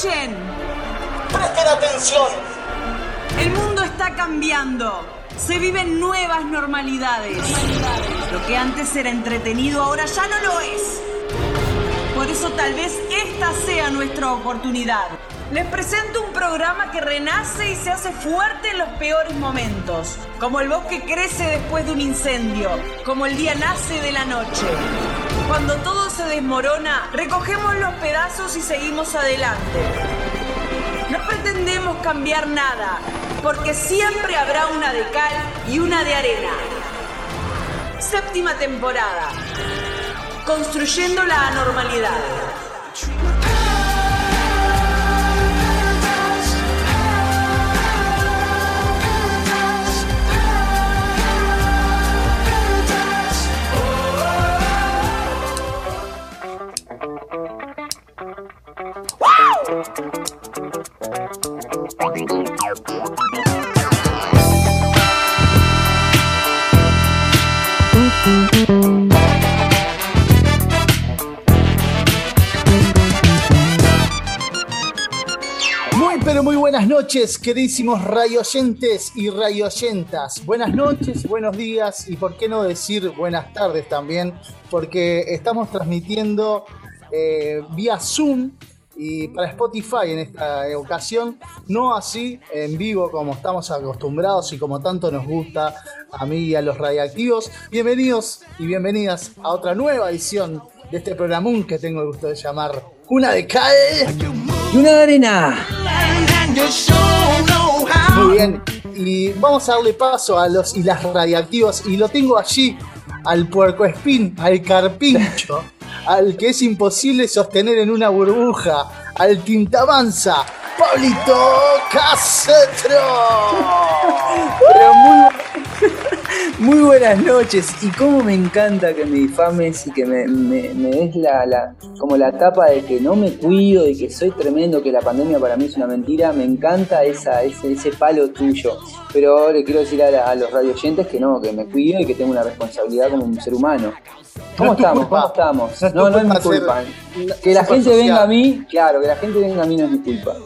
escuchen. Presten atención. El mundo está cambiando. Se viven nuevas normalidades. Lo que antes era entretenido ahora ya no lo es. Por eso tal vez esta sea nuestra oportunidad. Les presento un programa que renace y se hace fuerte en los peores momentos. Como el bosque crece después de un incendio. Como el día nace de la noche. Cuando todo desmorona, recogemos los pedazos y seguimos adelante. No pretendemos cambiar nada, porque siempre habrá una de cal y una de arena. Séptima temporada. Construyendo la anormalidad. Muy pero muy buenas noches, queridísimos rayoyentes y rayoyentas. Buenas noches, buenos días y por qué no decir buenas tardes también, porque estamos transmitiendo eh, vía Zoom y para Spotify en esta ocasión, no así en vivo como estamos acostumbrados y como tanto nos gusta a mí y a los radiactivos. Bienvenidos y bienvenidas a otra nueva edición de este programón que tengo el gusto de llamar Una de Cal Y una de arena. Muy bien, y vamos a darle paso a los y las radiactivos y lo tengo allí al puercoespín, al carpincho, al que es imposible sostener en una burbuja, al tintamanza, Pablito Castro. Pero muy, buenas noches. Y cómo me encanta que me difames y que me, me- des la, como la tapa de que no me cuido, de que soy tremendo, que la pandemia para mí es una mentira. Me encanta esa, ese palo tuyo. Pero le quiero decir a, la- a los radioyentes que no, que me cuido y que tengo una responsabilidad como un ser humano. ¿Cómo No estamos? ¿Cómo estamos? No No, no es mi culpa Que la gente venga a mí, claro, que la gente venga a mí no es mi culpa.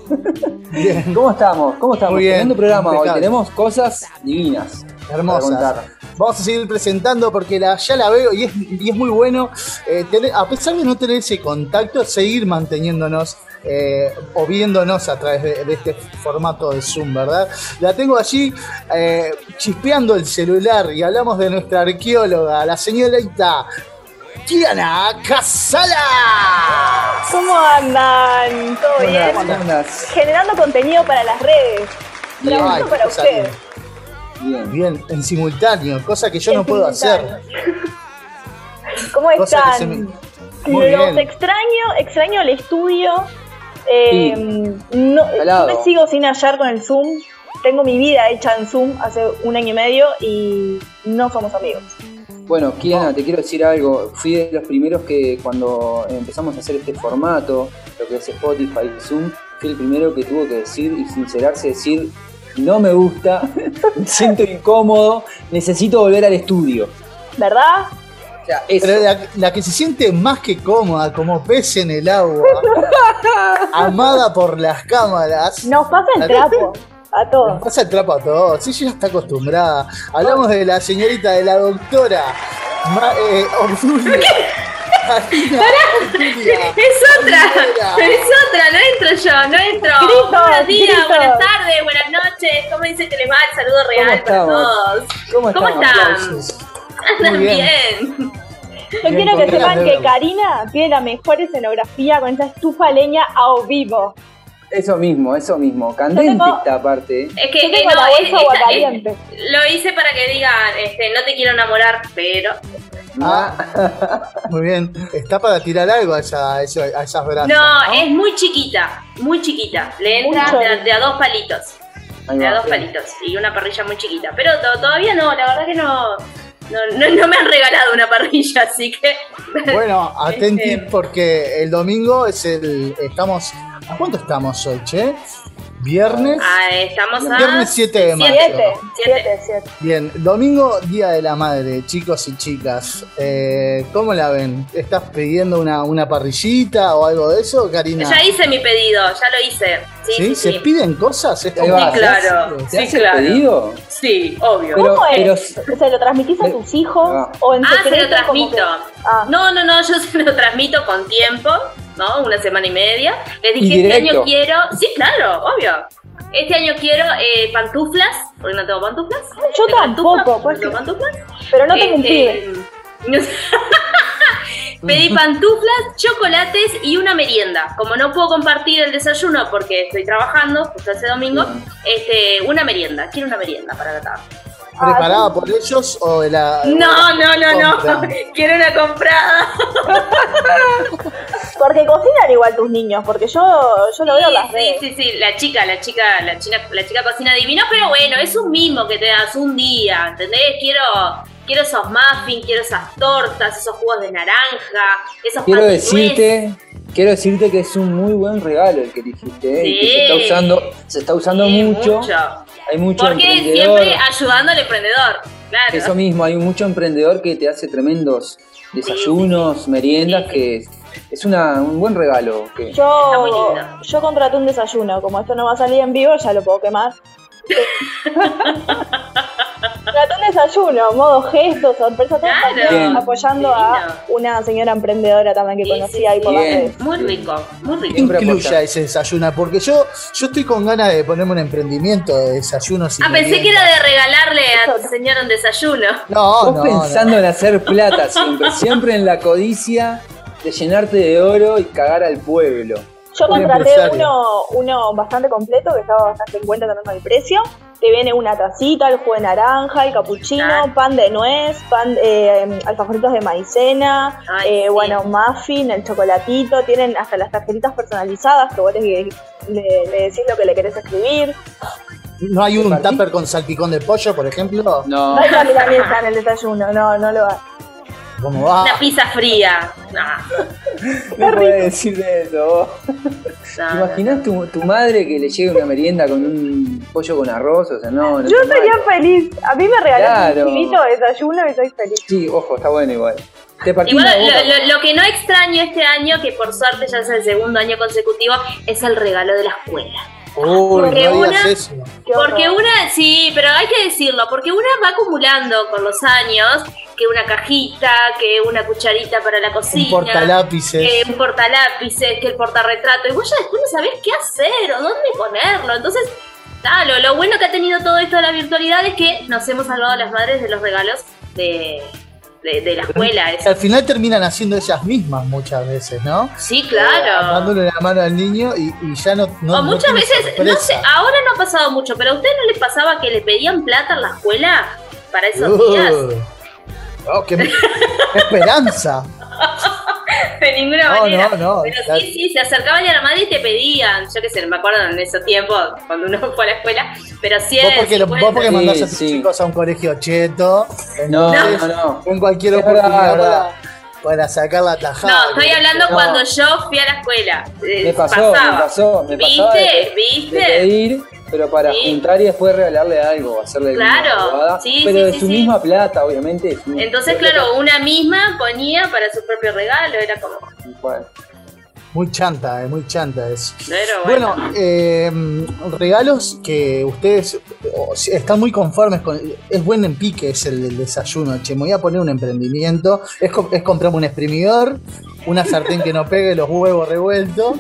Bien, ¿Cómo estamos? ¿Cómo estamos? Muy bien, Tremendo programa hoy. Tenemos cosas divinas. hermosas. Vamos a seguir presentando porque la, ya la veo y es, y es muy bueno, eh, tener- a pesar de no tener ese contacto, seguir manteniéndonos eh, o viéndonos a través de, de este formato de Zoom, ¿verdad? La tengo allí eh, chispeando el celular y hablamos de nuestra arqueóloga, la señorita Kiana Casala. ¿Cómo andan? ¿Todo bien? ¿Cómo andas? Generando contenido para las redes. Trabajo para ustedes. Bien. Bien, en simultáneo, cosa que yo no puedo hacer. ¿Cómo están? me- Los bien. extraño, extraño el estudio. Eh, no, yo me sigo sin hallar con el Zoom. Tengo mi vida hecha en Zoom hace un año y medio y no somos amigos. Bueno, Kiana, te quiero decir algo. Fui de los primeros que cuando empezamos a hacer este formato, lo que es Spotify y Zoom, fui el primero que tuvo que decir y sincerarse, decir, no me gusta, me siento incómodo, necesito volver al estudio. ¿Verdad? O sea, eso. Pero la, la que se siente más que cómoda, como pez en el agua, amada por las cámaras, Nos pasa el trapo a nos todos. pasa el trapo a todos. Ella ya está acostumbrada. Hablamos de la señorita, de la doctora Ma- eh. Es otra, es otra, no entro yo, no entro. Buenos días, buenas tardes, buenas noches. ¿Cómo dice que les va el saludo real para todos? ¿Cómo, ¿Cómo estamos? están? Aplausos. Andan Muy bien. bien. Yo Bien, quiero que sepan que. Karina tiene la mejor escenografía con esa estufa leña a vivo. Eso mismo, eso mismo. Candente tengo- esta parte. Es que eh, no, es- esta- es- caliente. lo hice para que digan, este, no te quiero enamorar, pero Ah, muy bien. Está para tirar algo a, esa, a esa- a esas brazos. no, es muy chiquita, muy chiquita. Le entra Mucho. de, a- de a dos palitos, Ahí de a dos bien. palitos y una parrilla muy chiquita. Pero to- todavía no, la verdad que no, no, no, no me han regalado una parrilla, así que Bueno, atenti Este- porque el domingo es el. Estamos. ¿A cuánto estamos hoy, che? Viernes. Ah, estamos a. Viernes 7 de marzo. Siete, Siete. siete, siete. Bien, domingo, Día de la Madre, chicos y chicas. Eh, ¿Cómo la ven? ¿Estás pidiendo una, una parrillita o algo de eso, Karina? Ya hice mi pedido, ya lo hice. Sí, ¿Sí? sí, ¿Se sí. piden cosas? Va, Sí, claro. ¿Te Sí, hace claro. pedido? Sí, obvio. Pero- ¿Cómo es? pero- ¿Se lo transmitís a tus hijos? Ah. ¿O en Ah, se lo que- transmito. Ah. No, no, no, yo se lo transmito con tiempo, ¿no? Una semana y media. Les dije, este año quiero. Sí, claro, obvio. Este año quiero eh, pantuflas, porque no tengo pantuflas. Yo ¿Tengo tampoco, pantuflas? pues. ¿Tengo pantuflas? Pero no tengo un Este. Pedí pantuflas, chocolates y una merienda. Como no puedo compartir el desayuno porque estoy trabajando, justo ese domingo, este, una merienda. Quiero una merienda para la tarde. ¿Preparada por ellos o de la.? No, no, no, no. Compra. Quiero una comprada. Porque cocinan igual tus niños, porque yo, yo lo veo en las Sí, redes. sí, sí, la chica, la chica, la chica, la chica cocina divino, pero bueno, es un mismo que te das un día, ¿entendés? Quiero, quiero esos muffins, quiero esas tortas, esos jugos de naranja, esos Quiero decirte, quiero decirte que es un muy buen regalo el que dijiste, ¿eh? y que Sí. se está usando, se está usando Sí, mucho, mucho. Hay mucho Porque emprendedor, siempre ayudando al emprendedor, claro. eso mismo, hay mucho emprendedor que te hace tremendos desayunos, meriendas, que es, una, un buen regalo. Que, Está muy Yo, lindo. yo contraté un desayuno, como esto no va a salir en vivo, ya lo puedo quemar. Contraté un desayuno, modo gesto, sorpresa, todo Claro. Bien. apoyando Divino. a una señora emprendedora también que Sí, conocí sí, ahí por sí. las Bien. redes. Muy rico, muy ¿Qué rico. Apoyar. ese desayuno? Porque yo, yo estoy con ganas de ponerme un emprendimiento de desayunos Ah, pensé que era de regalarle a tu señora un desayuno. No, Vos no, pensando en hacer plata siempre, siempre en la codicia de llenarte de oro y cagar al pueblo. Yo contraté uno, uno bastante completo, que estaba bastante en cuenta también con el precio. Te viene una tacita, el jugo de naranja, el capuchino, Claro. pan de nuez, pan eh, alfajoritos de maicena, Ay, eh, sí. bueno, muffin, el chocolatito, tienen hasta las tarjetitas personalizadas que vos le, le- le decís lo que le querés escribir. no. ¿No hay un tupper con salpicón de pollo, por ejemplo? No, No hay milanesa en el desayuno, no, no lo hay. ¿Cómo va? Una pizza fría. No, no podés decir de eso. vos. ¿Te no, no. imaginas tu, tu madre que le llegue una merienda con un pollo con arroz? O sea, no, no Yo sería feliz. A mí me regalaron Claro. un chilito de desayuno y soy feliz. Sí, ojo, está bueno igual. Te partí Igual lo, lo- lo que no extraño este año, que por suerte ya es el segundo año consecutivo, es el regalo de la escuela. Uy, Porque no una- eso. Porque una, sí, pero hay que decirlo, porque una va acumulando con los años que una cajita, que una cucharita para la Un cocina, portalápices. que un portalápices, que el portarretrato, y vos ya después no sabés qué hacer o dónde ponerlo. Entonces, nada, lo, lo bueno que ha tenido todo esto de la virtualidad es que nos hemos salvado a las madres de los regalos de, de, de la escuela. Al final terminan haciendo ellas mismas muchas veces, ¿no? Sí, Eh, claro. dándole la mano al niño y, y ya no. no o muchas veces, no sé, ahora no ha pasado mucho, pero a usted no le pasaba que le pedían plata en la escuela para esos Uh, días. oh, qué, qué esperanza. De ninguna No, manera. no, no, Pero la- sí, sí, se acercaban a la madre y te pedían. Yo qué sé, me acuerdo en esos tiempos, cuando uno fue a la escuela. Pero sí Vos es. porque, lo- vos 50. porque Sí, mandás a tus sí. chicos a un colegio cheto. No, no, no. En cualquier oportunidad para, para sacar la tajada. No, estoy hablando No. cuando yo fui a la escuela. Eh, Me pasó, pasaba. me pasó, me ¿Viste? pasaba de, ¿Viste? de pedir, pero para Sí. juntar y después regalarle algo, hacerle Claro, bobada, sí, pero sí, de sí, su sí. misma plata, obviamente. Entonces, claro, una misma ponía para su propio regalo. Era como. Bueno, Muy chanta, eh, muy chanta eso. Pero bueno. Bueno, eh, regalos que ustedes están muy conformes con. Es buen en pique es el del desayuno. Che, me voy a poner un emprendimiento. Es, es comprarme un exprimidor, una sartén que no pegue los huevos revueltos.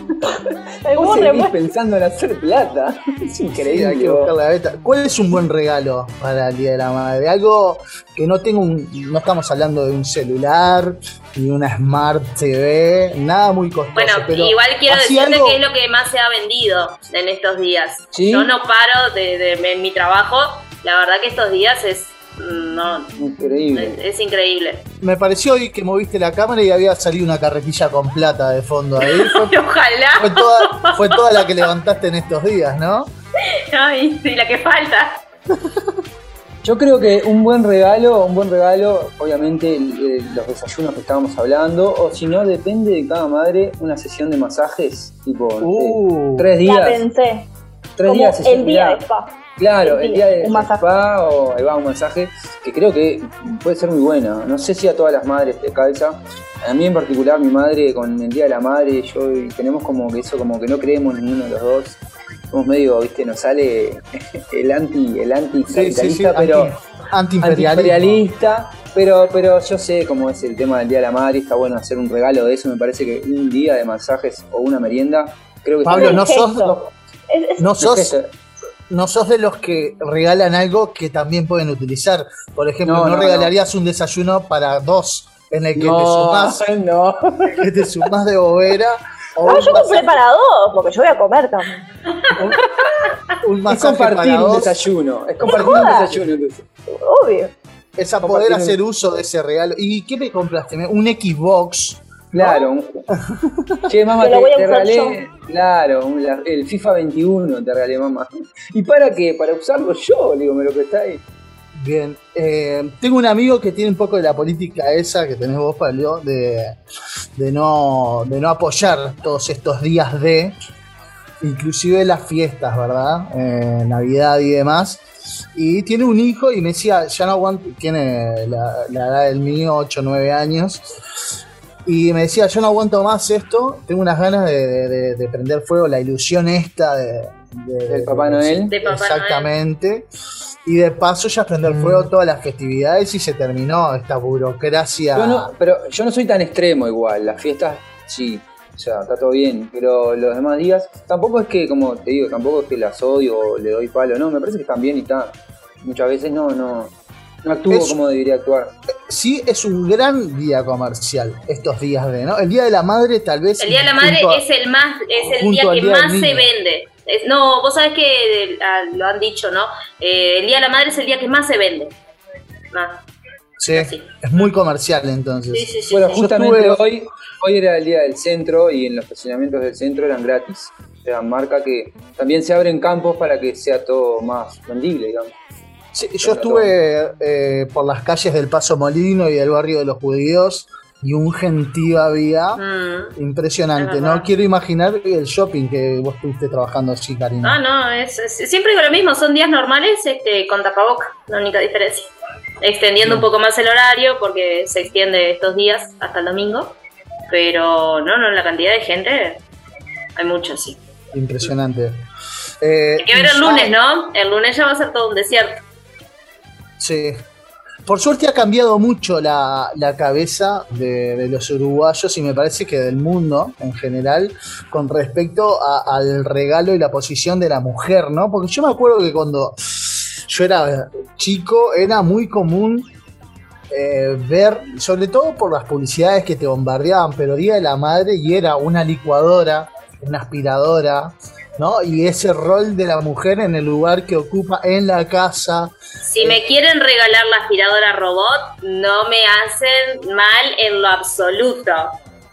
Burro seguís revuelto. pensando en hacer plata. Es Sí, increíble. hay que vos. buscar la beta. ¿Cuál es un buen regalo para el Día de la Madre? Algo que no tenga un. No estamos hablando de un celular, ni una Smart TV, nada muy costoso. Bueno, pero igual quiero decirte algo- que es lo que más se ha vendido en estos días. ¿Sí? Yo no paro de, de- en mi trabajo. La verdad que estos días es. No, Increíble. es, es increíble. Me pareció hoy que moviste la cámara y había salido una carretilla con plata de fondo ahí. Fue, Ojalá. fue toda, fue toda la que levantaste en estos días, ¿no? Ay, sí, la que falta. Yo creo que un buen regalo, un buen regalo, obviamente los desayunos que estábamos hablando, o si no, depende de cada madre, una sesión de masajes, tipo, Uh. tres La días. pensé. Tres Como días de el día de spa. Claro, el día, de un masaje. spa o ahí va un masaje que creo que puede ser muy bueno. No sé si a todas las madres te calza. A mí en particular, mi madre con el día de la madre, yo y tenemos como que eso, como que no creemos ninguno de los dos. Somos medio, viste, nos sale el anti, el anti Sí, sí, sí, capitalista, pero anti- antiimperialista, pero, pero yo sé cómo es el tema del Día de la Madre, está bueno hacer un regalo de eso, me parece que un día de masajes o una merienda, creo que Pablo, está no sos, gesto. Es- es- no sos. No sos de los que regalan algo que también pueden utilizar. Por ejemplo, No, no, no, regalarías un desayuno para dos en el que te sumás, no. que te sumás de bobera. O No, un yo compré para dos, porque yo voy a comer también. un Es masaje compartir para un dos. desayuno, es compartir un desayuno entonces. Obvio. Es a poder un- hacer uso de ese regalo. ¿Y qué me compraste? Un Xbox. Claro. un- Che, mamá, te, te regalé, claro, un- la- el FIFA 21 te regalé, mamá. ¿Y para qué? Para usarlo yo, digo, me lo prestáis. Bien. Eh, tengo un amigo que tiene un poco de la política esa que tenés vos, Pablo, de, de, no, de no apoyar todos estos días de, inclusive las fiestas, ¿verdad? Eh, Navidad y demás. Y tiene un hijo y me decía, ya no aguanto, tiene la, la edad del mío, 8 o 9 años. Y me decía, yo no aguanto más esto, tengo unas ganas de, de- de- de prender fuego la ilusión esta de, de- Del Papá Noel. De Papá Exactamente. Y de paso ya prender fuego todas las festividades y se terminó esta burocracia. Yo no, pero yo no soy tan extremo igual, las fiestas sí, o sea, está todo bien, pero los demás días, tampoco es que, como te digo, tampoco es que las odio o le doy palo, no, me parece que están bien y está. Muchas veces no, no, no actúo Es- como debería actuar. Sí, es un gran día comercial estos días de, ¿no? El Día de la Madre tal vez... El Día de la Madre a- es el más, es el día que Día más se vende. Es- no, vos sabés que eh, ah, lo han dicho, ¿no? Eh, el Día de la Madre es el día que más se vende. Sí, así. es muy comercial entonces. Sí, sí, sí. Bueno, sí. justamente estuve- hoy, hoy era el día del centro y en los estacionamientos del centro eran gratis. Eran marca que también se abren campos para que sea todo más vendible, digamos. Sí, yo estuve eh, por las calles del Paso Molino y del barrio de los judíos y un gentío había Mm. impresionante. Es No quiero imaginar el shopping que vos estuviste trabajando allí, Karina. Ah, no, es, es- siempre digo lo mismo, son días normales este, con tapaboca, la única diferencia. Extendiendo un poco más el horario porque se extiende estos días hasta el domingo, pero no, no, la cantidad de gente hay mucho, sí. Impresionante. Eh, Hay que ver el lunes, ¿no? El lunes ya va a ser todo un desierto. Sí. Por suerte ha cambiado mucho la, la cabeza de, de los uruguayos y me parece que del mundo en general con respecto a- al regalo y la posición de la mujer, ¿no? Porque yo me acuerdo que cuando yo era chico era muy común eh, ver, sobre todo por las publicidades que te bombardeaban, pero Día de la Madre y era una licuadora, una aspiradora, ¿no? Y ese rol de la mujer en el lugar que ocupa en la casa. Si me quieren regalar la aspiradora robot, no me hacen mal en lo absoluto.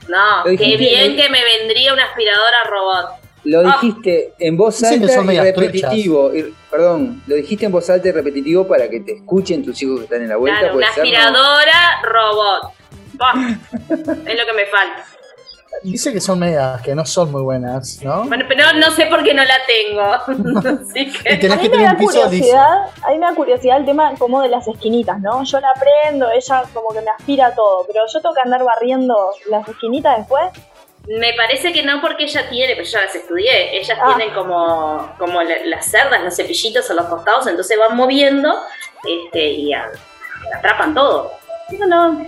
No, Lo qué dijiste, bien que me vendría una aspiradora robot. Lo Ah. dijiste en voz alta y repetitivo. y- perdón, lo dijiste en voz alta y repetitivo para que te escuchen tus hijos que están en la vuelta. Claro, una ser, ¿no? aspiradora robot. Es lo que me falta. Dice que son medias, que no son muy buenas, ¿no? Bueno, pero no sé por qué no la tengo. Así Y que. tenés A que mí me tener da un piso liso. curiosidad, a el tema como de las esquinitas, ¿no? Yo la prendo, ella como que me aspira todo, pero yo tengo que andar barriendo las esquinitas después. Me parece que no porque ella tiene, pero yo las estudié, ellas Ah. tienen como, como la- las cerdas, los cepillitos a los costados, entonces van moviendo este, y a- atrapan todo. No, no,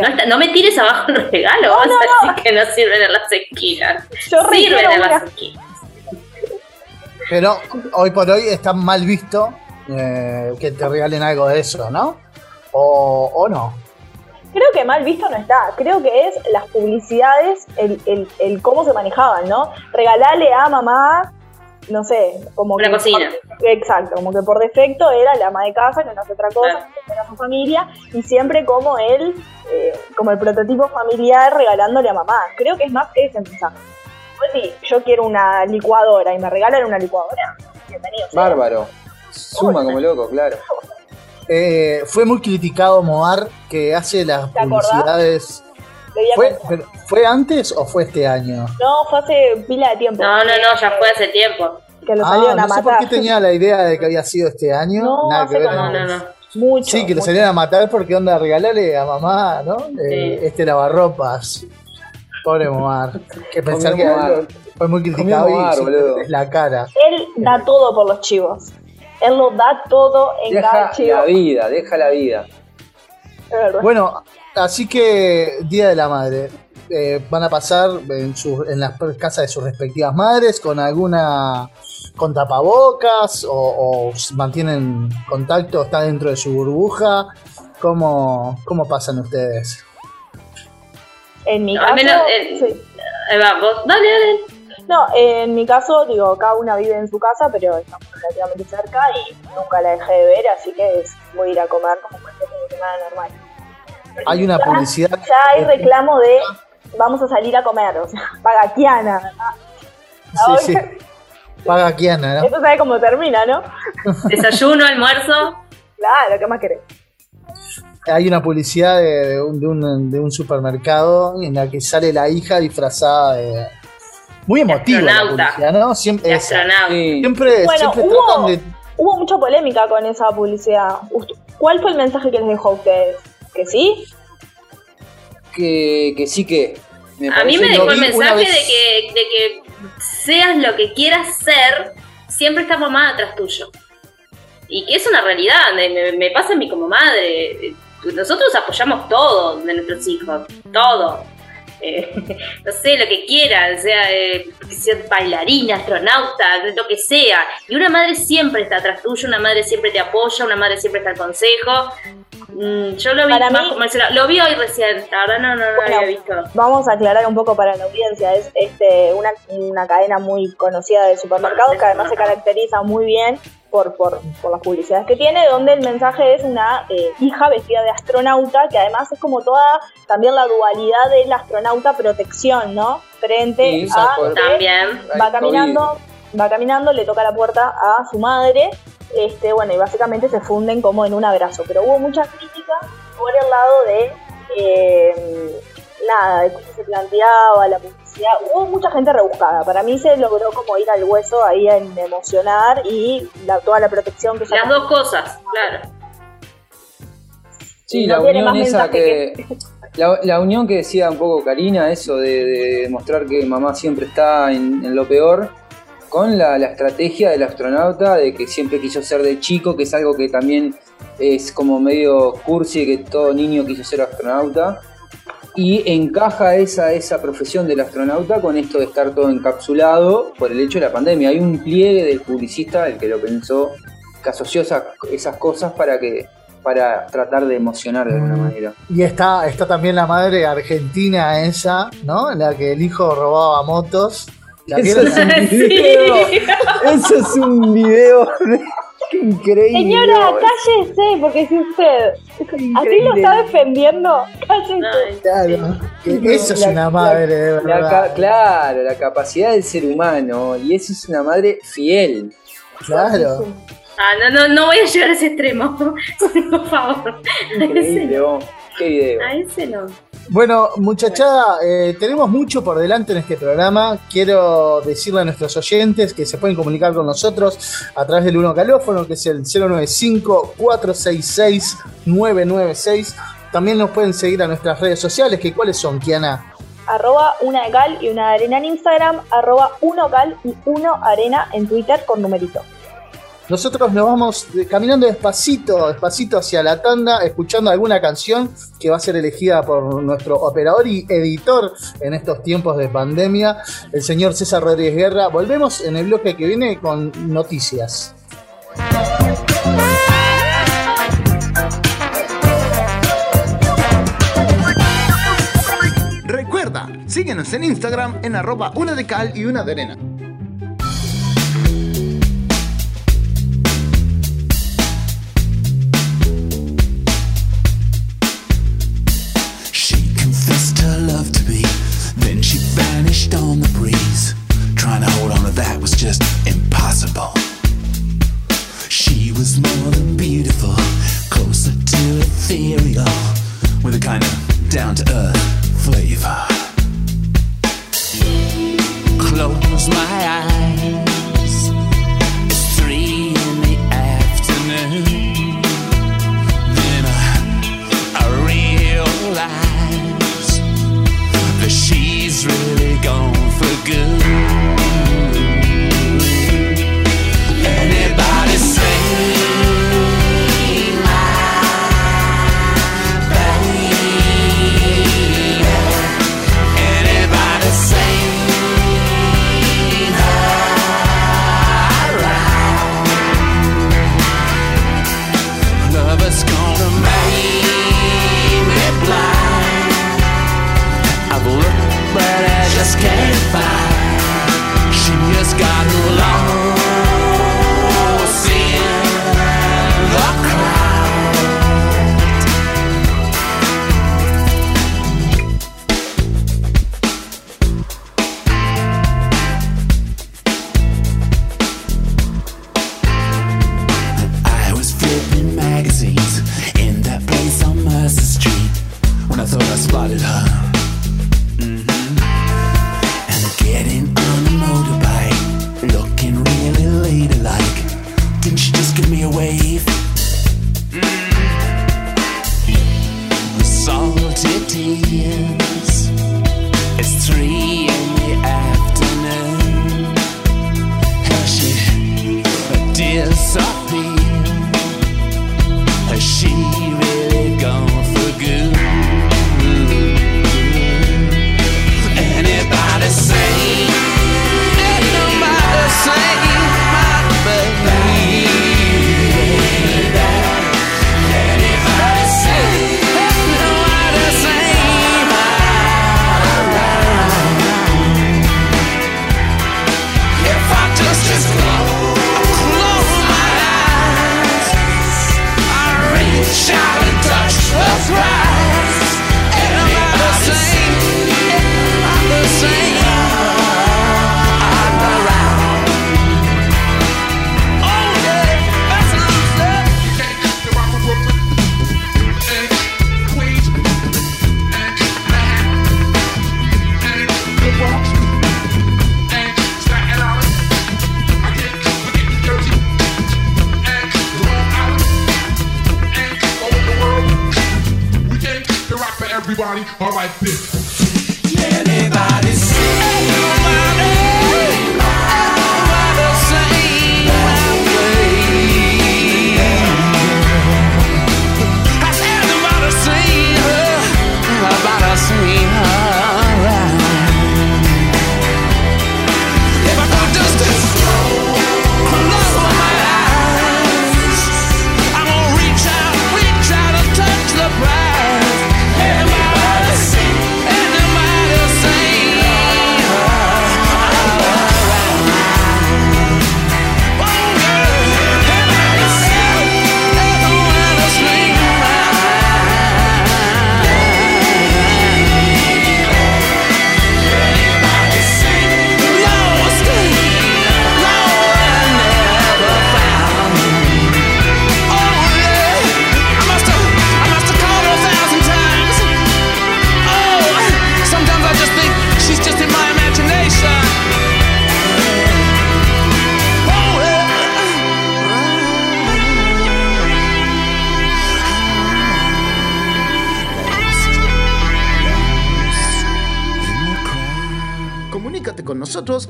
no, está- no me tires abajo los regalos, vas a decir que no sirven en las esquinas. Yo Sirven en las esquinas. Pero hoy por hoy está mal visto eh, que te regalen algo de eso, ¿no? O, o no. Creo que mal visto no está. Creo que es las publicidades, el, el, el cómo se manejaban, ¿no? Regalale a mamá, no sé, como Una que. cocina. Exacto, como que por defecto era la ama de casa, no hace otra cosa, Claro. Que era su familia, y siempre como él, eh, como el prototipo familiar regalándole a mamá. Creo que es más ese mensaje. Pues si yo quiero una licuadora y me regalan una licuadora, bienvenido. Bárbaro. Suma como loco, claro. Eh, fue muy criticado Moar que hace las publicidades. ¿Fue, pero, ¿Fue antes o fue este año? No, fue hace pila de tiempo. No, no, no, ya fue hace tiempo. que lo Ah, salieron a no sé por qué tenía la idea de que había sido este año. No, Nada que hace ver. como- No, no, no. Mucho. Sí, que lo salieron a matar porque onda regalarle a mamá, ¿no? Eh, este lavarropas. Pobre Momar. Que pensar que Momar. fue muy criticado Momar, y la cara. Él da todo por los chivos. Él lo da todo en cada Deja chivo. la vida, deja la vida. Es verdad. Bueno, así que Día de la Madre. Eh, van a pasar en, sus- en las casas de sus respectivas madres con alguna con tapabocas o, o mantienen contacto, está dentro de su burbuja. ¿Cómo, cómo pasan ustedes? En mi caso, menos, eh, sí. Vos, dale, dale. No, en mi caso, digo, cada una vive en su casa, pero estamos relativamente cerca y nunca la dejé de ver, así que es, voy a ir a comer como cualquier semana normal. Hay una Ya- publicidad. Ya hay reclamo de vamos a salir a comer, o sea, paga Kiana. ¿verdad? Sí, sí. Paga Kiana, ¿no? Esto sabe cómo termina, ¿no? Desayuno, almuerzo. Claro, ¿qué más querés? Hay una publicidad de, de un, de un- de un supermercado en la que sale la hija disfrazada de. Muy emotiva la astronauta. publicidad, ¿no? Siempre, esa. siempre, Bueno, siempre hubo- tratan de. Hubo mucha polémica con esa publicidad. ¿Cuál fue el mensaje que les dejó a ustedes? ¿Que sí? Que, que sí que. me A mí me dejó el mensaje vez. de que, de que seas lo que quieras ser, siempre está mamá atrás tuyo. Y que es una realidad, me, me- me pasa a mí como madre. Nosotros apoyamos todo de nuestros hijos, todo. Eh, no sé, lo que quieran, sea, eh, bailarina, astronauta, lo que sea. Y una madre siempre está atrás tuyo, una madre siempre te apoya, una madre siempre está al consejo. Mm, yo lo vi Para más mí- como ese- lo vi hoy recién, la verdad no, no, no lo había visto. Vamos a aclarar un poco para la audiencia. Es este una, una cadena muy conocida de supermercados que además se caracteriza muy bien por, por, por las publicidades que tiene, donde el mensaje es una eh, hija vestida de astronauta, que además es como toda también la dualidad del astronauta protección, ¿no? Frente Sí, a También. va caminando, va caminando, le toca la puerta a su madre, este, bueno, y básicamente se funden como en un abrazo. Pero hubo mucha crítica por el lado de eh, nada, de cómo se planteaba la publicidad. Hubo mucha gente rebuscada. Para mí se logró como ir al hueso ahí en emocionar y la- toda la protección que Las dos cosas, claro. Sí, no la unión esa que. La, la unión que decía un poco Karina, eso de, de mostrar que mamá siempre está en, en lo peor, con la, la estrategia del astronauta, de que siempre quiso ser de chico, que es algo que también es como medio cursi, que todo niño quiso ser astronauta. Y encaja esa, esa profesión del astronauta con esto de estar todo encapsulado por el hecho de la pandemia. Hay un pliegue del publicista, el que lo pensó, que asoció esas, cosas para que para tratar de emocionar de alguna manera. Y está, está también la madre argentina esa, ¿no? En la que el hijo robaba motos. ¿La Eso es un video. Eso es un video increíble. Señora, cállese, porque si usted así lo está defendiendo, cállese. Ay, Claro. Eso es una madre, de La verdad. claro, la capacidad del ser humano. Y eso es una madre fiel. Claro. Ah, no, no, no voy a llegar a ese extremo. Por favor. A ese Increíble, no. vos. Qué video. A ese no. Bueno, muchachada, eh, tenemos mucho por delante en este programa. Quiero decirle a nuestros oyentes que se pueden comunicar con nosotros a través del 1 calófono, que es el 095-466-996. También nos pueden seguir a nuestras redes sociales, que cuáles son, Kiana. arroba una de cal y una de arena en Instagram, arroba uno cal y uno arena en Twitter con numerito. Nosotros nos vamos caminando despacito, despacito hacia la tanda, escuchando alguna canción que va a ser elegida por nuestro operador y editor en estos tiempos de pandemia, el señor César Rodríguez Guerra. Volvemos en el bloque que viene con noticias. Recuerda, síguenos en Instagram en arroba una de cal y una de arena. here we are with a kind of down to earth flavor. Close my eyes, it's three in the afternoon. Then I, I realize that she's really gone for good.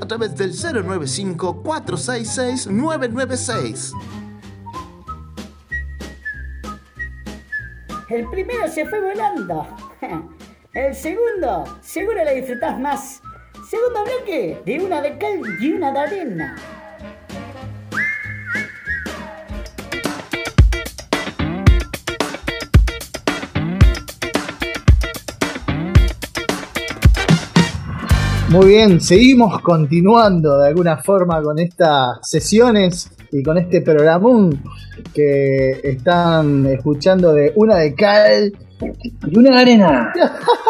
A través del 095-466-996. El primero se fue volando. El segundo, seguro lo disfrutás más. Segundo bloque, de una de cal y una de arena. Muy bien, seguimos continuando de alguna forma con estas sesiones y con este programón que están escuchando de una de cal Y una de arena.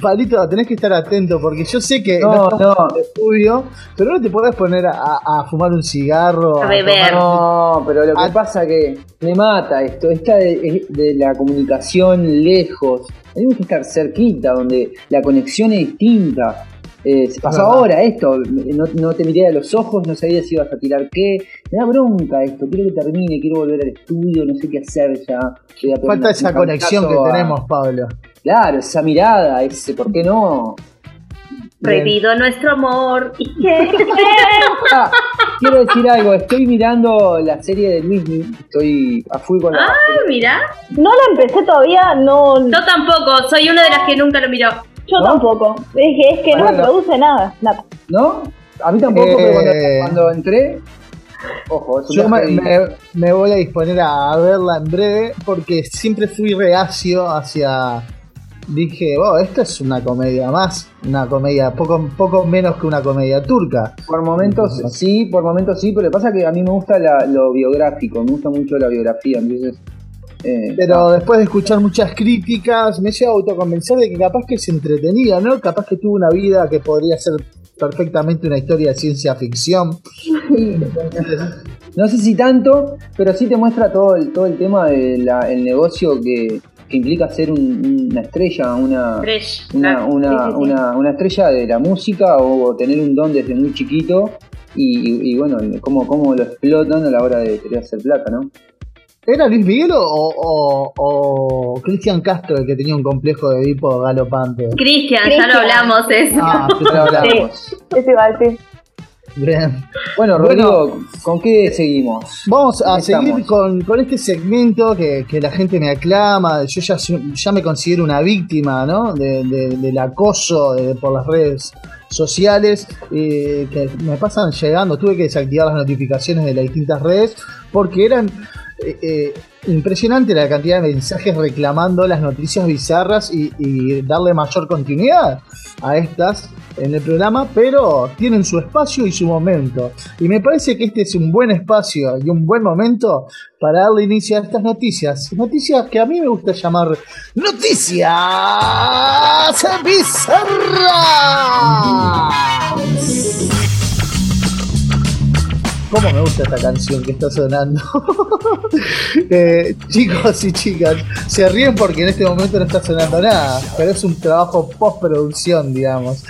Palito, tenés que estar atento porque yo sé que No, no. en el estudio, pero no te podés poner a, a fumar un cigarro. A beber. tomar- No, pero lo que Ah. pasa que me mata esto, esta de, de la comunicación lejos. A me gusta estar cerquita, donde la conexión es distinta. Eh, se pasó ahora esto, no, no te miré a los ojos, no sabía si ibas a tirar qué. Me da bronca esto, quiero que termine, quiero volver al estudio, no sé qué hacer ya. Falta esa un conexión que a- tenemos, Pablo. Claro, esa mirada, ese, ¿por qué no? Prohibido nuestro amor. ¿Y qué? Ah, quiero decir algo, estoy mirando la serie de Luis, estoy a full con la... Ah, mira. No la empecé todavía, no. Yo tampoco, soy una de las que nunca lo miró. Yo ¿No? tampoco. Es que, es que no me produce nada. nada. ¿No? A mí tampoco, pero cuando, Eh. cuando entré. Ojo, Yo me, me- me voy a disponer a verla en breve porque siempre fui reacio hacia. Dije, oh, esto es una comedia más, una comedia poco, poco menos que una comedia turca. Por momentos sí, por momentos sí, pero lo que pasa es que a mí me gusta la- lo biográfico, me gusta mucho la biografía, entonces. Eh, Pero después de escuchar muchas críticas, me llevo a autoconvencer de que capaz que es entretenida, ¿no? Capaz que tuvo una vida que podría ser perfectamente una historia de ciencia ficción. no sé si tanto, pero sí te muestra todo el, todo el tema del negocio que, que implica ser un- una estrella, una, una, claro. una, Sí, sí, sí. una, una estrella de la música o tener un don desde muy chiquito y, y- y bueno, cómo, cómo lo explotan a la hora de querer hacer plata, ¿no? ¿Era Luis Miguel o, o- o Cristian Castro el que tenía un complejo de Edipo galopante? Cristian, ya lo hablamos eso. Ah, Pero hablamos. Eso iba a decir. bien. Bueno, Rodrigo, ¿con qué seguimos? Vamos a Estamos. seguir con, con este segmento que, que la gente me aclama. Yo ya, ya me considero una víctima ¿no? de- de- del acoso de- por las redes sociales eh, que me pasan llegando. Tuve que desactivar las notificaciones de las distintas redes porque eran eh, eh, impresionante la cantidad de mensajes reclamando las noticias bizarras y, y darle mayor continuidad a estas en el programa, pero tienen su espacio y su momento. Y me parece que este es un buen espacio y un buen momento para darle inicio a estas noticias. Noticias que a mí me gusta llamar noticias bizarras. ¿Cómo me gusta esta canción que está sonando? Eh, chicos y chicas, se ríen porque en este momento no está sonando nada, pero es un trabajo postproducción, digamos.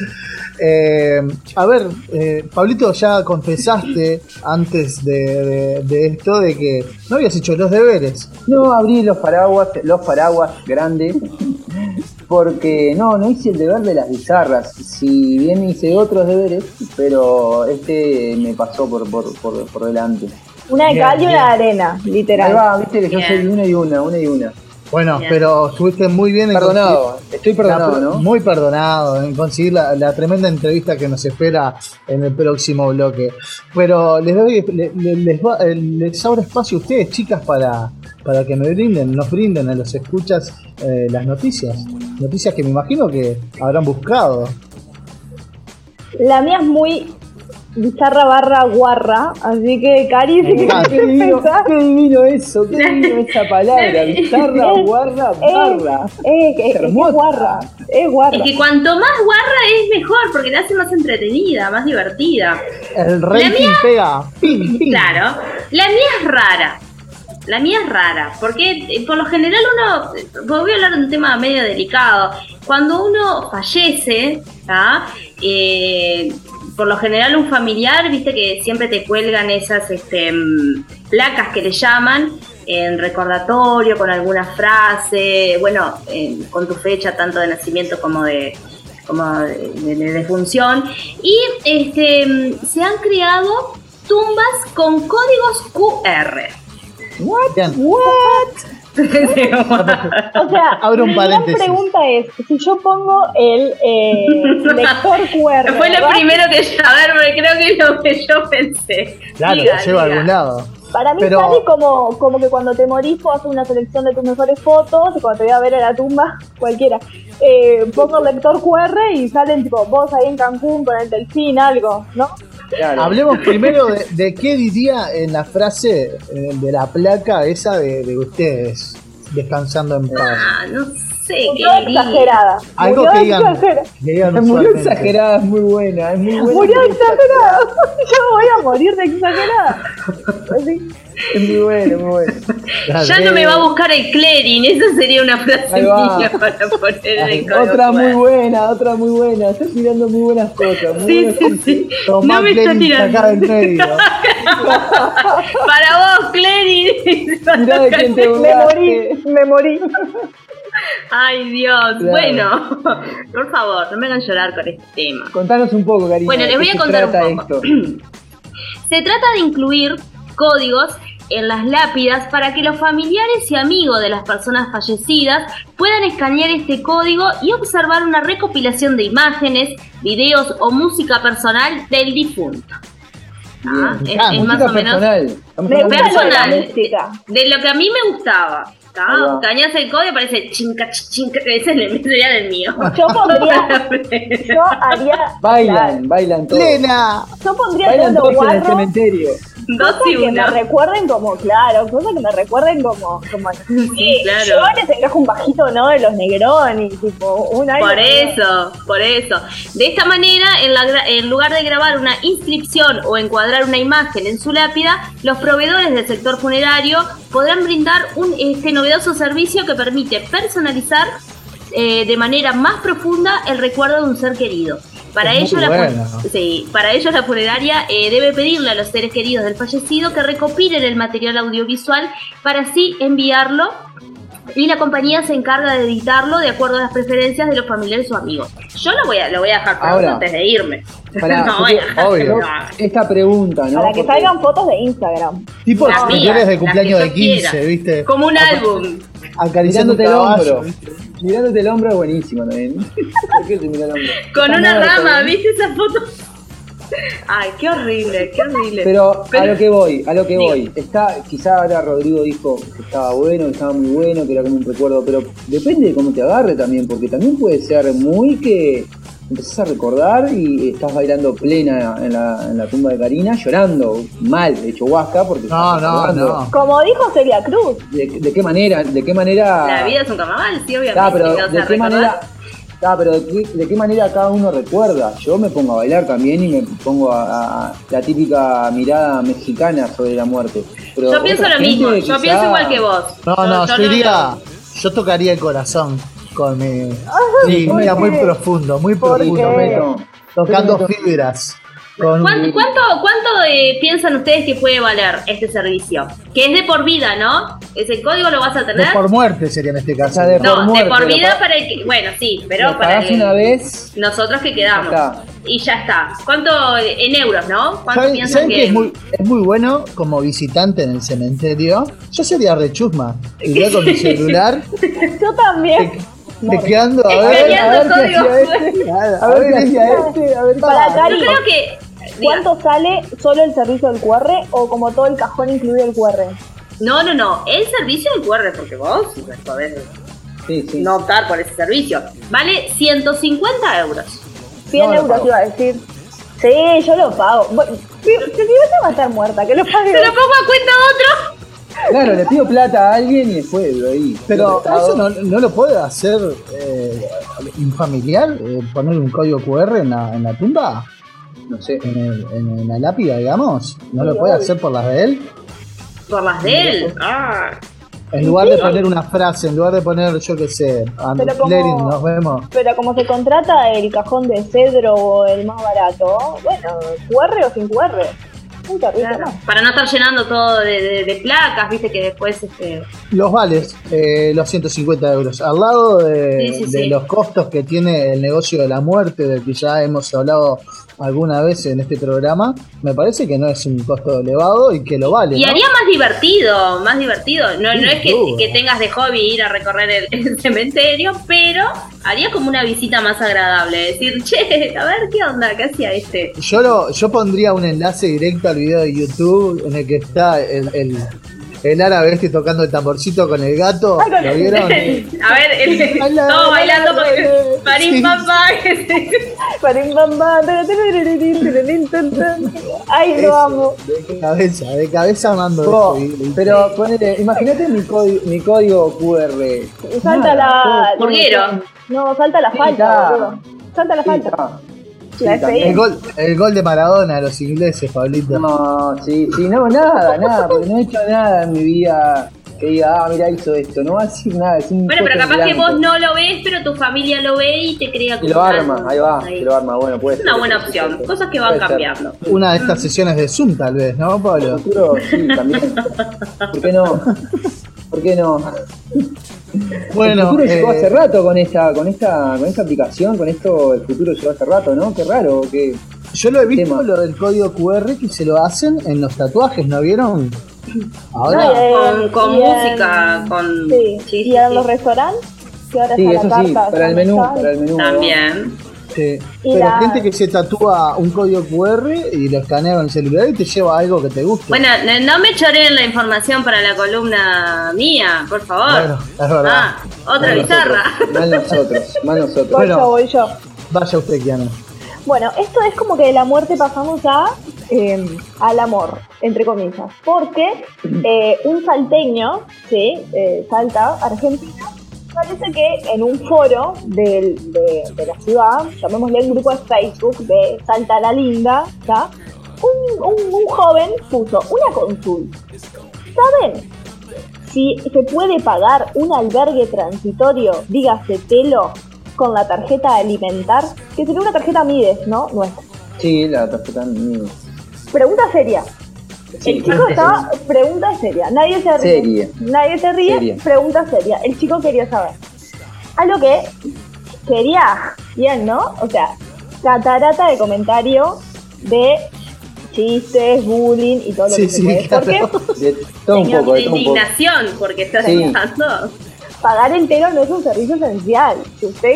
Eh, a ver, eh, Pablito, ya confesaste antes de, de- de esto de que no habías hecho los deberes. No abrí los paraguas, los paraguas grandes, porque no, no hice el deber de las bizarras. Si bien hice otros deberes, pero este me pasó por, por, por, por delante. Una de cal y una de arena, literal. Ahí va, viste que yo Bien. soy una y una, una y una. Bueno, Bien. pero estuviste muy bien en Perdonado, estoy perdonado, La- ¿no? Muy perdonado en conseguir la, la tremenda entrevista que nos espera en el próximo bloque. Pero les doy, le- le- les, va- eh, les abro espacio a ustedes, chicas, para, para que me brinden, nos brinden a los escuchas eh, las noticias. Noticias que me imagino que habrán buscado. La mía es muy bizarra barra guarra, así que Cari, querés Qué divino, qué divino eso, qué divino esa palabra, bizarra, guarra, barra. Eh, que- es, que es guarra, es guarra. Es que cuanto más guarra es mejor, porque te hace más entretenida, más divertida. El mía- pega. Ping, ping. Claro. La mía es rara. La mía es rara, porque eh, por lo general uno, voy a hablar de un tema medio delicado, cuando uno fallece. Eh, por lo general un familiar, viste que siempre te cuelgan esas este, placas que le llaman en recordatorio, con alguna frase, bueno, con tu fecha tanto de nacimiento como de de, de- de defunción y este se han creado tumbas con códigos QR. Bien. O sea, Abro un paréntesis. pregunta es, si yo pongo el eh, lector QR, Fue lo ¿verdad? primero que a ver, porque creo que es lo que yo pensé. Claro, Diga, lo lleva a algún lado. Para mí Pero- sale como, como que cuando te morís vos haces una selección de tus mejores fotos y cuando te voy a ver a la tumba, cualquiera, eh, pongo el lector QR y salen tipo vos ahí en Cancún con el delfín, algo, ¿no? Claro. Hablemos primero de, de qué diría en la frase eh, de la placa esa de, de ustedes, descansando en paz. Ah, no sé Murió exagerada. Algo Murió que digan, exagerada. que digan Murió exagerada, es muy buena, es muy buena. Murió exagerada. Yo voy a morir de exagerada. Así. Es muy buena, muy buena. Claro. Ya no me va a buscar el Clerin, esa sería una frase mía para poner en el código Otra muy buena, otra muy buena. Estás tirando muy buenas cosas. Muy Sí, buenas sí, sí. Tomá No me está tirando. sacá del medio. Para vos, Clerin. Mirá de quién te Me morí, me morí. Ay, Dios. Claro. Bueno, por favor, no me hagan llorar con este tema. Contanos un poco, cariño. Bueno, ¿de les voy a contar un poco. esto? Se trata de incluir códigos en las lápidas para que los familiares y amigos de las personas fallecidas puedan escanear este código y observar una recopilación de imágenes, videos o música personal del difunto. Ah, es, Ah, es más o menos personal. De de personal. música. de lo que a mí me gustaba. Escaneas el código y aparece chinca, chinca, que ese es el del mío. Yo pondría, yo haría, Bailan, bailan todos. Plena. yo pondría Bailan todos en el cementerio. Dos cosas y que me recuerden como, claro, cosas que me recuerden como, como sí, claro. Yo les encajo un bajito, ¿no? De los Negroni, tipo, un algo, Por eso, por eso. De esta manera, en, la en lugar de grabar una inscripción o encuadrar una imagen en su lápida, los proveedores del sector funerario podrán brindar un este novedoso servicio que permite personalizar eh, de manera más profunda el recuerdo de un ser querido. Para Es ello, muy la, sí, para ello la funeraria eh, debe pedirle a los seres queridos del fallecido que recopilen el material audiovisual para así enviarlo y la compañía se encarga de editarlo de acuerdo a las preferencias de los familiares o amigos. Yo lo voy a, lo voy a dejar Ahora, antes de irme. Pará, no, porque- voy a dejar- obvio. no. Esta pregunta, ¿no? Para que Porque- salgan fotos de Instagram. Tipo Las de las cumpleaños que de yo 15, quiera. ¿viste? Como un álbum. Mirándote el caballo. Mirándote el hombro es buenísimo también. ¿Por qué te mira el hombro? Con Está una muerto, rama, ¿no? ¿viste esa foto? Ay, qué horrible, qué horrible. Pero a lo que voy, a lo que voy. Está, quizá ahora Rodrigo dijo que estaba bueno, que estaba muy bueno, que era como un recuerdo, pero depende de cómo te agarre también, porque también puede ser muy que empezás a recordar y estás bailando plena en la, en la tumba de Karina, llorando mal, hecho huasca, porque No, no, no. Como dijo Celia Cruz. ¿De, de qué manera? ¿De qué manera? La vida es un carnaval, sí, obviamente. Ah, pero ¿qué vas a ¿de qué manera? Ah, pero ¿de qué, de qué manera cada uno recuerda? Yo me pongo a bailar también y me pongo a, la típica mirada mexicana sobre la muerte. Pero Yo pienso lo mismo, yo quizá- pienso igual que vos. No, Yo- no, yo yo no- diría, yo tocaría el corazón con mi... Sí, ¿por mira, muy profundo, muy ¿Por profundo. Tocando fibras. Con ¿Cuánto, cuánto, cuánto, eh, piensan ustedes que puede valer este servicio? Que es de por vida, ¿no? ¿Ese código lo vas a de tener? por muerte sería en este caso. O sea, de no, por de por vida pa- para el que. Bueno, sí, pero lo para el- una vez, nosotros que quedamos. Está. Y ya está. ¿Cuánto en euros, no? ¿Cuánto ¿Saben, piensan saben que.? que es muy, es muy bueno como visitante en el cementerio? Yo sería rechusma. Iría con mi celular, Yo también. Chequeando a ver, a ver qué hacía este, a ver qué hacía este, a ver Para Cari, Yo creo que. diga, ¿cuánto sale solo el servicio del QR o como todo el cajón incluye el QR? No, no, no. El servicio del QR, porque vos podés sí, sí. no optar por ese servicio. Vale 150 euros. 100 No, euros iba a decir. Sí, yo lo pago. Bueno, si, si me vas a matar muerta, que lo pague. Se lo pongo a cuenta otro. Claro, le pido plata a alguien y después lo ahí. Pero eso no, no lo puede hacer eh, un familiar, eh, poner un código QR en la, en la tumba, No sé. en, el- en- en la lápida, digamos. No Sí, lo puede obvio. hacer por las de él. Por las de él. Ah. En lugar de poner una frase, en lugar de poner, yo qué sé, Pero como- nos vemos. Pero como se contrata el cajón de cedro o el más barato, bueno, QR o sin QR. Claro. Para no estar llenando todo de, de- de placas, viste que después este. Los vales, eh, los 150 euros. Al lado de, Sí, sí, de sí. los costos que tiene el negocio de la muerte, del que ya hemos hablado alguna vez en este programa, me parece que no es un costo elevado y que lo vale. Y ¿no? haría más divertido, más divertido. No, no es que, tengas de hobby ir a recorrer el, el cementerio, pero haría como una visita más agradable. Decir, che, a ver qué onda, qué hacía este. Yo, lo, yo pondría un enlace directo al video de YouTube en el que está el, el, el árabe este tocando el tamborcito con el gato. Con ¿Lo vieron? a ver, el, todo bailando hola. parín Sí. papá. Ay, lo amo. De cabeza, de cabeza mando Vos, esto y- y- pero ponele, imagínate mi, código, mi código QR. Salta la. Burguero. No, salta la falta. Salta la falta. el, gol, el gol de Maradona a los ingleses, Pablito. No, sí, sí, no, nada, nada, porque no he hecho nada en mi vida que diga, ah, mira, hizo esto, no va a decir nada, es un Bueno, pero capaz que vos no lo ves, pero tu familia lo ve y te crea Y lo como arma, algo ahí va, ahí. y lo arma, bueno, puede Es una buena opción. ser. Cosas que van Puede ser. cambiando. Una de estas sesiones de Zoom, tal vez, ¿no, Pablo? El futuro, sí, también. ¿Por qué no? ¿Por qué no? el Bueno, futuro llegó eh, hace rato con esta, con esta, con esta aplicación, con esto, el futuro llegó hace rato, ¿no? Qué raro, que yo lo he visto, tema. lo del código QR que se lo hacen en los tatuajes, ¿no vieron? Ahora, No, eh, Con, con y en- música, con. Sí, sí, y sí, en sí. los restaurantes, que ahora sí, está eso la sí, carta. para el menú, para el menú. También. sí. pero la- gente que se tatúa un código QR y lo escanea con el celular y te lleva algo que te guste. Bueno, no, no me choreen la información para la columna mía, por favor. Bueno, es verdad. Ah, otra Mal bizarra. nosotros, Mal nosotros, mal nosotros. Voy Bueno. yo, voy yo. Vaya usted, Kiana. Bueno, esto es como que de la muerte pasamos a eh, al amor, entre comillas. Porque eh, un salteño, sí, eh, Salta, Argentina, parece que en un foro del- de, de la ciudad, llamémosle un grupo de Facebook de Salta la Linda. Un, un- un joven puso una consulta. ¿Saben si se puede pagar un albergue transitorio, dígase telo, con la tarjeta alimentar? Que sería una tarjeta Mides, ¿no? Nuestra. Sí, la tarjeta mía. Pregunta seria. Sí, el chico estaba, pregunta seria. Nadie se ríe. Seria. Nadie se ríe. Seria. Pregunta seria. El chico quería saber. A lo que quería, bien, ¿no? O sea, catarata de comentario de chistes, bullying y todo lo Sí, que se sí, puede. claro. Porque De todo un Señor, poco, de de todo un poco. indignación, porque estás Sí. pagar entero no es un servicio esencial. Si usted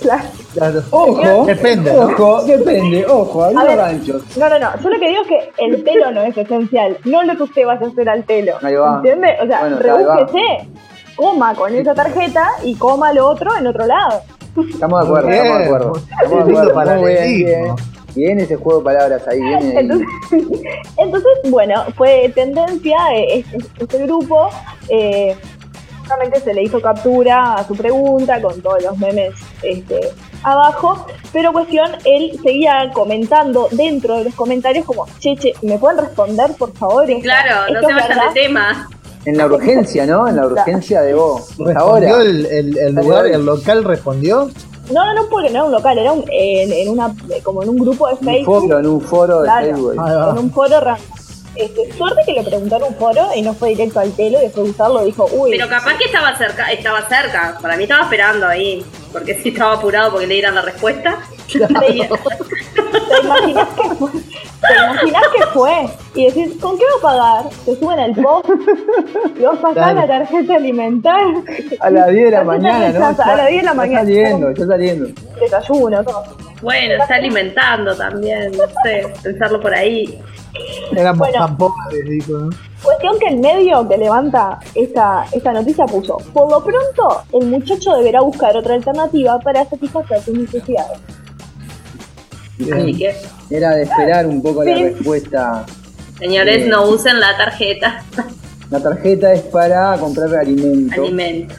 Claro. Claro. Ojo, Depende, ¿no? ojo, depende, ojo, hay ver. ganchos. No, no, no. Yo lo que digo es que el pelo no es esencial. No lo que usted vaya a hacer al pelo. Ahí va. ¿Entiende? O sea, Bueno, rebúsquese, coma con esa tarjeta y coma lo otro en otro lado. Estamos de acuerdo, Bien, estamos de acuerdo. Estamos de acuerdo. Muy bien, bien. Bien ese juego de palabras ahí, viene. Entonces, entonces, bueno, fue tendencia eh, este, este grupo. Eh, se le hizo captura a su pregunta con todos los memes este, abajo. Pero cuestión, él seguía comentando dentro de los comentarios como, che, che, ¿me pueden responder, por favor? Claro, no se vayan verdad?". de tema. En la urgencia, ¿no? En la urgencia de vos. ¿Respondió Ahora. el, el- el lugar, el local respondió? No, no, no, porque no era un local, era un, en, en una, como en un grupo de un Facebook. foro, en un foro de Claro. Facebook. En un foro random. Este, suerte que le preguntaron un foro y no fue directo al telo y después de usarlo dijo, uy, Pero capaz que estaba cerca, estaba cerca. Para mí estaba esperando ahí. Porque sí estaba apurado porque le dieran la respuesta. ¿te, te imaginas que fue? ¿Te imaginas que fue? Y decís, ¿con qué va a pagar? Te suben al post y vos pasás Claro. la tarjeta alimentar, A las 10 de la mañana, ¿no? a las 10 de la Está mañana. saliendo, está saliendo. desayuno, todo. Bueno, está alimentando también, no sé, pensarlo por ahí. Éramos Bueno. tan pobres, dijo, ¿no? Cuestión que el medio que levanta esta, esta noticia puso, por lo pronto, el muchacho deberá buscar otra alternativa para satisfacer sus necesidades. Así que, Era de esperar un poco la respuesta. señores, no usen la tarjeta. La tarjeta es para comprar alimentos. Alimentos.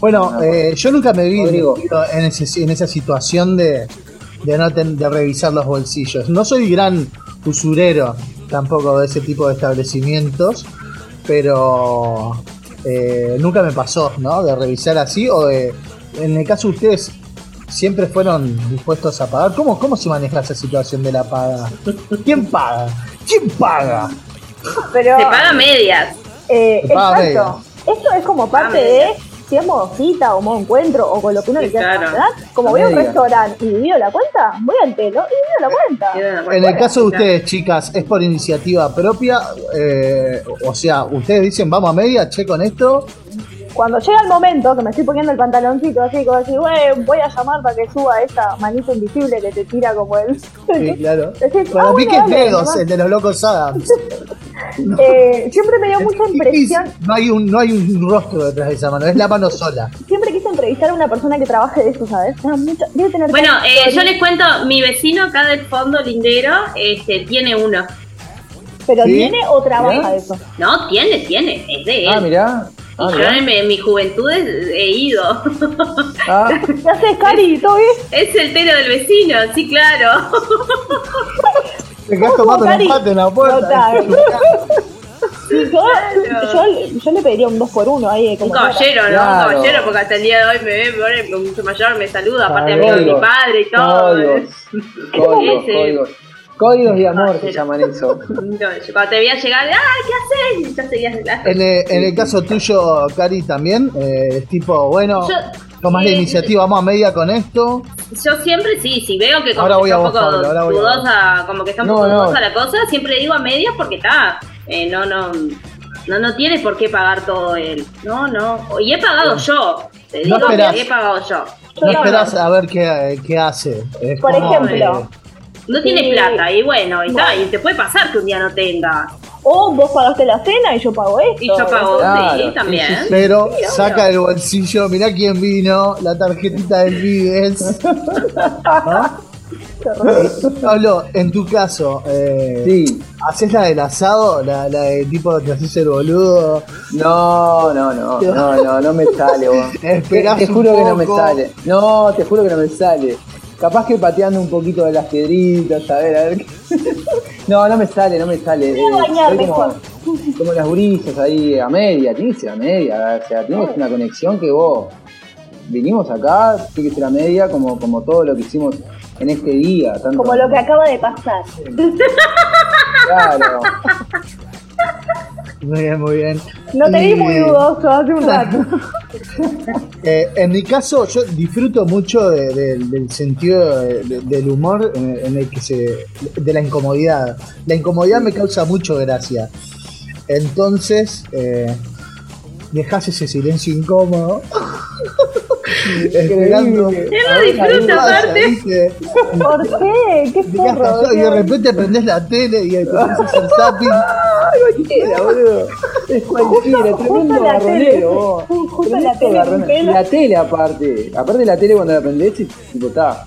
Bueno, eh, yo nunca me vi Rodrigo. en, ese- en esa situación de, de no ten- de revisar los bolsillos. No soy gran usurero tampoco de ese tipo de establecimientos, pero eh, nunca me pasó, ¿no? De revisar así o de, en el caso de ustedes, siempre fueron dispuestos a pagar. ¿Cómo, cómo se maneja esa situación de la paga? ¿Quién paga? ¿Quién paga? Pero, Se paga medias. eh, Se paga exacto. Esto es como parte de si es modo cita o modo encuentro o con lo que uno Sí, le quiera claro. llamar. Como voy a un restaurante y divido la cuenta, voy al telo y divido la cuenta. En el caso de ustedes, chicas, ¿es por iniciativa propia? Eh, o sea, ustedes dicen, vamos a media, che con esto. Cuando llega el momento que me estoy poniendo el pantaloncito así, como así, "Güey, voy a llamar para que suba esta manito invisible que te tira como el... Sí, claro. Decís, Para ah, mí bueno, que es dedos, el de los locos Adams. Eh, siempre me dio mucha impresión, No hay, un, no hay un rostro detrás de esa mano, es la mano sola. siempre quise entrevistar a una persona que trabaje de eso, ¿sabes? Debe tener Bueno, eh, yo les cuento, mi vecino acá del fondo lindero este, tiene uno. ¿Pero ¿Sí? tiene o trabaja de eso? No, tiene, tiene, es de él. Ah, mirá. Ah, yo en mi, en mi juventud he, he ido. Ah, ¿Qué haces, Cari? ¿Todo bien? es el telo del vecino, sí, claro. Te quedas tomando Cari? un mate en la puerta. Total. Yo, yo, yo le pediría un 2 por 1 ahí. Un Como caballero, ¿no? Claro. Un caballero, porque hasta el día de hoy me ve, me ve mucho mayor, me saluda, aparte amigo de mi padre y todo. Códigos. Códigos. Códigos de amor se Caballero. llaman eso. Cuando te veía llegar, ¡ay, qué haces! Ya seguías la... En el, en el caso tuyo, Cari, también, eh, es tipo, bueno, Yo- tomás la eh, iniciativa, vamos a media con esto. Yo siempre sí, si veo que como Ahora que voy está a un vos, poco Pablo, ahora vos. dudosa, como que está un No, poco no. dudosa la cosa, siempre digo a medias porque está, eh, no, no, no, no tiene por qué pagar todo él, no, no, y he pagado yo, te digo que he pagado yo, No no, esperás a ver qué, qué hace. Es Por como, ejemplo. No tiene Sí. plata y bueno, y, está, y te puede pasar que un día no tenga, O vos pagaste la cena y yo pago esto. y yo pago, Claro, sí, también. sí, sí. pero saca del bolsillo, mirá quién vino, la tarjetita del Vives. ¿No? Pablo, en tu caso, eh, Sí. ¿haces la del asado? La, la de tipo te haces el boludo. No, no, no, no, no, no me sale, vos. Te, un juro que no me sale. No, te juro que no me sale. Capaz que pateando un poquito de las piedritas, a ver, a ver. No, no me sale, no me sale. Soy como, como las gurisas ahí a media, tiene que ser a media, o sea, ser una conexión que vos vinimos acá, tiene que ser a media como, como todo lo que hicimos en este día. Tanto, Como lo que acaba de pasar. Claro. Muy bien, muy bien. No te vi Y, muy dudoso hace un rato. eh, en mi caso, yo disfruto mucho de- de- del sentido de- de- del humor en, en el que se. de la incomodidad. La incomodidad me causa mucho gracia. Entonces, eh, dejás ese silencio incómodo. Esperando. Él lo disfruta Pasa, aparte. ¿viste? ¿Por qué? ¿Qué Y de repente prendés la tele y te haces el zapping. Cualquiera, boludo. Es cualquiera, Justo tremendo garronero. Justo la Tremendo tele garronero. La tele aparte. Aparte la tele cuando la prendés, tipo, está.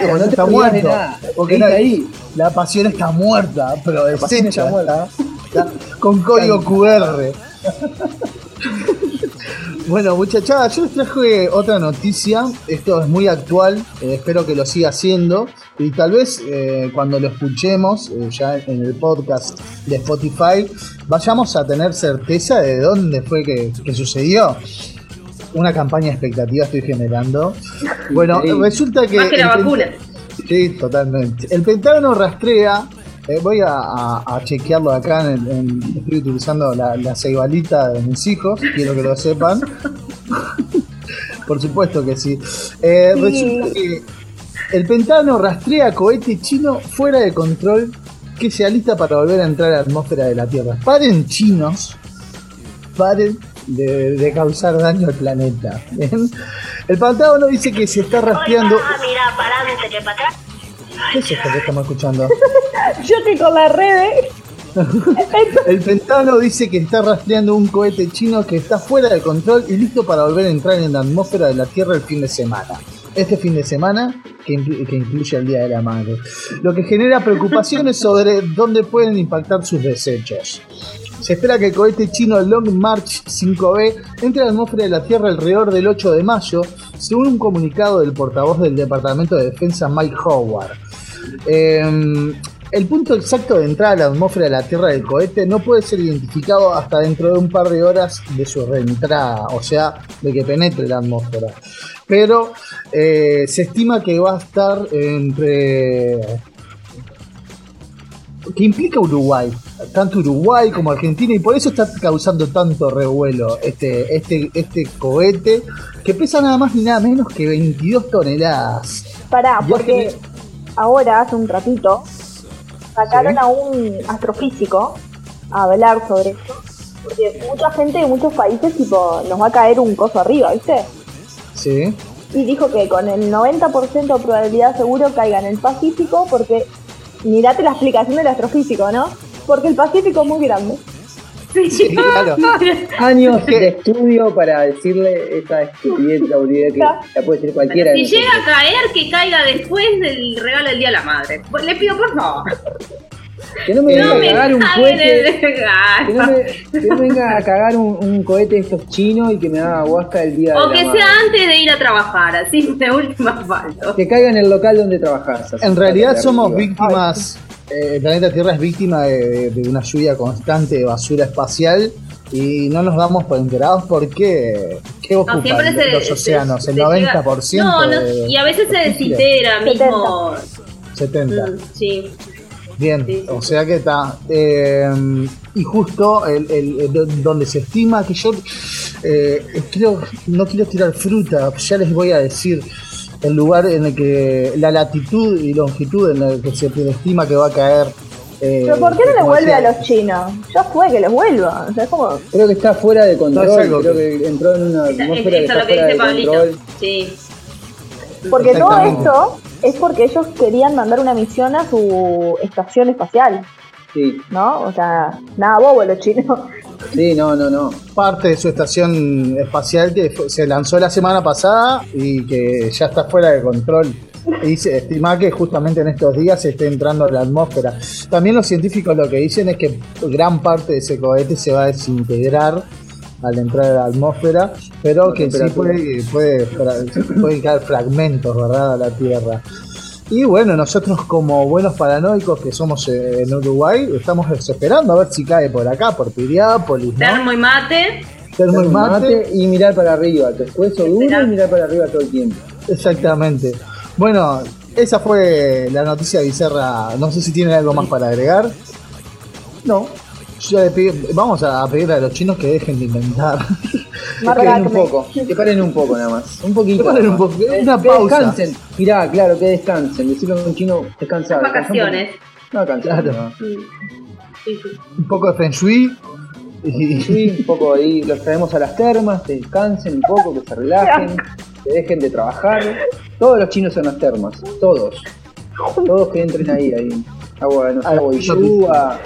Como no te está de muerto. nada. Porque Está no- ahí. la pasión está muerta, pero pasión deshecha. está muerta. Con código QR. Bueno, muchachada, yo les traje otra noticia. Esto es muy actual. eh, espero que lo siga haciendo. Y tal vez eh, cuando lo escuchemos, eh, ya en el podcast de Spotify, vayamos a tener certeza de dónde fue que, que sucedió. Una campaña de expectativa estoy generando. Bueno, resulta que. Más que la vacuna. Sí, totalmente. El Pentágono rastrea. eh, voy a, a- a chequearlo acá. En, el- en- estoy utilizando la, la ceibalita de mis hijos. Quiero que lo sepan. Por supuesto que sí. Eh, Sí. Resulta que el Pentágono rastrea cohete chino fuera de control que se alista para volver a entrar a la atmósfera de la Tierra. Paren chinos. Paren de, de causar daño al planeta. ¿bien? El Pentágono dice que se está rastreando. mira, para adelante, que para atrás. ¿Qué es esto que estamos escuchando? Yo que con las redes. El Pentágono dice que está rastreando un cohete chino que está fuera de control y listo para volver a entrar en la atmósfera de la Tierra el fin de semana. Este fin de semana, que, inclu- que incluye el Día de la Madre. Lo que genera preocupaciones sobre dónde pueden impactar sus desechos. Se espera que el cohete chino Long March 5B entre a la atmósfera de la Tierra alrededor del 8 de mayo, según un comunicado del portavoz del Departamento de Defensa Mike Howard. Eh, el punto exacto de entrada a la atmósfera de la Tierra del cohete no puede ser identificado hasta dentro de un par de horas de su reentrada, o sea, de que penetre la atmósfera. Pero eh, se estima que va a estar entre... que implica Uruguay, tanto Uruguay como Argentina, y por eso está causando tanto revuelo este, este, este cohete, que pesa nada más ni nada menos que 22 toneladas. Pará, porque que- ahora, hace un ratito, sacaron Sí. a un astrofísico a hablar sobre esto. Porque mucha gente de muchos países, tipo, nos va a caer un coso arriba, ¿viste? Sí. Y dijo que con el 90% de probabilidad seguro caiga en el Pacífico, porque mirate la explicación del astrofísico, ¿no? Porque el Pacífico es muy grande. Sí, claro. Años de estudio para decirle esa estupidez, la que la puede decir cualquiera. Si llega a caer, que caiga después del regalo del Día de la Madre. Pues, Le pido por favor. Que no me venga No a cagar un cohete. el regalo. Que no, me, que no venga a cagar un, un cohete de estos chinos y que me haga huasca el día O de que la madre. sea antes de ir a trabajar, así de última falta. Que caiga en el local donde trabajas. En realidad somos víctimas, el planeta Tierra es víctima de, de una lluvia constante de basura espacial y no nos damos por enterados porque ¿qué ocupan se, los océanos? se El llega- 90% No, no, de- y a veces se desintegra mismo. 70. Mm, Sí. Bien, Sí, sí, o sea que está. eh, y justo el, el- el do- donde se estima que yo eh, creo, no quiero tirar fruta, ya les voy a decir el lugar en el que la latitud y longitud en la que se estima que va a caer. eh, Pero ¿por qué no le vuelve a los chinos? Ya fue que les vuelva. O sea, es como... Creo que está fuera de control. No, es Creo que- entró en una atmósfera es está lo que fuera dice de Pablito. control. Sí. Porque todo esto es porque ellos querían mandar una misión a su estación espacial, Sí, ¿no? O sea, nada bobo los chinos. Sí, no, no, no. parte de su estación espacial que se lanzó la semana pasada y que ya está fuera de control. Y se estima que justamente en estos días se esté entrando a la atmósfera. También los científicos lo que dicen es que gran parte de ese cohete se va a desintegrar al entrar a la atmósfera, pero que sí puede, puede, pueden caer fragmentos ¿verdad? a la Tierra. Y bueno, nosotros como buenos paranoicos que somos eh, en Uruguay, estamos esperando a ver si cae por acá, por Piriápolis, ¿no? Termo y mate. Termo y mate. y mirar para arriba. Pescuezo duro y mirar para arriba todo el tiempo. Exactamente. Bueno, esa fue la noticia bizarra. No sé si tienen algo más para agregar. No. Yo le pido- vamos a pedirle a los chinos que dejen de inventar. Que paren un poco, que paren un poco nada más. Un poquito. Que paren un poco, Que- una que pausa. descansen. Mirá, claro, que descansen. Decirle a un chino, descansa. Vacaciones. No, cansado. Claro. no. Sí, sí. Un poco de Feng Shui. Sí, un poco ahí, los traemos a las termas, que descansen un poco, que se relajen, que dejen de trabajar. Todos los chinos son las termas, todos. Todos que entren ahí, ahí. Agua, no sé, agua Guillú, a,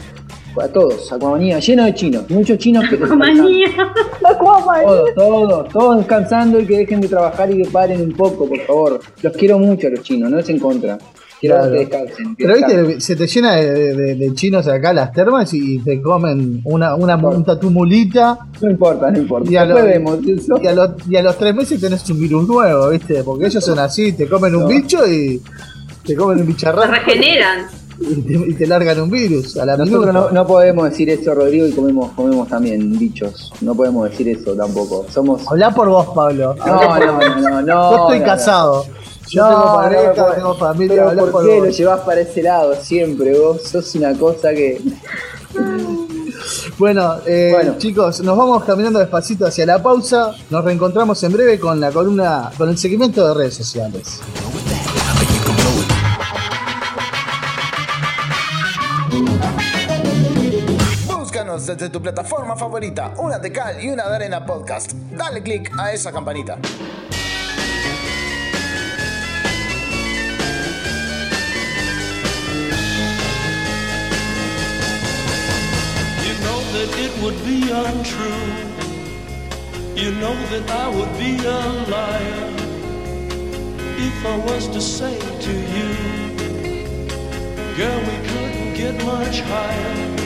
a todos, Aquamanía, lleno de chinos, muchos chinos que Manía. todos, todos, todos descansando y que dejen de trabajar y que paren un poco, por favor. Los quiero mucho a los chinos, no es en contra. Quiero Claro. que descansen. que Pero descansen. viste, se te llena de, de- de chinos acá las termas y te comen una, una un tatumulita. No importa, no importa. Y a, los- y a los, y a los tres meses tenés un virus nuevo, ¿viste? Porque ellos son así, te comen un No. bicho y te comen un Se bicharraco regeneran. Y te, y te largan un virus a la Nosotros no, no podemos decir eso, Rodrigo, y comemos, comemos también bichos. No podemos decir eso tampoco. Somos. Hablá por vos, Pablo. No, no, no, no, no. Yo estoy no, casado. Yo No, tengo pareja, no, tengo familia. Pero ¿por por qué vos. lo llevas para ese lado siempre? Vos sos una cosa que. Bueno, eh, Bueno. chicos, nos vamos caminando despacito hacia la pausa. Nos reencontramos en breve con la columna, con el seguimiento de redes sociales. Desde tu plataforma favorita, una de cal y una de arena podcast. Dale click a esa campanita. You know that it would be untrue. You know that I would be a liar if I was to say to you, Girl, we couldn't get much higher.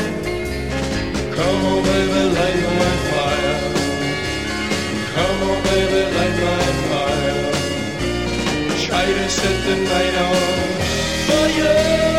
Come on, baby, light my fire. Come on, baby, light my fire. Try to set the night on fire.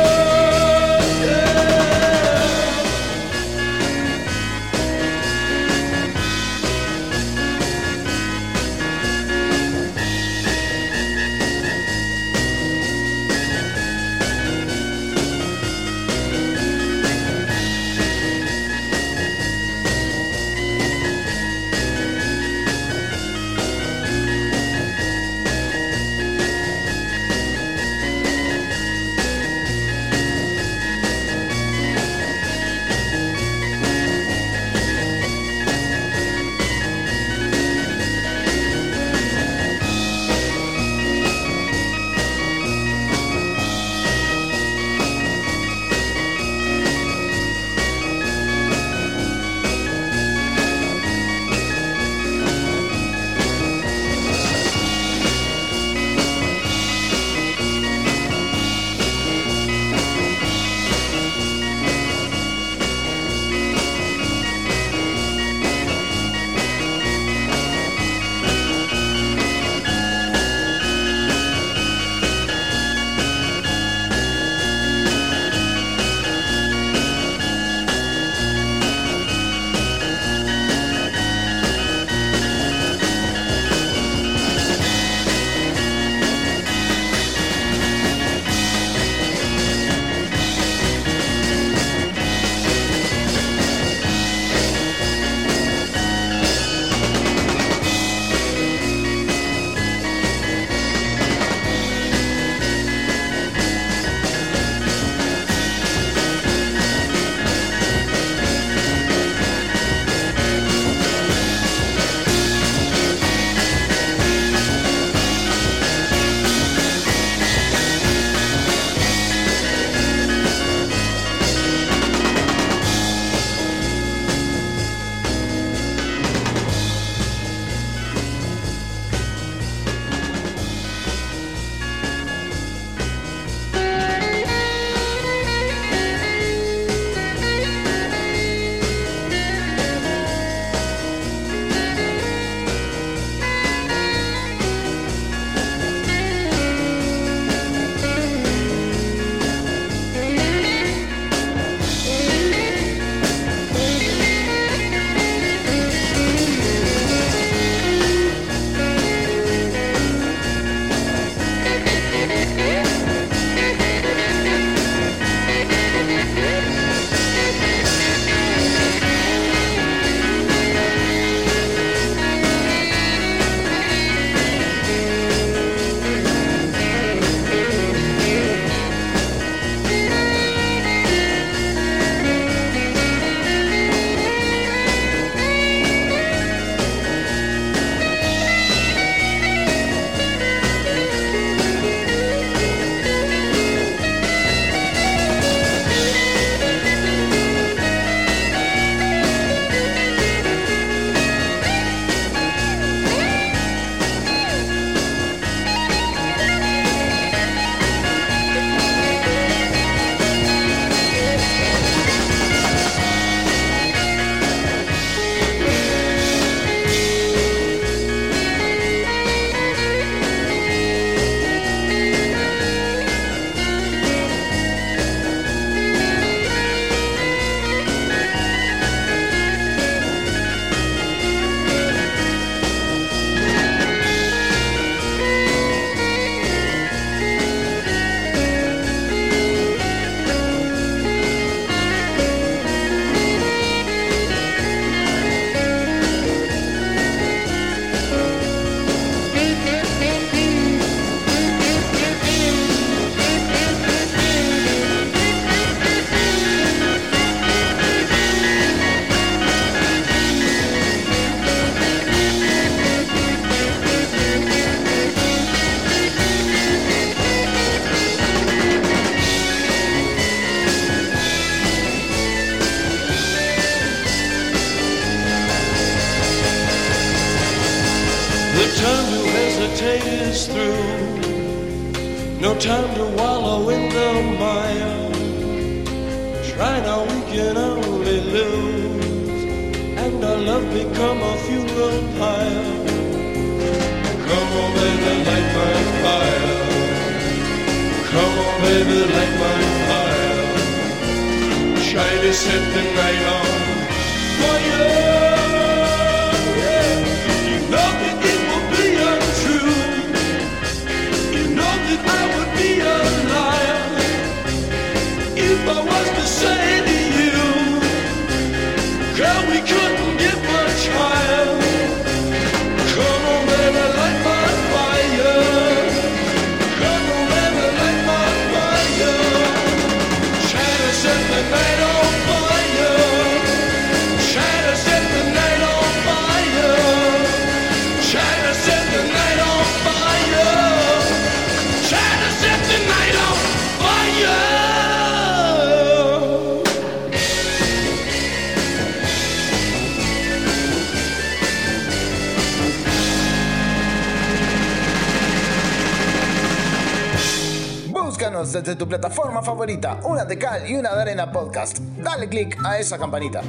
Desde tu plataforma favorita, una de cal y una de arena podcast. Dale click a esa campanita.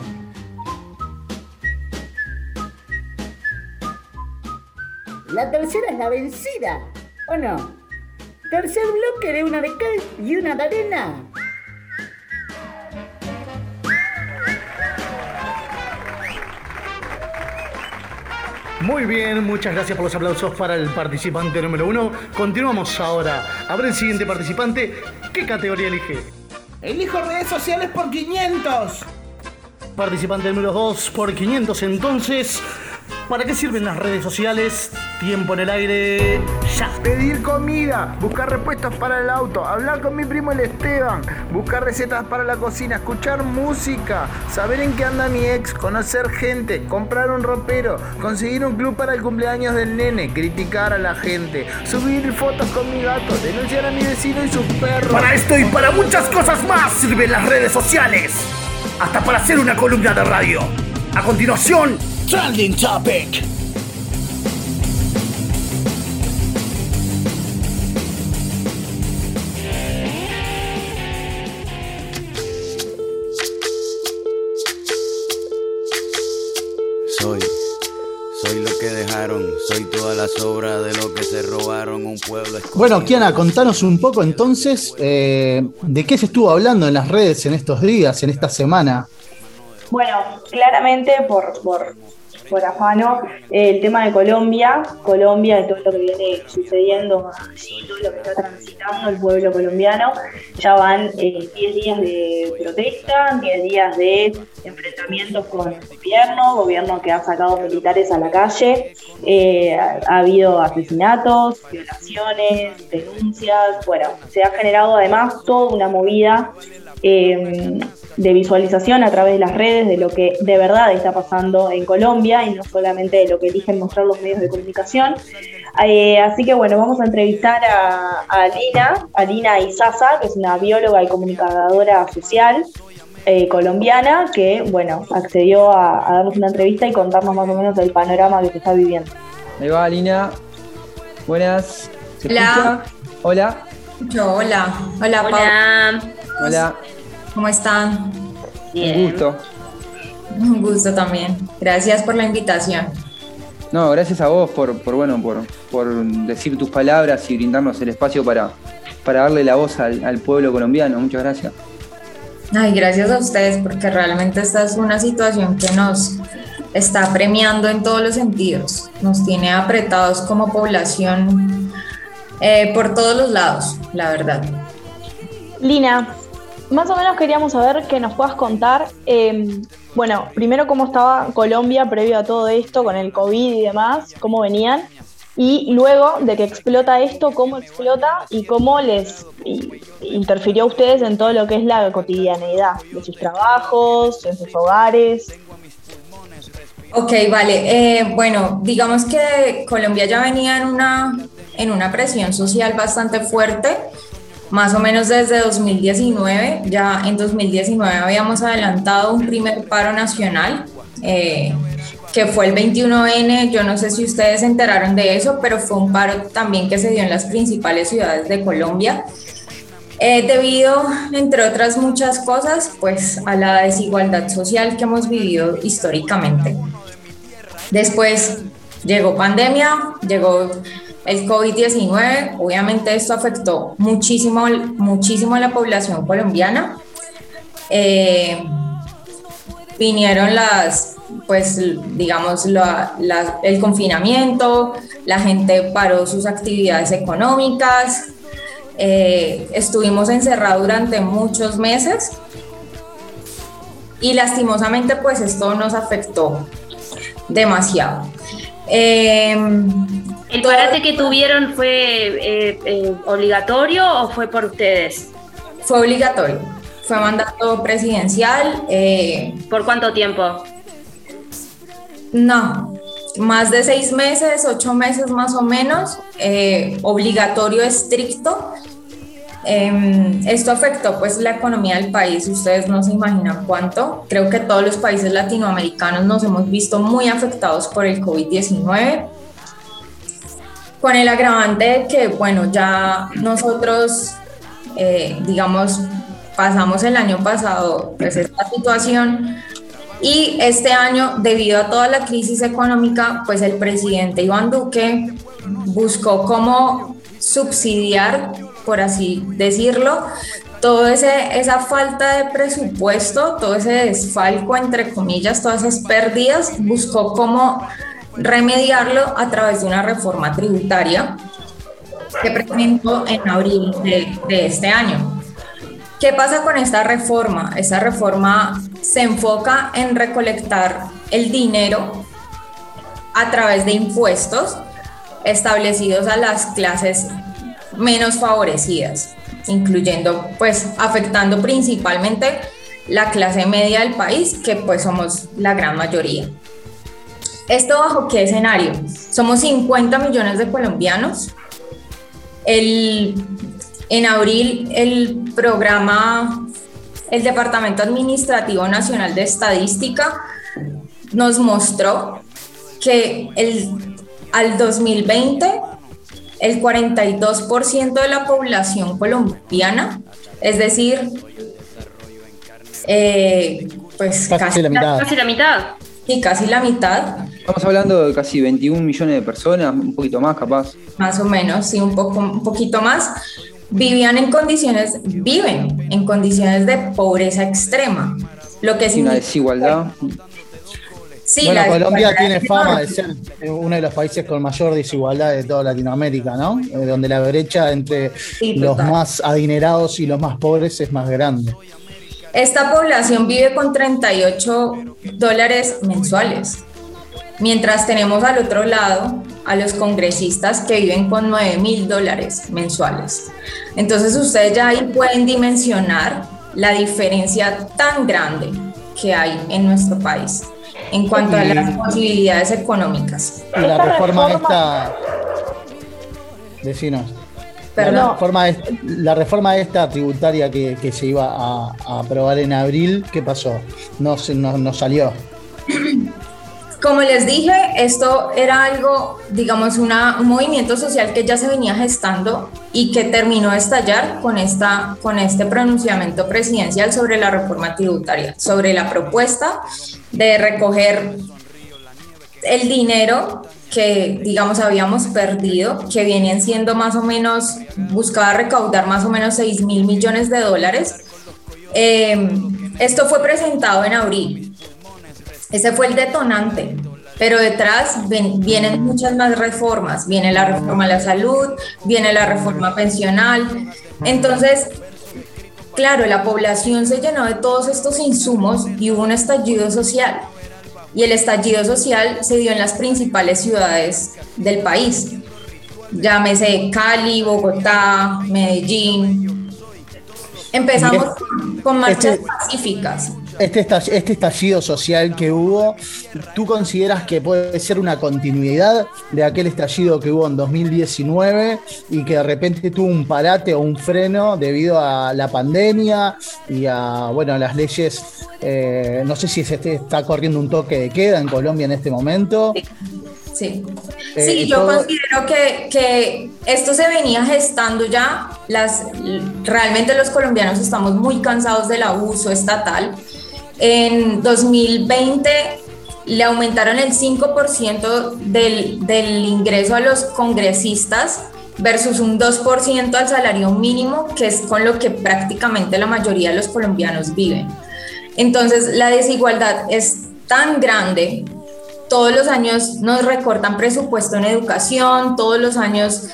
La tercera es la vencida, ¿o no? Tercer bloque de una de cal y una de arena. Muy bien, muchas gracias por los aplausos para el participante número uno. Continuamos ahora. A ver el siguiente participante. ¿Qué categoría elige? Elijo redes sociales por 500. Participante número 2 por 500 entonces. ¿Para qué sirven las redes sociales? Tiempo en el aire. Ya. Pedir comida, buscar repuestos para el auto, hablar con mi primo el Esteban, buscar recetas para la cocina, escuchar música, saber en qué anda mi ex, conocer gente, comprar un ropero, conseguir un club para el cumpleaños del nene, criticar a la gente, subir fotos con mi gato, denunciar a mi vecino y sus perros. Para esto y para muchas cosas más sirven las redes sociales. Hasta para hacer una columna de radio. A continuación, Trending Topic. Soy, soy lo que dejaron, soy toda la sobra de lo que se robaron un pueblo. Bueno, Kiana, contanos un poco entonces eh, de qué se estuvo hablando en las redes en estos días, en esta semana. Bueno, claramente por, por, por afano, eh, el tema de Colombia, Colombia, de todo lo que viene sucediendo allí, todo lo que está transitando el pueblo colombiano, ya van eh, 10 días de protesta, 10 días de enfrentamientos con el gobierno, gobierno que ha sacado militares a la calle, eh, ha, ha habido asesinatos, violaciones, denuncias, bueno, se ha generado además toda una movida eh, de visualización a través de las redes de lo que de verdad está pasando en Colombia y no solamente de lo que eligen mostrar los medios de comunicación. Eh, así que bueno, vamos a entrevistar a, a Lina, a Lina Isaza, que es una bióloga y comunicadora social eh, colombiana, que bueno, accedió a, a darnos una entrevista y contarnos más o menos el panorama que se está viviendo. Ahí va, Lina. Buenas. ¿Se Hola. escucha? Hola. Yo, hola. Hola. Hola. Hola. ¿Cómo están? Un gusto. Un gusto también. Gracias por la invitación. No, gracias a vos por, por bueno, por, por decir tus palabras y brindarnos el espacio para, para darle la voz al, al pueblo colombiano. Muchas gracias. Ay, gracias a ustedes porque realmente esta es una situación que nos está premiando en todos los sentidos. Nos tiene apretados como población eh, por todos los lados, la verdad. Lina, más o menos queríamos saber que nos puedas contar, eh, bueno, primero cómo estaba Colombia previo a todo esto, con el COVID y demás, cómo venían, y luego de que explota esto, cómo explota y cómo les interfirió a ustedes en todo lo que es la cotidianeidad de sus trabajos, en sus hogares. Ok, vale. Eh, bueno, digamos que Colombia ya venía en una, en una presión social bastante fuerte, más o menos desde 2019. Ya en 2019 habíamos adelantado un primer paro nacional, eh, que fue el 21N, yo no sé si ustedes se enteraron de eso, pero fue un paro también que se dio en las principales ciudades de Colombia. Eh, debido, entre otras muchas cosas, pues a la desigualdad social que hemos vivido históricamente. Después llegó pandemia, llegó el COVID-19, obviamente esto afectó muchísimo, muchísimo a la población colombiana. Eh, vinieron las, pues digamos, el confinamiento, la gente paró sus actividades económicas, eh, estuvimos encerrados durante muchos meses y lastimosamente pues esto nos afectó demasiado. Eh, ¿El parate que tuvieron fue eh, eh, obligatorio o fue por ustedes? Fue obligatorio, fue mandato presidencial. ¿Por cuánto tiempo? No, más de seis meses, ocho meses más o menos, obligatorio estricto. Em, esto afectó pues la economía del país, ustedes no se imaginan cuánto. Creo que todos los países latinoamericanos nos hemos visto muy afectados por el COVID-19, con el agravante de que, bueno, ya nosotros, eh, digamos, pasamos el año pasado pues esta situación y este año, debido a toda la crisis económica, pues el presidente Iván Duque buscó cómo subsidiar por así decirlo, ese esa falta de presupuesto, todo ese desfalco entre comillas, todas esas pérdidas, buscó cómo remediarlo a través de una reforma tributaria que presentó en abril de, de este año. ¿Qué pasa con esta reforma? Esta reforma se enfoca en recolectar el dinero a través de impuestos establecidos a las clases menos favorecidas, incluyendo, pues, afectando principalmente la clase media del país, que pues somos la gran mayoría. ¿Esto bajo qué escenario? Somos 50 millones de colombianos. El, en abril el programa, el Departamento Administrativo Nacional de Estadística nos mostró que el, al 2020 el 42% de la población colombiana, es decir, eh, pues casi, la mitad. Casi la mitad. Sí, casi la mitad. Estamos hablando de casi 21 millones de personas, un poquito más capaz. Más o menos, sí, un, poco, un poquito más. Vivían en condiciones, viven en condiciones de pobreza extrema. Lo que es una desigualdad. Sí, bueno, Colombia tiene fama de ser uno de los países con mayor desigualdad de toda Latinoamérica, ¿no? Eh, donde la brecha entre los más adinerados y los más pobres es más grande. Esta población vive con 38 dólares mensuales, mientras tenemos al otro lado a los congresistas que viven con 9 mil dólares mensuales. Entonces ustedes ya ahí pueden dimensionar la diferencia tan grande que hay en nuestro país en cuanto a las posibilidades económicas. La reforma esta, vecinos. La reforma, la reforma esta tributaria que, se iba a, aprobar en abril, ¿qué pasó? No, no, no salió. Como les dije, esto era algo, digamos, una, un movimiento social que ya se venía gestando y que terminó de estallar con, esta, con este pronunciamiento presidencial sobre la reforma tributaria, sobre la propuesta de recoger el dinero que, digamos, habíamos perdido, que vienen siendo más o menos, buscaba recaudar más o menos 6 mil millones de dólares. Eh, esto fue presentado en abril ese fue el detonante. Pero detrás vienen muchas más reformas. Viene la reforma a la salud, viene la reforma pensional. Entonces, claro, la población se llenó de todos estos insumos y hubo un estallido social. Y el estallido social se dio en las principales ciudades del país. Llámese Cali, Bogotá, Medellín. Empezamos Y con, marchas este- pacíficas. Este, estall- este estallido social que hubo, ¿tú consideras que puede ser una continuidad de aquel estallido que hubo en 2019 y que de repente tuvo un parate o un freno debido a la pandemia y a bueno, a las leyes? eh, no sé si se este- está corriendo un toque de queda en Colombia en este momento. Sí. Eh, Sí, yo todo- considero que, que esto se venía gestando ya. Las, realmente los colombianos estamos muy cansados del abuso estatal. En 2020 le aumentaron el 5% del, del ingreso a los congresistas versus un 2% al salario mínimo, que es con lo que prácticamente la mayoría de los colombianos viven. Entonces la desigualdad es tan grande todos los años nos recortan presupuesto en educación, todos los años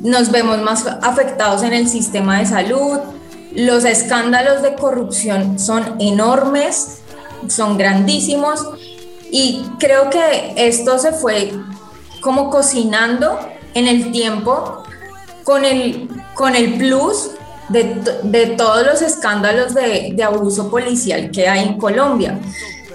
nos vemos más afectados en el sistema de salud, los escándalos de corrupción son enormes, son grandísimos y creo que esto se fue como cocinando en el tiempo con el, con el plus de, de todos los escándalos de, de abuso policial que hay en Colombia.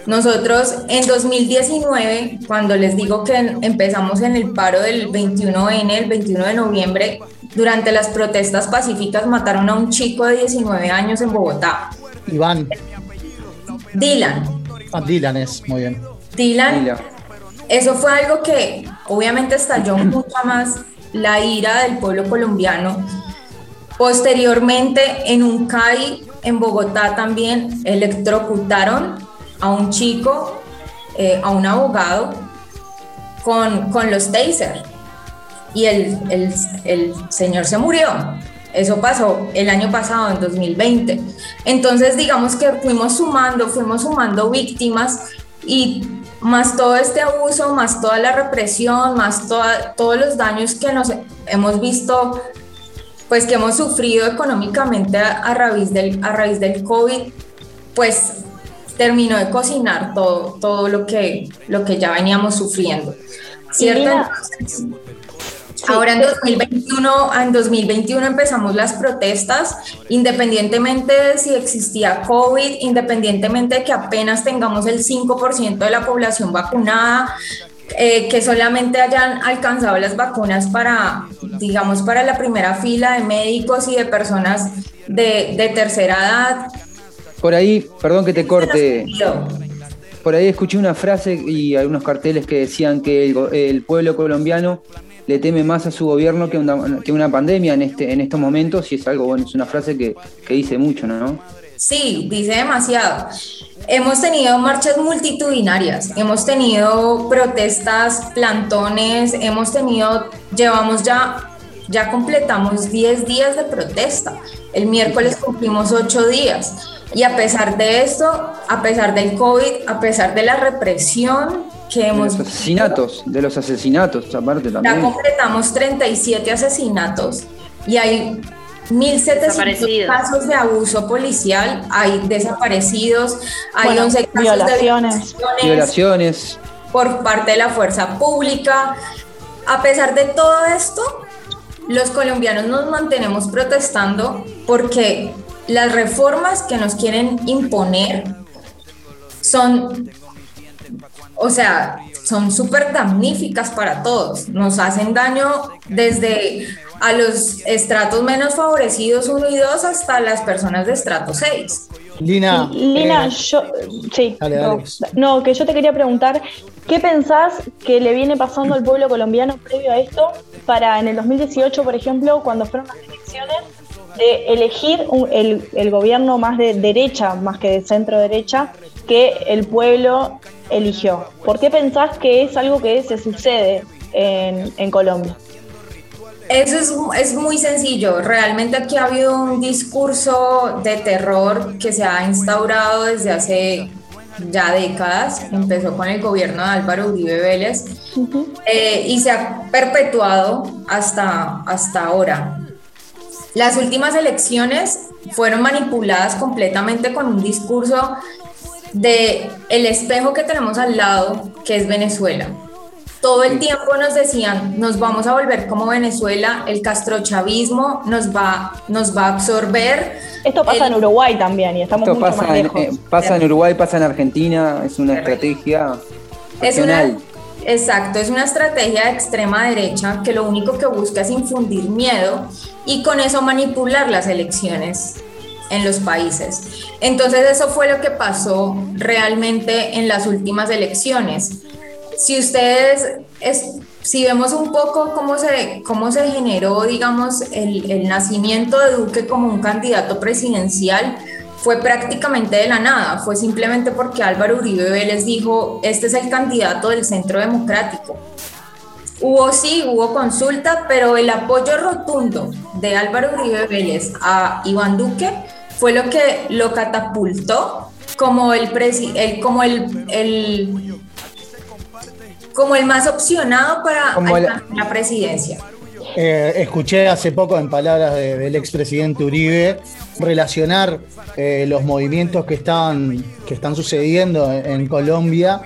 Nosotros en 2019, cuando les digo que en- empezamos en el paro del 21N, el 21 de noviembre, durante las protestas pacíficas mataron a un chico de 19 años en Bogotá. Iván, Dylan. ah, Dylan es, muy bien. Dylan, eso fue algo que obviamente estalló mucha más la ira del pueblo colombiano. Posteriormente, en un CAI en Bogotá también electrocutaron a un chico, eh, a un abogado, con, con los taser. Y el, el- el señor se murió. Eso pasó el año pasado, en 2020. Entonces, digamos que fuimos sumando, fuimos sumando víctimas y más todo este abuso, más toda la represión, más toda- todos los daños que nos hemos visto, pues que hemos sufrido económicamente a, a raíz del, a raíz del COVID, pues terminó de cocinar todo, todo lo, que, lo que ya veníamos sufriendo. ¿Cierto? Entonces, Ahora en 2021, en 2021 empezamos las protestas, independientemente de si existía COVID, independientemente de que apenas tengamos el 5% de la población vacunada, eh, que solamente hayan alcanzado las vacunas para, digamos, para la primera fila de médicos y de personas de, de tercera edad. Por ahí, perdón que te corte, Yo, por ahí escuché una frase y algunos carteles que decían que el, el pueblo colombiano le teme más a su gobierno que una, que una pandemia en, este, en estos momentos y es algo, bueno, es una frase que, que dice mucho, ¿no? Sí, dice demasiado. Hemos tenido marchas multitudinarias, hemos tenido protestas, plantones, hemos tenido, llevamos ya, ya completamos 10 días de protesta. El miércoles cumplimos 8 días. Y a pesar de esto, a pesar del COVID, a pesar de la represión que De hemos los asesinatos, de los asesinatos, aparte ya también. completamos 37 asesinatos y hay 1.700 Desaparecidos. casos de abuso policial, hay desaparecidos, hay Bueno, 11 casos violaciones. de violaciones Violaciones, por parte de la fuerza pública. A pesar de todo esto, los colombianos nos mantenemos protestando porque las reformas que nos quieren imponer son, o sea, son súper damníficas para todos. Nos hacen daño desde a los estratos menos favorecidos 1 y 2 hasta las personas de estrato 6. Lina, Lina, eh, yo. Sí. dale, no, dale. no, que yo te quería preguntar, ¿qué pensás que le viene pasando al pueblo colombiano previo a esto para en el 2018, por ejemplo, cuando fueron las elecciones, de elegir un- el, el gobierno más de derecha, más que de centro derecha, que el pueblo eligió? ¿Por qué pensás que es algo que se sucede en, en Colombia? Eso es, es muy sencillo. Realmente aquí ha habido un discurso de terror que se ha instaurado desde hace ya décadas. Empezó con el gobierno de Álvaro Uribe Vélez eh, y se ha perpetuado hasta, hasta ahora. Las últimas elecciones fueron manipuladas completamente con un discurso de el espejo que tenemos al lado, que es Venezuela. todo el tiempo nos decían, nos vamos a volver como Venezuela, el castrochavismo nos va, nos va a absorber. Esto pasa El- en Uruguay también y estamos Esto mucho más pasa en, lejos. eh, pasa en Uruguay, pasa en Argentina, es una estrategia Es una, nacional. Exacto, es una estrategia de extrema derecha que lo único que busca es infundir miedo y con eso manipular las elecciones en los países. Entonces eso fue lo que pasó realmente en las últimas elecciones. Si ustedes, es- si vemos un poco cómo se, cómo se generó, digamos, el, el nacimiento de Duque como un candidato presidencial, fue prácticamente de la nada, fue simplemente porque Álvaro Uribe Vélez dijo, este es el candidato del Centro Democrático. Hubo sí, hubo consulta, pero el apoyo rotundo de Álvaro Uribe Vélez a Iván Duque fue lo que lo catapultó como el, presi- el- como el, el- como el más opcionado para Como la presidencia. Eh, escuché hace poco en palabras de- del expresidente Uribe relacionar eh, los movimientos que estaban que están sucediendo en, Colombia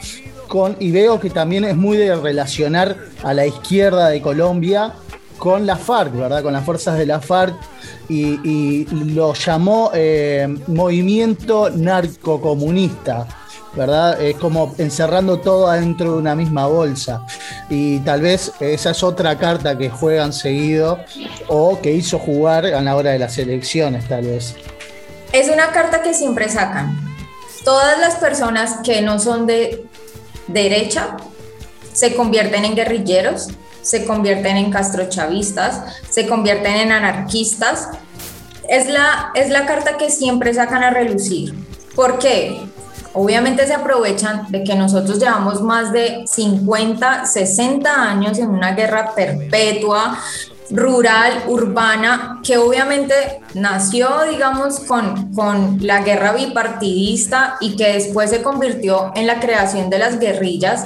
con y veo que también es muy de relacionar a la izquierda de Colombia con la FARC, ¿verdad? Con las fuerzas de la FARC y, y lo llamó eh, movimiento narcocomunista. ¿Verdad? Es como encerrando todo adentro de una misma bolsa. Y tal vez esa es otra carta que juegan seguido o que hizo jugar a la hora de las elecciones, tal vez. Es una carta que siempre sacan. Todas las personas que no son de derecha se convierten en guerrilleros, se convierten en castrochavistas, se convierten en anarquistas. Es la, es la carta que siempre sacan a relucir. ¿Por qué? Obviamente se aprovechan de que nosotros llevamos más de 50, 60 años en una guerra perpetua, rural, urbana, que obviamente nació, digamos, con, con la guerra bipartidista y que después se convirtió en la creación de las guerrillas.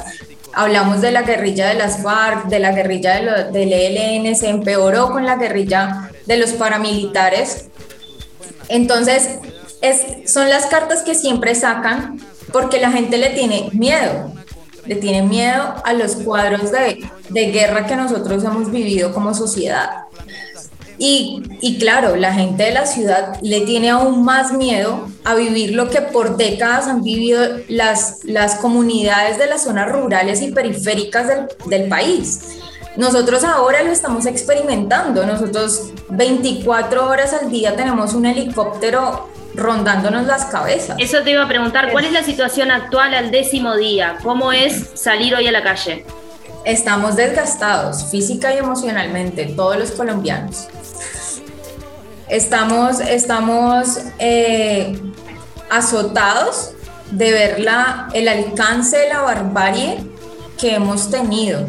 Hablamos de la guerrilla de las FARC, de la guerrilla de lo- del ELN, se empeoró con la guerrilla de los paramilitares. Entonces, es, son las cartas que siempre sacan porque la gente le tiene miedo, le tiene miedo a los cuadros de, de guerra que nosotros hemos vivido como sociedad. Y, y claro, la gente de la ciudad le tiene aún más miedo a vivir lo que por décadas han vivido las, las comunidades de las zonas rurales y periféricas del, del país. Nosotros ahora lo estamos experimentando. Nosotros 24 horas al día tenemos un helicóptero rondándonos las cabezas. Eso te iba a preguntar, ¿cuál es la situación actual al décimo día? ¿Cómo es salir hoy a la calle? Estamos desgastados física y emocionalmente, todos los colombianos. Estamos, estamos eh, azotados de ver la, el alcance de la barbarie que hemos tenido.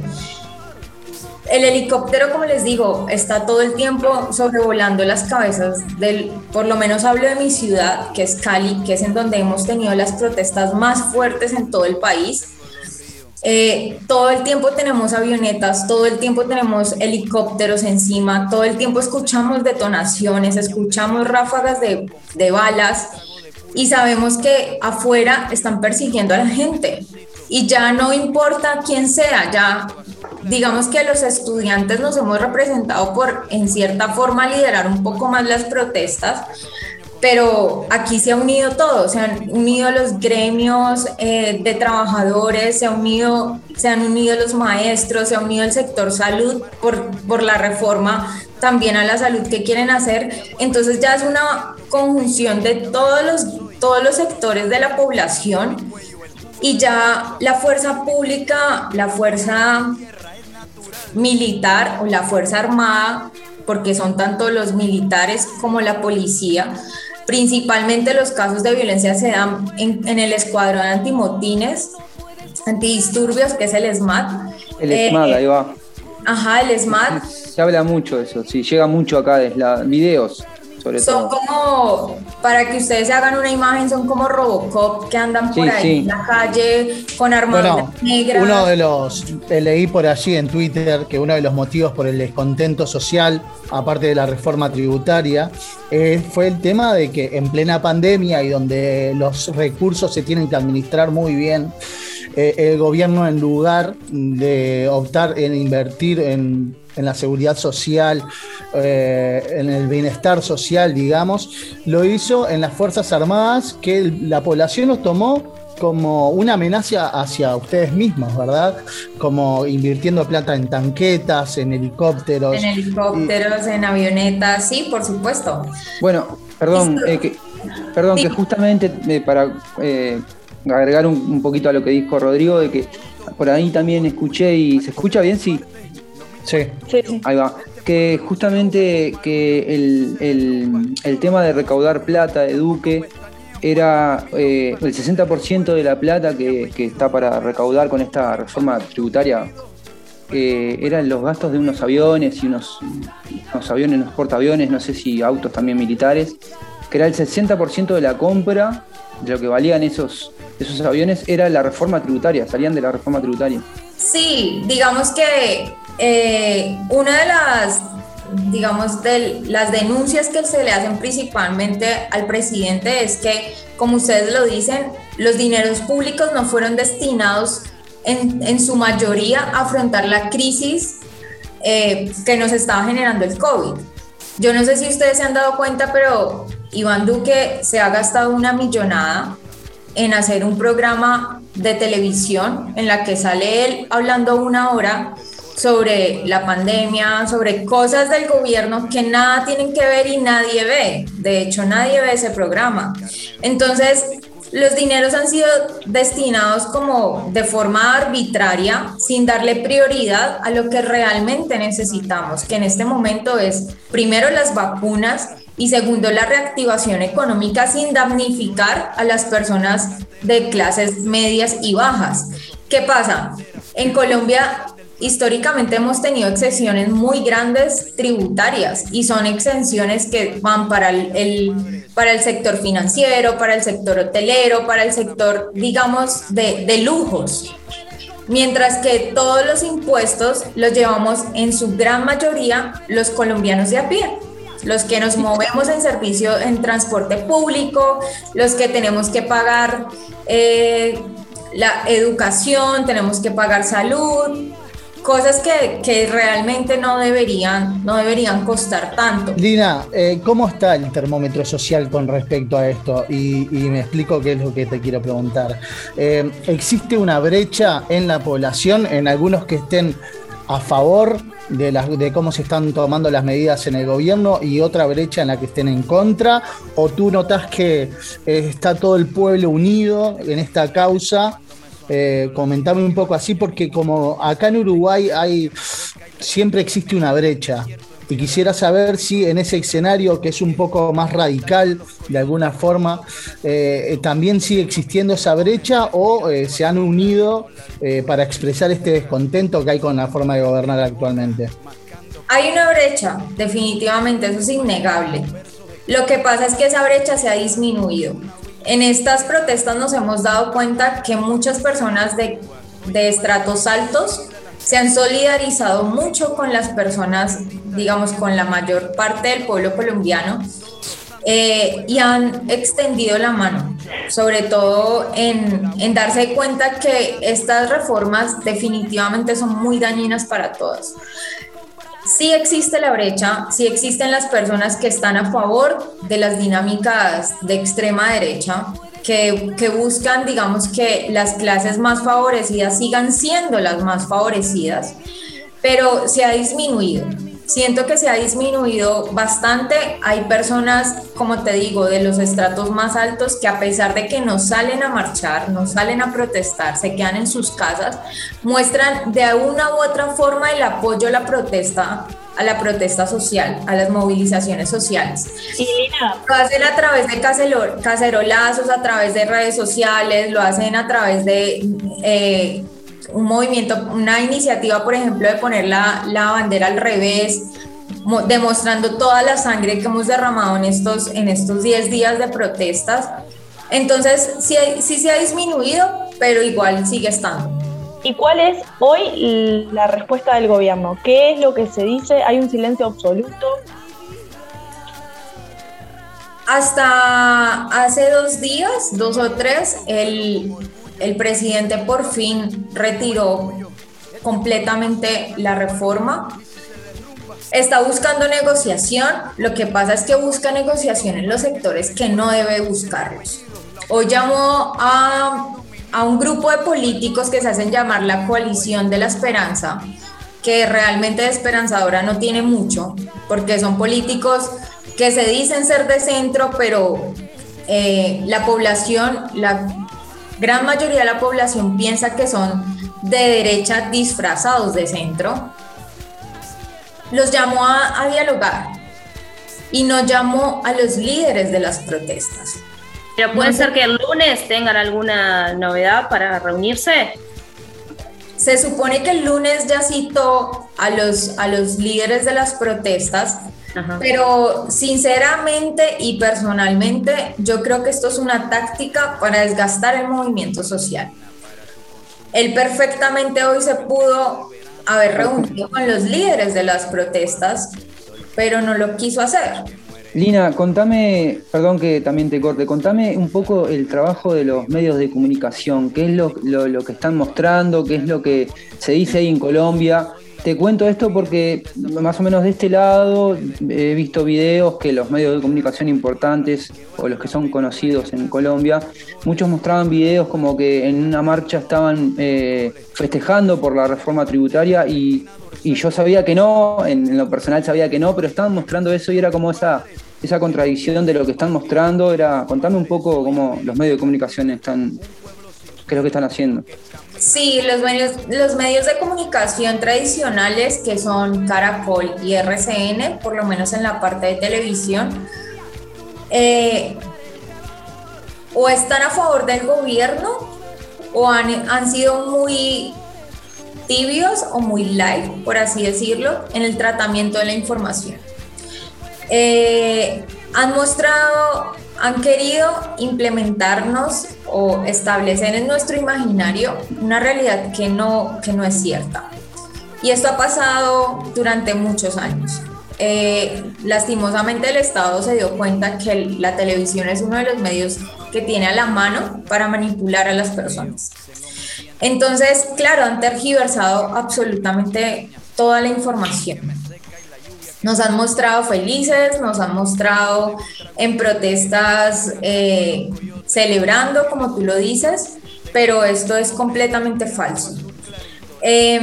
El helicóptero, como les digo, está todo el tiempo sobrevolando las cabezas del, por lo menos hablo de mi ciudad, que es Cali, que es en donde hemos tenido las protestas más fuertes en todo el país. Eh, todo el tiempo tenemos avionetas, todo el tiempo tenemos helicópteros encima, todo el tiempo escuchamos detonaciones, escuchamos ráfagas de, de balas y sabemos que afuera están persiguiendo a la gente y ya no importa quién sea, ya digamos que los estudiantes nos hemos representado por en cierta forma liderar un poco más las protestas, pero aquí se ha unido todo, se han unido los gremios eh, de trabajadores, se, unido, se han unido los maestros, se ha unido el sector salud por, por la reforma también a la salud que quieren hacer. Entonces ya es una conjunción de todos los, todos los sectores de la población y ya la fuerza pública, la fuerza militar o la fuerza armada, porque son tanto los militares como la policía, Principalmente los casos de violencia se dan en, en el escuadrón antimotines, antidisturbios, que es el SMAT. El Eh, SMAD, ahí va. Ajá, el SMAT. Se habla mucho de eso, sí, llega mucho acá, de la, videos, sobre Son todo. como, para que ustedes se hagan una imagen, son como Robocop que andan por Sí, ahí sí. en la calle con armaduras Bueno, negras. uno de los, eh, leí por allí en Twitter que uno de los motivos por el descontento social, aparte de la reforma tributaria, eh, fue el tema de que en plena pandemia y donde los recursos se tienen que administrar muy bien, eh, el gobierno en lugar de optar en invertir en, en la seguridad social, eh, en el bienestar social, digamos, lo hizo en las Fuerzas Armadas, que la población los tomó como una amenaza hacia ustedes mismos, ¿verdad? Como invirtiendo plata en tanquetas, en helicópteros. En helicópteros, en avionetas, sí, por supuesto. Bueno, perdón, eh, que, perdón, que justamente eh, para eh, agregar un, un poquito a lo que dijo Rodrigo, de que por ahí también escuché y se escucha bien, sí. Sí. Ahí va. Que justamente que el, el- el tema de recaudar plata de Duque era eh, el 60% de la plata que, que está para recaudar con esta reforma tributaria. eh, eran los gastos de unos aviones y unos, unos aviones, unos portaaviones, no sé si autos también militares, que era el 60% de la compra de lo que valían esos, esos aviones, era la reforma tributaria, salían de la reforma tributaria. Sí, digamos que eh, una de las, digamos, de las denuncias que se le hacen principalmente al presidente es que, como ustedes lo dicen, los dineros públicos no fueron destinados en, en su mayoría a afrontar la crisis eh, que nos estaba generando el COVID. Yo no sé si ustedes se han dado cuenta, pero Iván Duque se ha gastado una millonada en hacer un programa de televisión en la que sale él hablando una hora sobre la pandemia, sobre cosas del gobierno que nada tienen que ver y nadie ve. De hecho, nadie ve ese programa. Entonces, los dineros han sido destinados como de forma arbitraria, sin darle prioridad a lo que realmente necesitamos, que en este momento es primero las vacunas y segundo la reactivación económica sin damnificar a las personas de clases medias y bajas. ¿Qué pasa? En Colombia históricamente hemos tenido exenciones muy grandes tributarias y son exenciones que van para el, para el sector financiero, para el sector hotelero, para el sector, digamos, de, de lujos. Mientras que todos los impuestos los llevamos en su gran mayoría los colombianos de a pie, los que nos movemos en servicio en transporte público, los que tenemos que pagar eh, la educación, tenemos que pagar salud, cosas que, realmente no deberían, no deberían costar tanto. Lina, eh, ¿cómo está el termómetro social con respecto a esto? Y, y me explico qué es lo que te quiero preguntar. Eh, ¿Existe una brecha en la población, en algunos que estén a favor de, las, de cómo se están tomando las medidas en el gobierno y otra brecha en la que estén en contra? ¿O tú notas que eh, está todo el pueblo unido en esta causa? Eh, comentame un poco así, porque como acá en Uruguay hay siempre existe una brecha. Y quisiera saber si en ese escenario que es un poco más radical de alguna forma, eh, eh, también sigue existiendo esa brecha o eh, se han unido para expresar este descontento que hay con la forma de gobernar actualmente. Hay una brecha, definitivamente, eso es innegable. Lo que pasa es que esa brecha se ha disminuido. En estas protestas nos hemos dado cuenta que muchas personas de, estratos altos se han solidarizado mucho con las personas, digamos, con la mayor parte del pueblo colombiano eh, y han extendido la mano, sobre todo en, darse cuenta que estas reformas definitivamente son muy dañinas para todos sí existe la brecha, sí existen las personas que están a favor de las dinámicas de extrema derecha, que, que, buscan, digamos, que las clases más favorecidas sigan siendo las más favorecidas, pero se ha disminuido. Siento que se ha disminuido bastante. Hay personas, como te digo, de los estratos más altos que a pesar de que no salen a marchar, no salen a protestar, se quedan en sus casas, muestran de una u otra forma el apoyo a la protesta a la protesta social, a las movilizaciones sociales. Lina, lo hacen a través de cacerolazos, a través de redes sociales, lo hacen a través de eh, un movimiento, una iniciativa, por ejemplo, de poner la, la bandera al revés, mo- demostrando toda la sangre que hemos derramado en estos, en estos 10 días de protestas. Entonces, sí, sí se ha disminuido, pero igual sigue estando. ¿y cuál es hoy la respuesta del gobierno? ¿Qué es lo que se dice? ¿Hay un silencio absoluto? Hasta hace dos días, dos o tres, el, el presidente por fin retiró completamente la reforma. Está buscando negociación, lo que pasa es que busca negociación en los sectores que no debe buscarlos. Hoy llamó a, a un grupo de políticos que se hacen llamar la coalición de la esperanza, que realmente de esperanzadora no tiene mucho, porque son políticos que se dicen ser de centro, pero eh, la población, la gran mayoría de la población piensa que son de derecha disfrazados de centro. Los llamó a, a dialogar y no llamó a los líderes de las protestas. Pero puede ser que el lunes tengan alguna novedad para reunirse. Se supone que el lunes ya citó a los, a los líderes de las protestas, pero sinceramente y personalmente yo creo que esto es una táctica para desgastar el movimiento social. Él perfectamente hoy se pudo haber reunido con los líderes de las protestas, pero no lo quiso hacer. Lina, contame, perdón que también te corte, contame un poco el trabajo de los medios de comunicación, qué es lo, lo, lo que están mostrando, qué es lo que se dice ahí en Colombia. Te cuento esto porque más o menos de este lado he visto videos que los medios de comunicación importantes o los que son conocidos en Colombia, muchos mostraban videos como que en una marcha estaban eh, festejando por la reforma tributaria y, yo sabía que no, en, en, lo personal sabía que no, pero estaban mostrando eso y era como esa, esa contradicción de lo que están mostrando. Era, contame un poco cómo los medios de comunicación están, qué es lo que están haciendo. Sí, los medios, los medios de comunicación tradicionales que son Caracol y RCN, por lo menos en la parte de televisión, eh, o están a favor del gobierno o han, han sido muy tibios o muy light, por así decirlo, en el tratamiento de la información. Eh, han mostrado, han querido implementarnos o establecer en nuestro imaginario una realidad que no, que no es cierta. Y esto ha pasado durante muchos años. Eh, lastimosamente el Estado se dio cuenta que la televisión es uno de los medios que tiene a la mano para manipular a las personas. Entonces, claro, han tergiversado absolutamente toda la información. Nos han mostrado felices, nos han mostrado en protestas eh, celebrando, como tú lo dices, pero esto es completamente falso. Eh,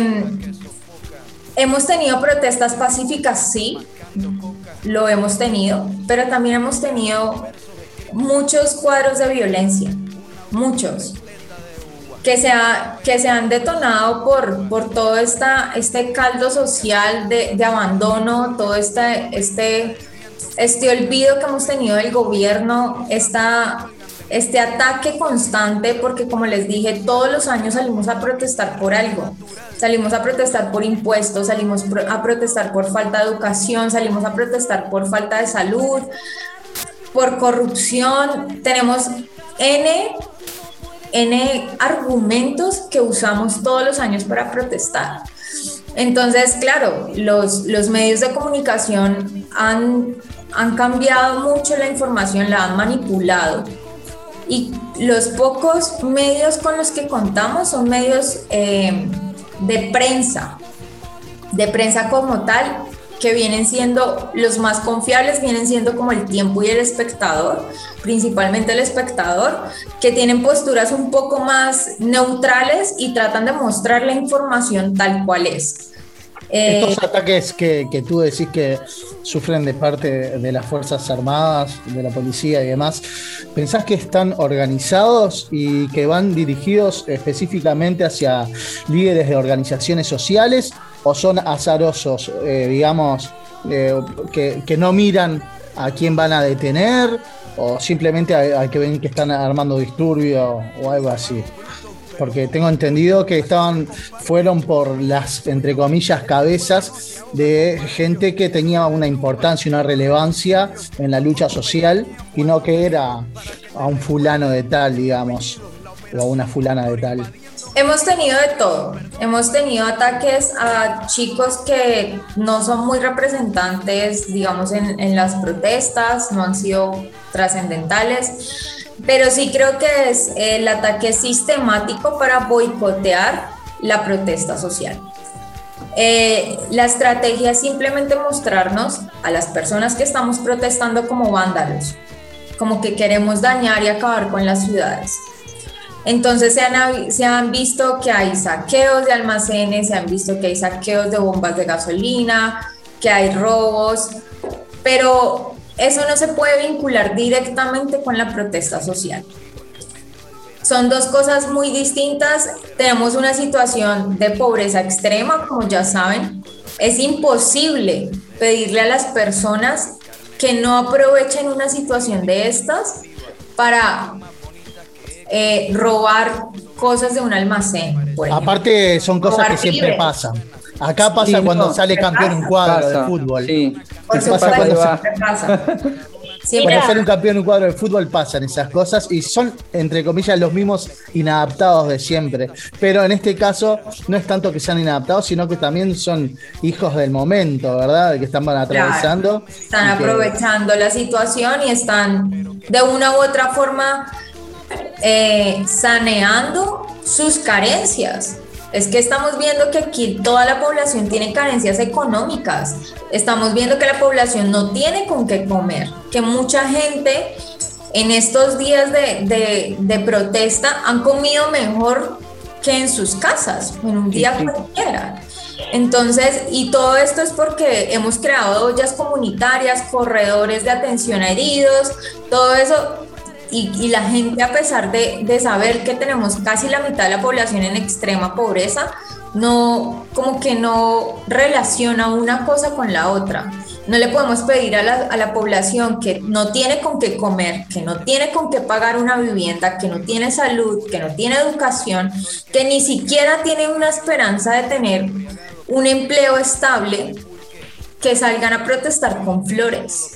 hemos tenido protestas pacíficas, sí, lo hemos tenido, pero también hemos tenido muchos cuadros de violencia, muchos que se, ha, que se han detonado por, por todo esta, este caldo social de, de abandono, todo este, este, este olvido que hemos tenido del gobierno, esta, este ataque constante, porque como les dije, todos los años salimos a protestar por algo. Salimos a protestar por impuestos, salimos a protestar por falta de educación, salimos a protestar por falta de salud, por corrupción. Tenemos N N argumentos que usamos todos los años para protestar. Entonces, claro, los, los medios de comunicación han, han cambiado mucho la información, la han manipulado. Y los pocos medios con los que contamos son medios eh, de prensa, de prensa como tal, que vienen siendo los más confiables, vienen siendo como el tiempo y el espectador, principalmente el espectador, que tienen posturas un poco más neutrales y tratan de mostrar la información tal cual es. Estos eh, ataques que, que, tú decís que sufren de parte de las Fuerzas Armadas, de la policía y demás, ¿pensás que están organizados y que van dirigidos específicamente hacia líderes de organizaciones sociales o son azarosos, eh, digamos, eh, que, que, no miran a quién van a detener o simplemente a, que ven que están armando disturbios o algo así? Porque tengo entendido que estaban, fueron por las, entre comillas, cabezas de gente que tenía una importancia, una relevancia en la lucha social y no que era a un fulano de tal, digamos, o a una fulana de tal. Hemos tenido de todo. Hemos tenido ataques a chicos que no son muy representantes, digamos, en, en las protestas, no han sido trascendentales. pero sí creo que es el ataque sistemático para boicotear la protesta social. Eh, la estrategia es simplemente mostrarnos a las personas que estamos protestando como vándalos, como que queremos dañar y acabar con las ciudades. Entonces se han, se han visto que hay saqueos de almacenes, se han visto que hay saqueos de bombas de gasolina, que hay robos, pero eso no se puede vincular directamente con la protesta social. Son dos cosas muy distintas. Tenemos una situación de pobreza extrema, como ya saben. Es imposible pedirle a las personas que no aprovechen una situación de estas para eh, robar cosas de un almacén. por. Aparte, son cosas Robar que siempre pasan. Acá pasa Sí, cuando no, sale campeón un cuadro pasa, de fútbol. sí. Por Pasa cuando siempre pasa. Cuando sale un campeón un cuadro de fútbol pasan esas cosas y son, entre comillas, los mismos inadaptados de siempre. Pero en este caso no es tanto que sean inadaptados, sino que también son hijos del momento, ¿verdad? Que están atravesando. Están que- aprovechando la situación y están de una u otra forma eh, saneando sus carencias. Es que estamos viendo que aquí toda la población tiene carencias económicas. Estamos viendo que la población no tiene con qué comer, que mucha gente en estos días de, de- de protesta han comido mejor que en sus casas, en un día cualquiera. Entonces, y todo esto es porque hemos creado ollas comunitarias, corredores de atención a heridos, todo eso, y, la gente a pesar de, saber que tenemos casi la mitad de la población en extrema pobreza, no, como que no relaciona una cosa con la otra. No le podemos pedir a la población que no tiene con qué comer, que no tiene con qué pagar una vivienda, que no tiene salud, que no tiene educación, que ni siquiera tiene una esperanza de tener un empleo estable, que salgan a protestar con flores.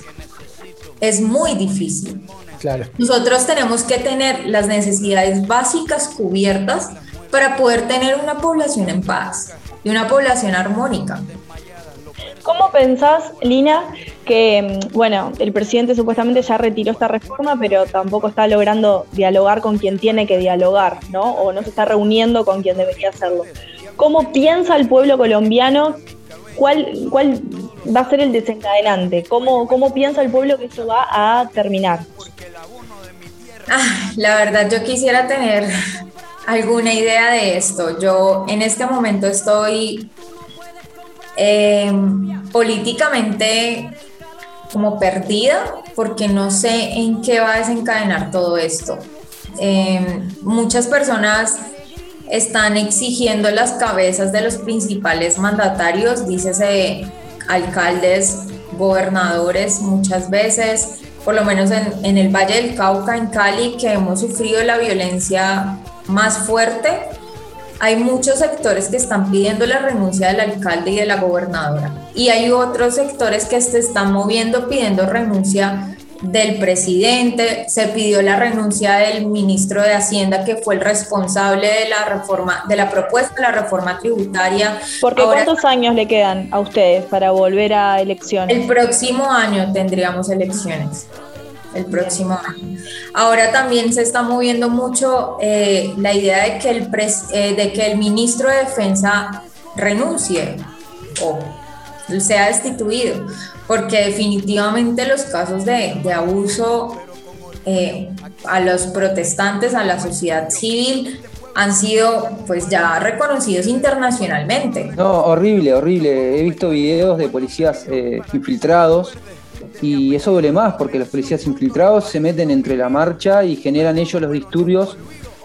Es muy difícil. Claro. Nosotros tenemos que tener las necesidades básicas cubiertas para poder tener una población en paz y una población armónica. ¿Cómo pensás, Lina, que, mm, bueno, el presidente supuestamente ya retiró esta reforma, pero tampoco está logrando dialogar con quien tiene que dialogar, ¿no? O no se está reuniendo con quien debería hacerlo. ¿Cómo piensa el pueblo colombiano? ¿Cuál, cuál va a ser el desencadenante? ¿Cómo, ¿Cómo piensa el pueblo que eso va a terminar? Ah, la verdad, yo quisiera tener alguna idea de esto. Yo en este momento estoy eh, políticamente como perdida porque no sé en qué va a desencadenar todo esto. Eh, muchas personas están exigiendo las cabezas de los principales mandatarios, dícese alcaldes, gobernadores muchas veces, por lo menos en, en el Valle del Cauca, en Cali, que hemos sufrido la violencia más fuerte, hay muchos sectores que están pidiendo la renuncia del alcalde y de la gobernadora. Y hay otros sectores que se están moviendo pidiendo renuncia del presidente, se pidió la renuncia del ministro de Hacienda, que fue el responsable de la reforma, de la propuesta de la reforma tributaria. Porque Ahora- ¿cuántos años le quedan a ustedes para volver a elecciones? el próximo año tendríamos elecciones. El próximo año. Ahora también se está moviendo mucho eh, la idea de que, el pres- eh, de que el ministro de Defensa renuncie o sea destituido, porque definitivamente los casos de, abuso eh, a los protestantes, a la sociedad civil, han sido pues ya reconocidos internacionalmente. No, horrible, horrible. He visto videos de policías eh, infiltrados y eso duele más porque los policías infiltrados se meten entre la marcha y generan ellos los disturbios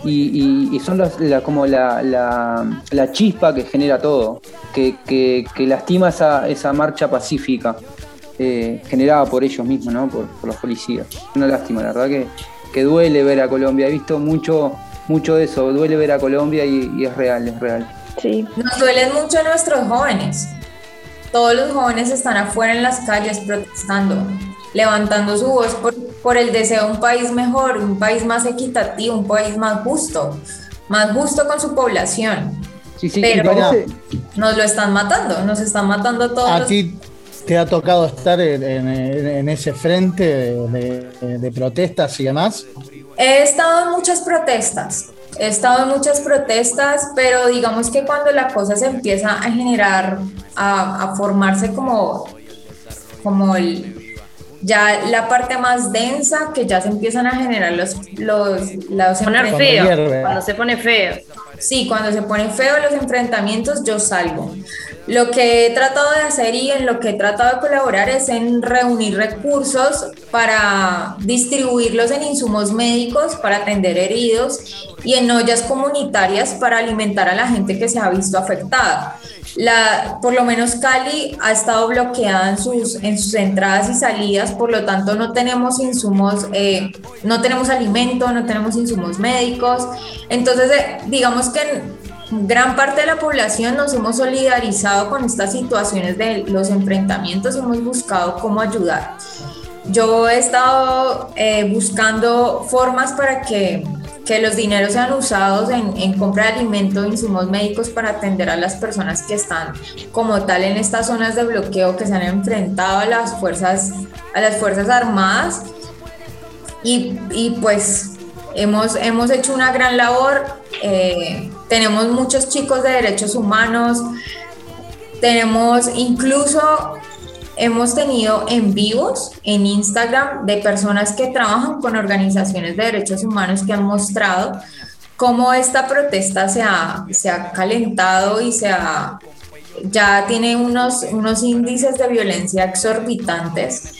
y, y- y son los- la- como la, la- la chispa que genera todo, que, que- que lastima esa, esa marcha pacífica eh, generada por ellos mismos, ¿no? por, por los policías. Una lástima, la verdad que, que duele ver a Colombia. He visto mucho, mucho de eso, duele ver a Colombia y, y es real, es real. Sí. Nos duelen mucho nuestros jóvenes. Todos los jóvenes están afuera en las calles protestando, levantando su voz por, por el deseo de un país mejor, un país más equitativo, un país más justo, más justo con su población. Sí, sí, Pero parece- nos lo están matando, nos están matando a todos. ¿A los- ti te ha tocado estar en, ese frente de protestas y demás? He estado en muchas protestas, he estado en muchas protestas, pero digamos que cuando la cosa se empieza a generar, a, a formarse como, como el, ya la parte más densa, que ya se empiezan a generar los... los, los Poner enfrentamientos. feo, cuando se pone feo. Sí, cuando se ponen feos los enfrentamientos, yo salgo. Lo que he tratado de hacer y en lo que he tratado de colaborar es en reunir recursos para distribuirlos en insumos médicos para atender heridos y en ollas comunitarias para alimentar a la gente que se ha visto afectada. La, por lo menos Cali ha estado bloqueada en sus, en sus entradas y salidas, por lo tanto no tenemos insumos, eh, no tenemos alimento, no tenemos insumos médicos. Entonces, eh, digamos que gran parte de la población nos hemos solidarizado con estas situaciones de los enfrentamientos y hemos buscado cómo ayudar. Yo he estado eh, buscando formas para que, que los dineros sean usados en, en compra de alimentos, insumos médicos para atender a las personas que están como tal en estas zonas de bloqueo que se han enfrentado a las fuerzas, a las fuerzas armadas y, y pues hemos, hemos hecho una gran labor. eh, tenemos muchos chicos de derechos humanos, tenemos incluso, hemos tenido en vivos en Instagram de personas que trabajan con organizaciones de derechos humanos que han mostrado cómo esta protesta se ha, se ha calentado y se ha, ya tiene unos, unos índices de violencia exorbitantes.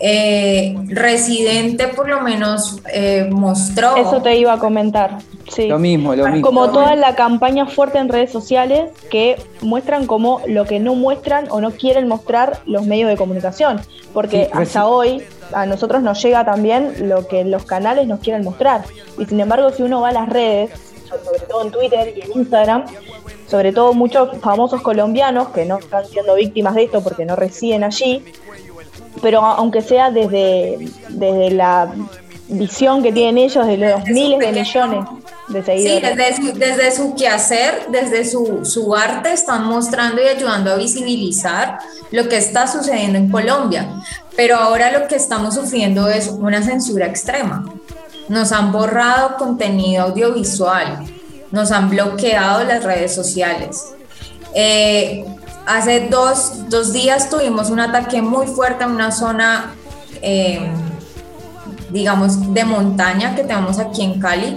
Eh, Residente por lo menos eh, mostró... Eso te iba a comentar. Sí. Lo mismo, lo mismo. Como toda la campaña fuerte en redes sociales que muestran como lo que no muestran o no quieren mostrar los medios de comunicación. Porque Sí, hasta hoy a nosotros nos llega también lo que los canales nos quieren mostrar. Y sin embargo, si uno va a las redes, sobre todo en Twitter y en Instagram, sobre todo muchos famosos colombianos que no están siendo víctimas de esto porque no residen allí, pero aunque sea desde, desde la visión que tienen ellos de los miles de millones de Sí, seguidores. desde su, desde su quehacer, desde su, su arte, están mostrando y ayudando a visibilizar lo que está sucediendo en Colombia. Pero ahora lo que estamos sufriendo es una censura extrema. Nos han borrado contenido audiovisual, nos han bloqueado las redes sociales. Eh, hace dos, dos días tuvimos un ataque muy fuerte en una zona, eh, digamos, de montaña que tenemos aquí en Cali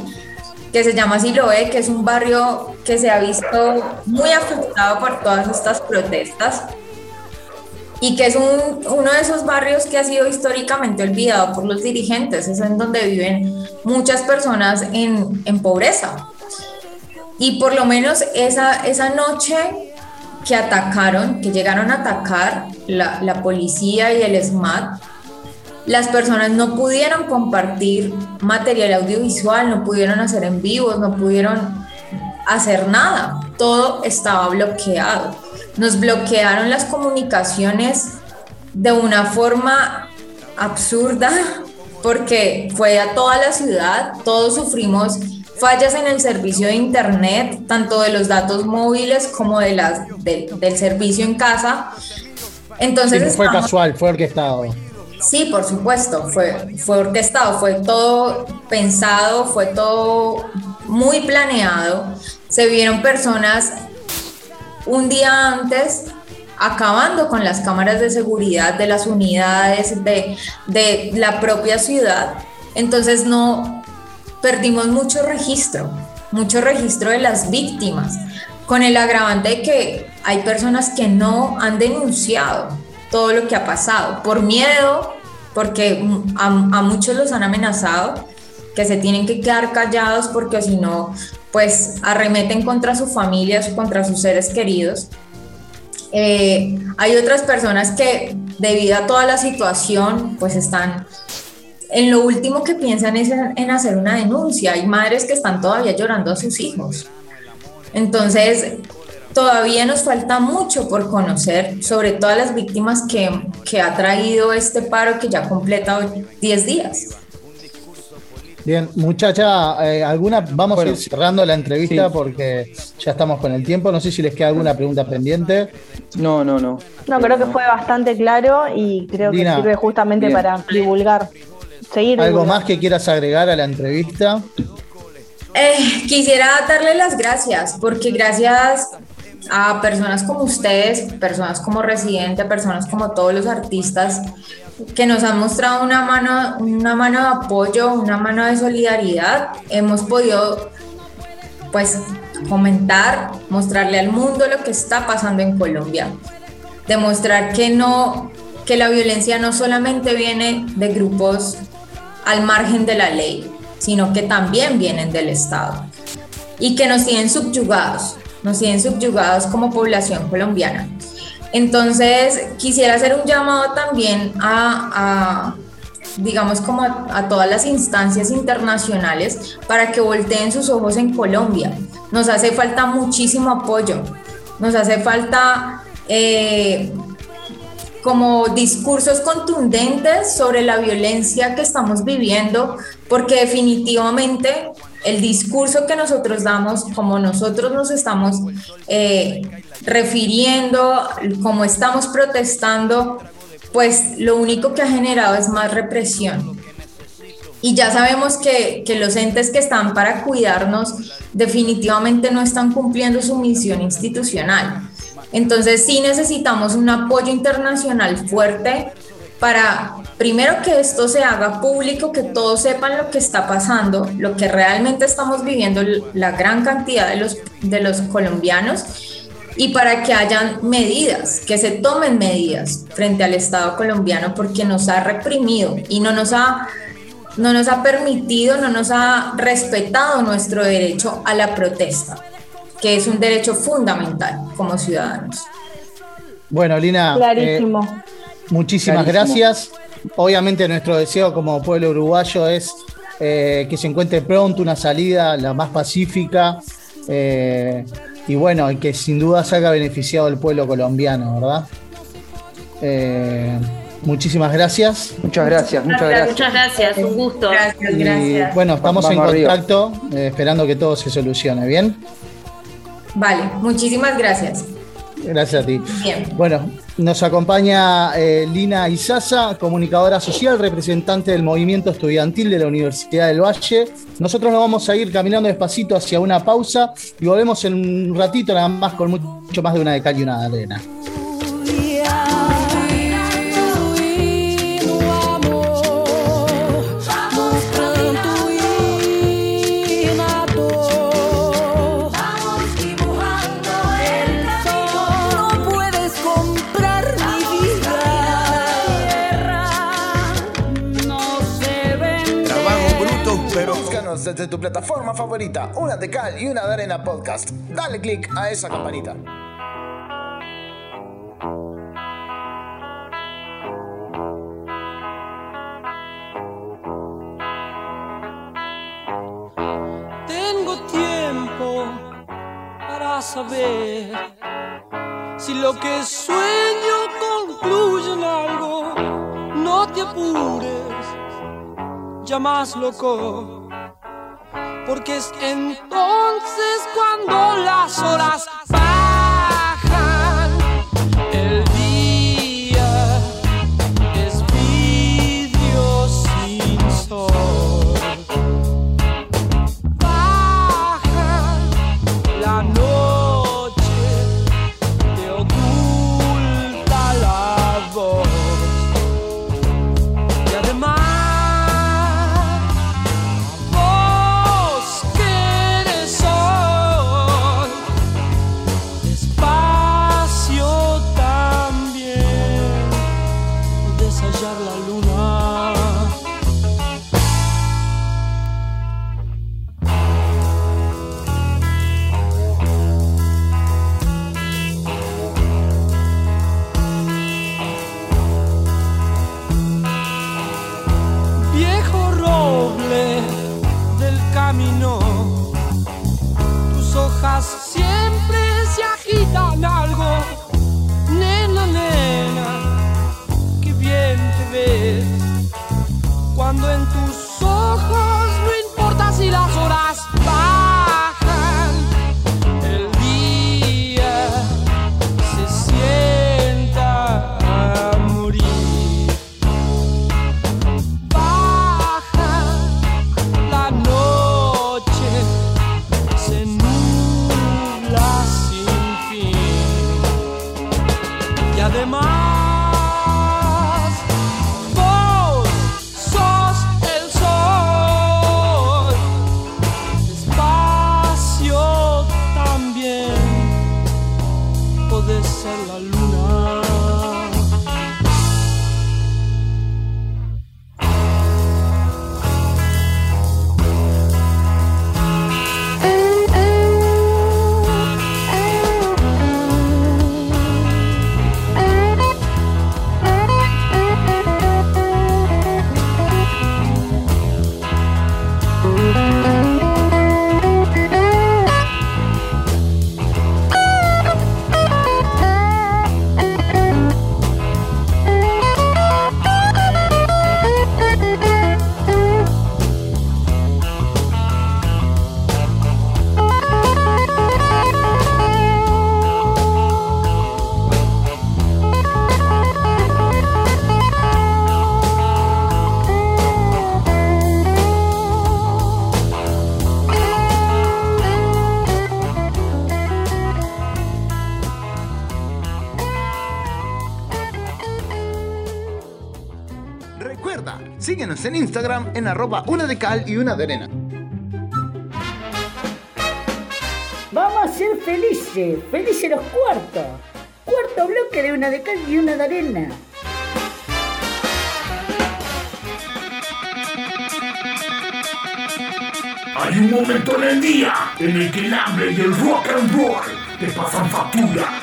que se llama Siloé, que es un barrio que se ha visto muy afectado por todas estas protestas y que es un- uno de esos barrios que ha sido históricamente olvidado por los dirigentes, es en donde viven muchas personas en, en pobreza. Y por lo menos esa, esa noche que atacaron, que llegaron a atacar la, la policía y el SMAT, las personas no pudieron compartir material audiovisual, no pudieron hacer en vivos, no pudieron hacer nada. Todo estaba bloqueado. Nos bloquearon las comunicaciones de una forma absurda porque fue a toda la ciudad, todos sufrimos fallas en el servicio de internet, tanto de los datos móviles como de las, de- del servicio en casa. Entonces Sí, no fue estamos- casual, fue orquestado. Sí, por supuesto, fue, fue orquestado, fue todo pensado, fue todo muy planeado. Se vieron personas un día antes acabando con las cámaras de seguridad de las unidades de, de la propia ciudad. Entonces no perdimos mucho registro, mucho registro de las víctimas, con el agravante de que hay personas que no han denunciado todo lo que ha pasado por miedo, porque a, muchos los han amenazado, que se tienen que quedar callados porque si no, pues arremeten contra sus familias, contra sus seres queridos. Eh, hay otras personas que debido a toda la situación, pues están en lo último que piensan es en, en hacer una denuncia. Hay madres que están todavía llorando a sus hijos. Entonces, todavía nos falta mucho por conocer sobre todas las víctimas que, que ha traído este paro que ya completa 10 días. Bien, muchacha, eh, alguna vamos a ir cerrando la entrevista porque ya estamos con el tiempo. No sé si les queda alguna pregunta pendiente. No, no, no. No, creo que fue bastante claro y creo Dina, que sirve justamente bien. para divulgar. Seguir. ¿Algo más que quieras agregar a la entrevista? Eh, quisiera darle las gracias, porque gracias a personas como ustedes, personas como Residente, personas como todos los artistas que nos han mostrado una mano, una mano de apoyo, una mano de solidaridad, hemos podido pues comentar, mostrarle al mundo lo que está pasando en Colombia, demostrar que no, que la violencia no solamente viene de grupos al margen de la ley, sino que también vienen del Estado y que nos tienen subyugados, nos tienen subyugados como población colombiana. Entonces, quisiera hacer un llamado también a, a, digamos, como a, a todas las instancias internacionales para que volteen sus ojos en Colombia. Nos hace falta muchísimo apoyo, nos hace falta eh, como discursos contundentes sobre la violencia que estamos viviendo, porque definitivamente el discurso que nosotros damos, como nosotros nos estamos eh, refiriendo, como estamos protestando, pues lo único que ha generado es más represión. Y ya sabemos que, que los entes que están para cuidarnos definitivamente no están cumpliendo su misión institucional. Entonces sí necesitamos un apoyo internacional fuerte para, primero, que esto se haga público, que todos sepan lo que está pasando, lo que realmente estamos viviendo la gran cantidad de los, de los colombianos y para que hayan medidas, que se tomen medidas frente al Estado colombiano porque nos ha reprimido y no nos ha, no nos ha permitido, no nos ha respetado nuestro derecho a la protesta que es un derecho fundamental como ciudadanos. Bueno, Lina, Clarísimo. eh, muchísimas Clarísimo. gracias. Obviamente nuestro deseo como pueblo uruguayo es eh, que se encuentre pronto una salida la más pacífica eh, y bueno, y que sin duda salga beneficiado el pueblo colombiano, ¿verdad? Eh, muchísimas gracias. Muchas gracias, muchas gracias. Muchas gracias, un gusto. Gracias, Y, gracias. bueno, estamos Vamos en contacto, eh, esperando que todo se solucione, ¿bien? Vale, muchísimas gracias. Gracias a ti. Bien. Bueno, nos acompaña eh, Lina Izaza, comunicadora social, representante del movimiento estudiantil de la Universidad del Valle. Nosotros nos vamos a ir caminando despacito hacia una pausa y volvemos en un ratito nada más con mucho más de una de cal y una de arena. Desde tu plataforma favorita, una de cal y una de arena podcast. Dale click a esa campanita. Tengo tiempo para saber si lo que sueño concluye en algo. No te apures, ya más loco, porque es entonces cuando las horas Instagram en arroba una de cal y una de arena. Vamos a ser felices, felices los cuartos. Cuarto bloque de una de cal y una de arena. Hay un momento en el día en el que el hambre y el rock and roll te pasan factura.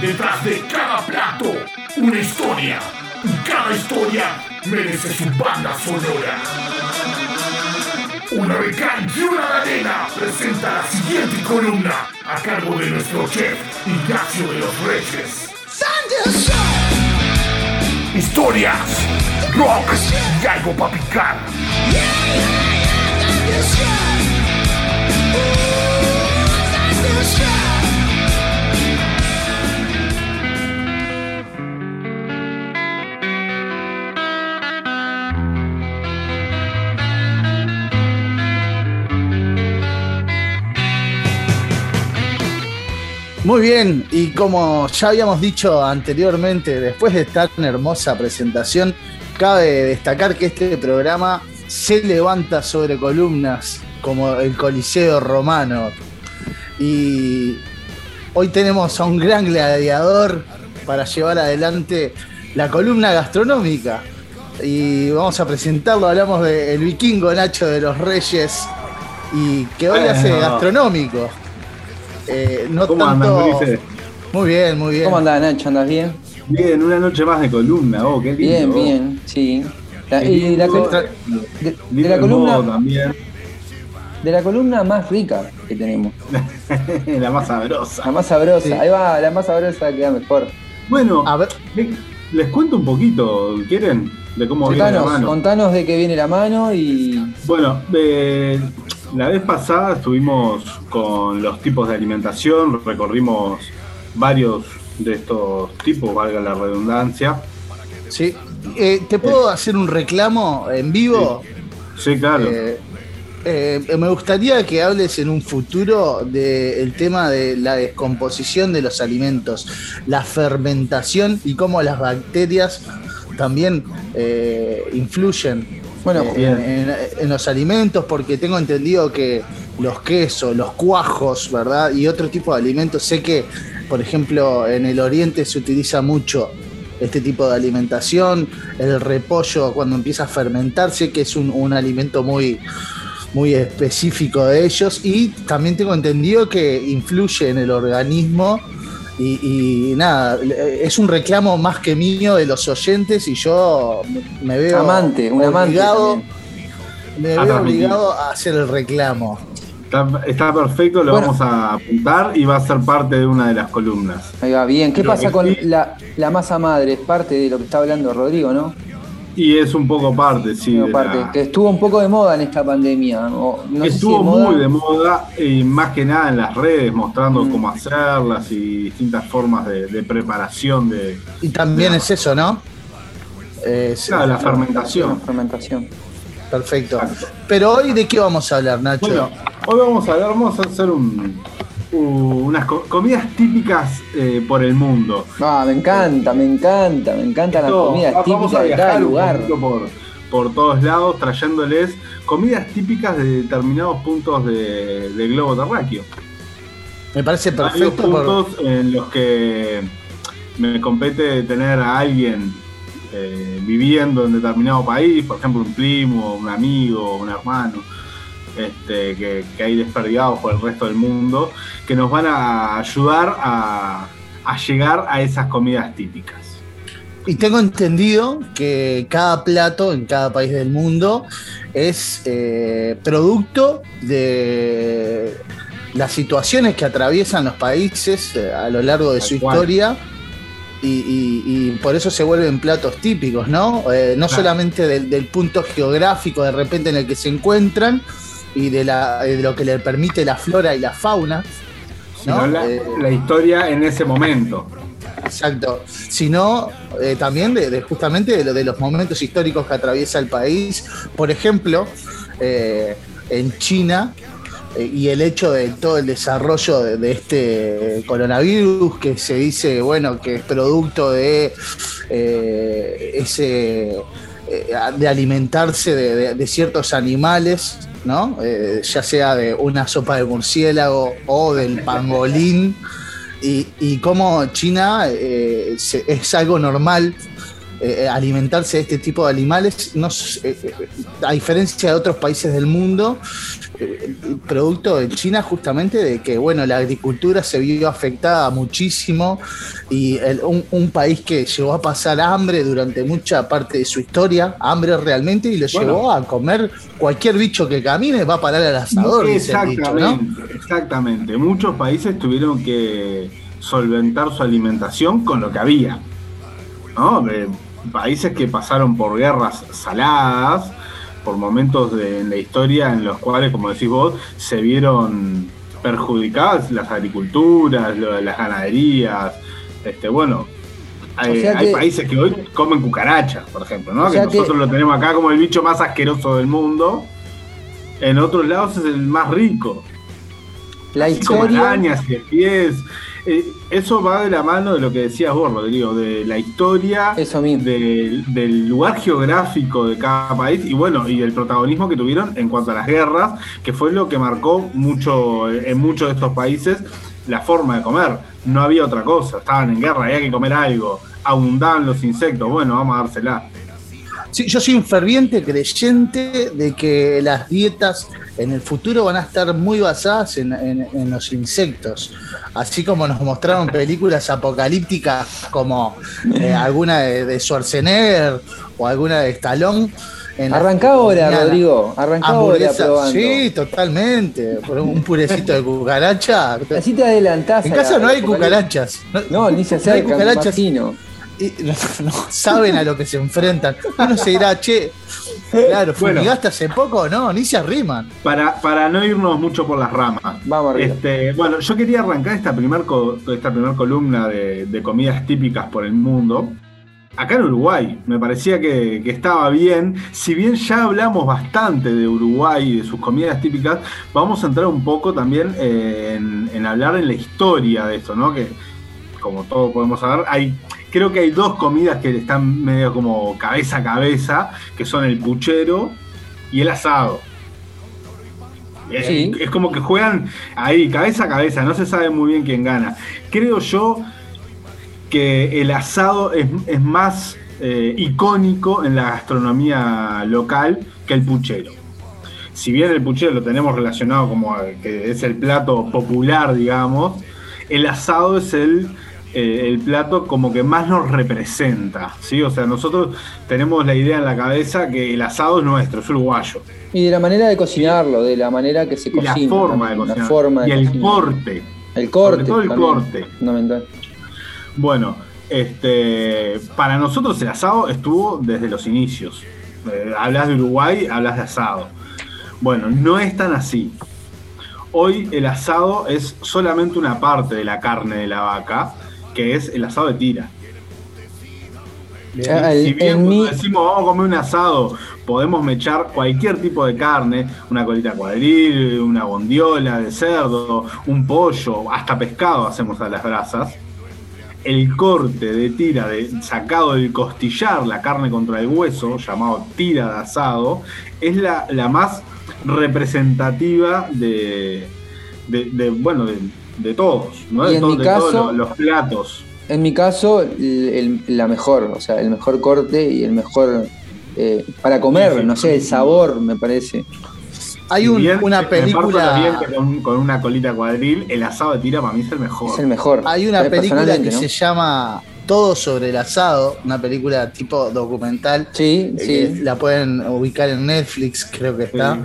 Detrás de cada plato, una historia. Y cada historia merece su banda sonora. Una cal y una arena presenta la siguiente columna a cargo de nuestro chef Ignacio de los Reyes. Historias, rock y algo para picar. Muy bien, y como ya habíamos dicho anteriormente, después de tan hermosa presentación, cabe destacar que este programa se levanta sobre columnas como el Coliseo Romano. Y hoy tenemos a un gran gladiador para llevar adelante la columna gastronómica. Y vamos a presentarlo, hablamos del vikingo Nacho de los Reyes, y que hoy hace Bueno. gastronómico. Eh, no ¿Cómo tanto... andan, Gurises? Muy bien, muy bien. ¿Cómo andás, Nacho? ¿Andas bien? Bien, una noche más de columna, oh, qué lindo. Bien, bien, sí. La- y la, lindo. col- de, la columna, también. de la columna más rica que tenemos. la más sabrosa. La más sabrosa. Sí. Ahí va, la más sabrosa queda mejor. Bueno, le- les cuento un poquito, ¿quieren? De cómo viene la Contanos, mano. contanos de qué viene la mano y. Bueno, eh, la vez pasada estuvimos con los tipos de alimentación, recorrimos varios de estos tipos, valga la redundancia. Sí. Eh, ¿Te puedo hacer un reclamo en vivo? Sí, claro. Eh, eh, me gustaría que hables en un futuro del tema de la descomposición de los alimentos, la fermentación y cómo las bacterias también eh, influyen Bueno, eh, en, en- en los alimentos, porque tengo entendido que los quesos, los cuajos, ¿verdad? Y otro tipo de alimentos, sé que, por ejemplo, en el oriente se utiliza mucho este tipo de alimentación, el repollo cuando empieza a fermentarse, que es un, un alimento muy, muy específico de ellos, y también tengo entendido que influye en el organismo. Y, y nada, es un reclamo más que mío de los oyentes y yo me veo Amante, un amante obligado, también. me A veo transmitir. obligado a hacer el reclamo. Está, está perfecto, lo Bueno. vamos a apuntar y va a ser parte de una de las columnas. Ahí va, bien. ¿Qué pasa con sí- la, la masa madre? Es parte de lo que está hablando Rodrigo, ¿no? Y es un poco parte, sí. Parte, la- que estuvo un poco de moda en esta pandemia. o no sé si Estuvo moda. muy de moda y más que nada en las redes, mostrando Mm. cómo hacerlas y distintas formas de, de preparación de Y también es eso, ¿no? Es- Claro, la fermentación. fermentación. Perfecto. Pero hoy, ¿de qué vamos a hablar, Nacho? Bueno, hoy vamos a hablar, vamos a hacer un, u- unas co- comidas típicas eh, por el mundo. Ah, me encanta, me encanta, me encantan las Esto, comidas a típicas de cada viajar un lugar. poquito por, por todos lados, trayéndoles comidas típicas de determinados puntos de- del globo terráqueo. Me parece perfecto. por- puntos en los que me compete tener a alguien eh, viviendo en determinado país, por ejemplo un primo, un amigo, un hermano, este, que, que hay desperdigados por el resto del mundo, que nos van a ayudar a, a llegar a esas comidas típicas. Y tengo entendido que cada plato en cada país del mundo es eh, producto de las situaciones que atraviesan los países eh, a lo largo de su cual. historia. Y, y- y por eso se vuelven platos típicos, ¿no? Eh, no Claro. solamente del, del punto geográfico de repente en el que se encuentran y de, la, de lo que le permite la flora y la fauna, Sino ¿no? la, Eh, la historia en ese momento. Exacto, sino eh, también de, de justamente de, lo- de los momentos históricos que atraviesa el país. Por ejemplo, eh, en China eh, y el hecho de todo el desarrollo de, de este coronavirus que se dice, bueno, que es producto de eh, ese eh, de alimentarse de ciertos animales, ¿no? Eh, ya sea de una sopa de murciélago o del pangolín, y, y cómo China eh, se- es algo normal eh, alimentarse de este tipo de animales, no, eh, eh, a diferencia de otros países del mundo, eh, producto en China justamente de que bueno la agricultura se vio afectada muchísimo y el- un, un país que llegó a pasar hambre durante mucha parte de su historia, hambre realmente, y lo Bueno. llevó a comer cualquier bicho que camine va a parar al asador. Exactamente, exactamente. Muchos países tuvieron que solventar su alimentación con lo que había. ¿no? De países que pasaron por guerras saladas, por momentos de, en la historia en los cuales, como decís vos, se vieron perjudicadas las agriculturas, lo- las ganaderías. Este, bueno, hay, sea hay que- países que hoy comen cucarachas, por ejemplo, ¿no? O que sea que- nosotros lo tenemos acá como el bicho más asqueroso del mundo. En otros lados es el más rico. La Así como historia. arañas y pies. Eh, eso va de la mano de lo que decías vos, Rodrigo, de la historia, del, del lugar geográfico de cada país y bueno, y el protagonismo que tuvieron en cuanto a las guerras, que fue lo que marcó mucho en muchos de estos países la forma de comer. No había otra cosa, estaban en guerra, había que comer algo, abundaban los insectos, bueno, vamos a dársela. Sí, yo soy un ferviente creyente de que las dietas en el futuro van a estar muy basadas en, en- en los insectos. Así como nos mostraron películas apocalípticas como eh, alguna de, de Schwarzenegger o alguna de Stallone. en Arrancá ahora, Rodrigo. Arrancá ahora probando. Sí, totalmente. Por un purecito de cucaracha. Así te adelantás. En casa la- no hay cucarachas. No, ni se No hay acercan, cucarachas. no, no saben a lo que se enfrentan. Uno se dirá, che, claro, Bueno. fumigaste hace poco, no, ni se arriman. Para, para no irnos mucho por las ramas. Vamos arriba. Este, bueno, yo quería arrancar esta primer, co- esta primer columna de, de comidas típicas por el mundo. Acá en Uruguay, me parecía que, que estaba bien. Si bien ya hablamos bastante de Uruguay y de sus comidas típicas, vamos a entrar un poco también eh, en, en hablar en la historia de esto, ¿no? Que, como todos podemos saber, hay, creo que hay dos comidas que están medio como cabeza a cabeza, que son el puchero y el asado. Es, Sí. es como que juegan ahí, cabeza a cabeza, no se sabe muy bien quién gana. Creo yo que el asado es, es más eh, icónico en la gastronomía local que el puchero. Si bien el puchero lo tenemos relacionado como que es el plato popular, digamos, el asado es el, eh, el plato como que más nos representa, ¿sí? O sea, nosotros tenemos la idea en la cabeza que el asado es nuestro, es uruguayo. Y de la manera de cocinarlo, de la manera que se Y la cocina. forma de también. La forma de y el cocinar. corte. El corte. Sobre todo el también, corte. Fundamental. Bueno, este, para nosotros el asado estuvo desde los inicios. Eh, hablas de Uruguay, hablas de asado. Bueno, no es tan así. Hoy el asado es solamente una parte de la carne de la vaca, que es el asado de tira. Ah, el- si bien en cuando mi- decimos vamos a comer un asado, podemos mechar cualquier tipo de carne, una colita cuadril, una bondiola de cerdo, un pollo, hasta pescado hacemos a las brasas. El corte de tira de, sacado del costillar, la carne contra el hueso, llamado tira de asado, es la, la más representativa de, de- de, bueno, de, de todos, ¿no? Y de, en to- mi de todos caso- los, los platos. En mi caso, el- el- la mejor, o sea, el mejor corte y el mejor eh, para comer, no sé, el sabor, me parece. Hay un- bien una película- con, con una colita cuadril, el asado de tira para mí es el mejor. Es el mejor. Hay una película que se llama Todo sobre el asado, una película tipo documental. Sí, eh, sí. la pueden ubicar en Netflix, creo que está.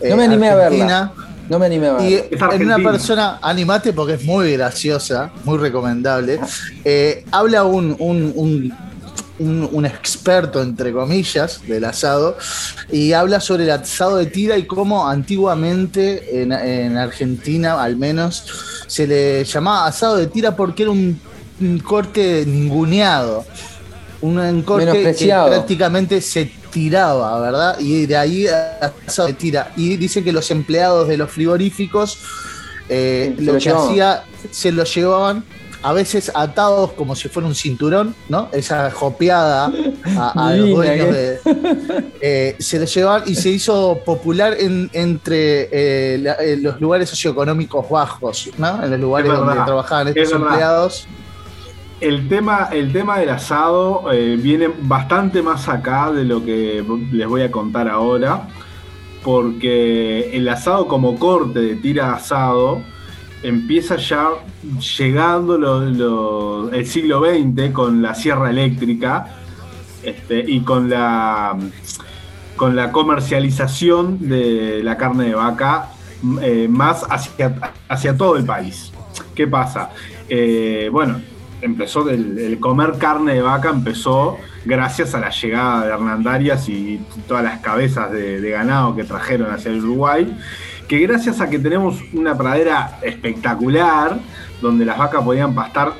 Eh, No me animé a Argentina. verla. No me animé a Y en una persona, animate porque es muy graciosa, muy recomendable. Eh, habla un, un, un, un- un experto, entre comillas, del asado, y habla sobre el asado de tira y cómo antiguamente en, en Argentina, al menos, se le llamaba asado de tira porque era un, un corte ninguneado. Un, un corte que prácticamente se tiraba, ¿verdad? Y de ahí de tira. Y dice que los empleados de los frigoríficos eh, Sí, se lo lo que llevaban. hacía, se lo llevaban a veces atados como si fuera un cinturón, ¿no? Esa jopeada a, a los dueños ¿eh? de. eh, se le llevaban y se hizo popular en- entre eh, la- eh, los lugares socioeconómicos bajos, ¿no? En los lugares Es donde verdad, trabajaban es estos verdad. El tema, el tema del asado eh, viene bastante más acá de lo que les voy a contar ahora, porque el asado como corte de tira asado empieza ya llegando el siglo XX con la sierra eléctrica este, y con la, con la comercialización de la carne de vaca eh, más hacia, hacia todo el país. ¿Qué pasa? Eh, bueno, empezó el, el comer carne de vaca empezó gracias a la llegada de Hernandarias y todas las cabezas de, de ganado que trajeron hacia el Uruguay, que gracias a que tenemos una pradera espectacular, donde las vacas podían pastar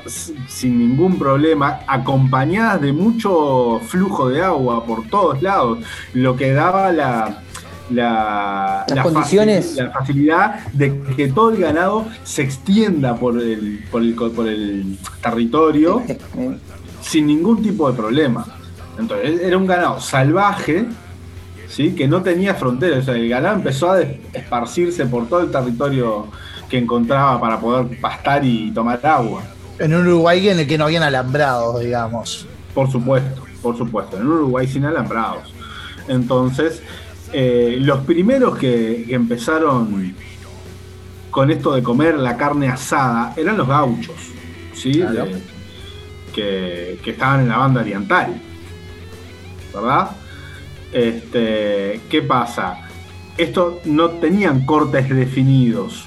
sin ningún problema, acompañadas de mucho flujo de agua por todos lados, lo que daba la, la, Las la condiciones. facil- la facilidad de que todo el ganado se extienda por el, por el, por el territorio sin ningún tipo de problema. Entonces era un ganado salvaje, ¿sí? que no tenía fronteras. O sea, el ganado empezó a esparcirse por todo el territorio que encontraba para poder pastar y tomar agua. En un Uruguay en el que no habían alambrados, digamos. Por supuesto, por supuesto. En un Uruguay sin alambrados. Entonces, eh, los primeros que, que empezaron con esto de comer la carne asada eran los gauchos, ¿sí? Claro. De- que, que estaban en la banda oriental. ¿Verdad? Este, ¿Qué pasa? Estos no tenían cortes definidos.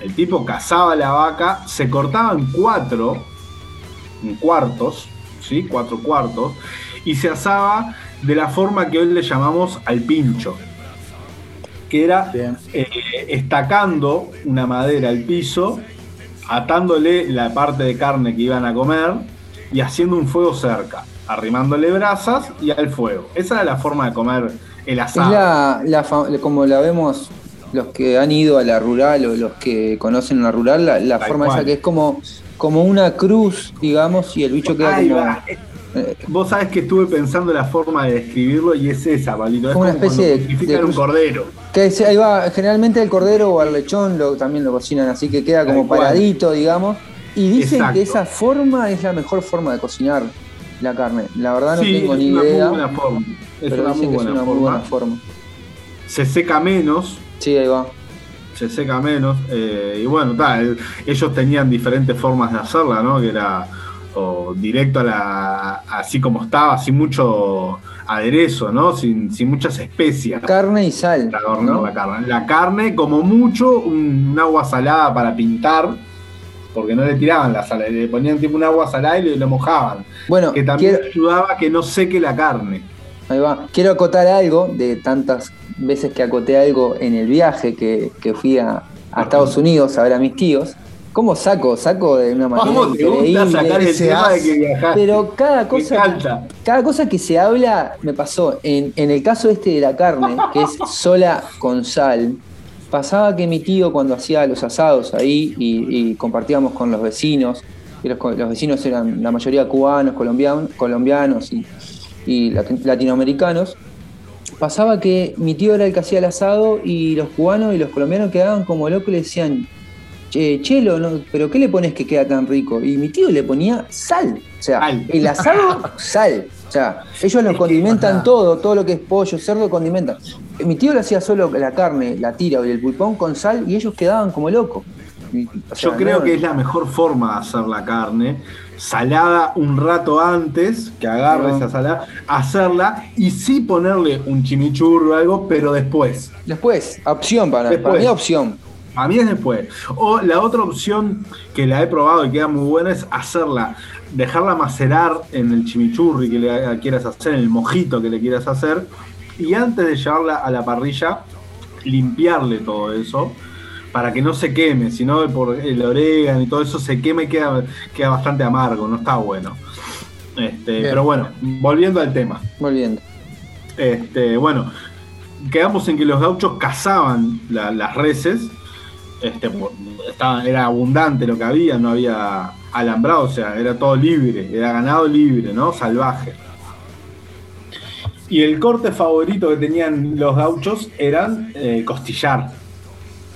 El tipo cazaba la vaca, se cortaba en cuatro, en cuartos, ¿sí? Cuatro cuartos, y se asaba de la forma que hoy le llamamos al pincho, que era eh, estacando una madera al piso, atándole la parte de carne que iban a comer y haciendo un fuego cerca, arrimándole brasas y al fuego. Esa era la forma de comer el asado. la, como la vemos los que han ido a la rural o los que conocen la rural, la, forma cual. esa que es como, como una cruz, digamos, y el bicho queda Ahí como. va. Vos sabés que estuve pensando la forma de describirlo y es esa, Palito. Es Como una especie de- de un cordero. Que se- ahí va, generalmente el cordero o el lechón lo, también lo cocinan así que queda como paradito, digamos. Y dicen Exacto. que esa forma es la mejor forma de cocinar la carne. La verdad no Sí, tengo es ni una muy idea. buena forma. Es pero una dicen muy que es buena una muy forma. buena forma. Se seca menos. Sí, ahí va. Se seca menos. eh, y bueno, ta, ellos tenían diferentes formas de hacerla, ¿no? Que era o directo a la. así como estaba, sin mucho aderezo, ¿no? Sin, sin muchas especias. Carne y sal. La carne. La carne, como mucho, un, un agua salada para pintar. Porque no le tiraban la sal, le ponían tipo un agua salada y le, lo mojaban. Bueno, que también quiero- ayudaba a que no seque la carne. Ahí va. Quiero acotar algo de tantas veces que acoté algo en el viaje que, que fui a, a Estados Unidos a ver a mis tíos. ¿Cómo saco? Saco de una manera ¿Cómo te gusta sacar el tema de que viajaste? Pero cada cosa, cada cosa que se habla me pasó. En, en el caso este de la carne, que es sola con sal, pasaba que mi tío cuando hacía los asados ahí y, y compartíamos con los vecinos, y los, los vecinos eran la mayoría cubanos, colombianos, colombianos y, y lat- latinoamericanos, pasaba que mi tío era el que hacía el asado y los cubanos y los colombianos quedaban como locos y le decían, che, chelo, ¿no? ¿pero qué le pones que queda tan rico? Y mi tío le ponía sal. O sea, el asado, sal. O sea, ellos lo condimentan todo, todo lo que es pollo, cerdo, condimentan. Mi tío le hacía solo la carne, la tira y el pulpón con sal y ellos quedaban como locos. O sea, Yo creo no- que es la mejor forma de hacer la carne. Salada un rato antes, que agarre No. esa salada, hacerla y sí ponerle un chimichurro o algo, pero después. Después, opción para, Después. para mí opción. A mí es después. O la otra opción que la he probado y queda muy buena es hacerla, dejarla macerar en el chimichurri que le quieras hacer, en el mojito que le quieras hacer, y antes de llevarla a la parrilla, limpiarle todo eso para que no se queme, sino por el orégano y todo eso se quema y queda, queda bastante amargo, no está bueno. Este, pero bueno, volviendo al tema. Volviendo. Este, bueno, quedamos en que los gauchos cazaban la- las reses. Este, estaba- era abundante lo que había, no había alambrado, o sea, era todo libre, era ganado libre, ¿no? Salvaje. Y el corte favorito que tenían los gauchos eran eh, costillar,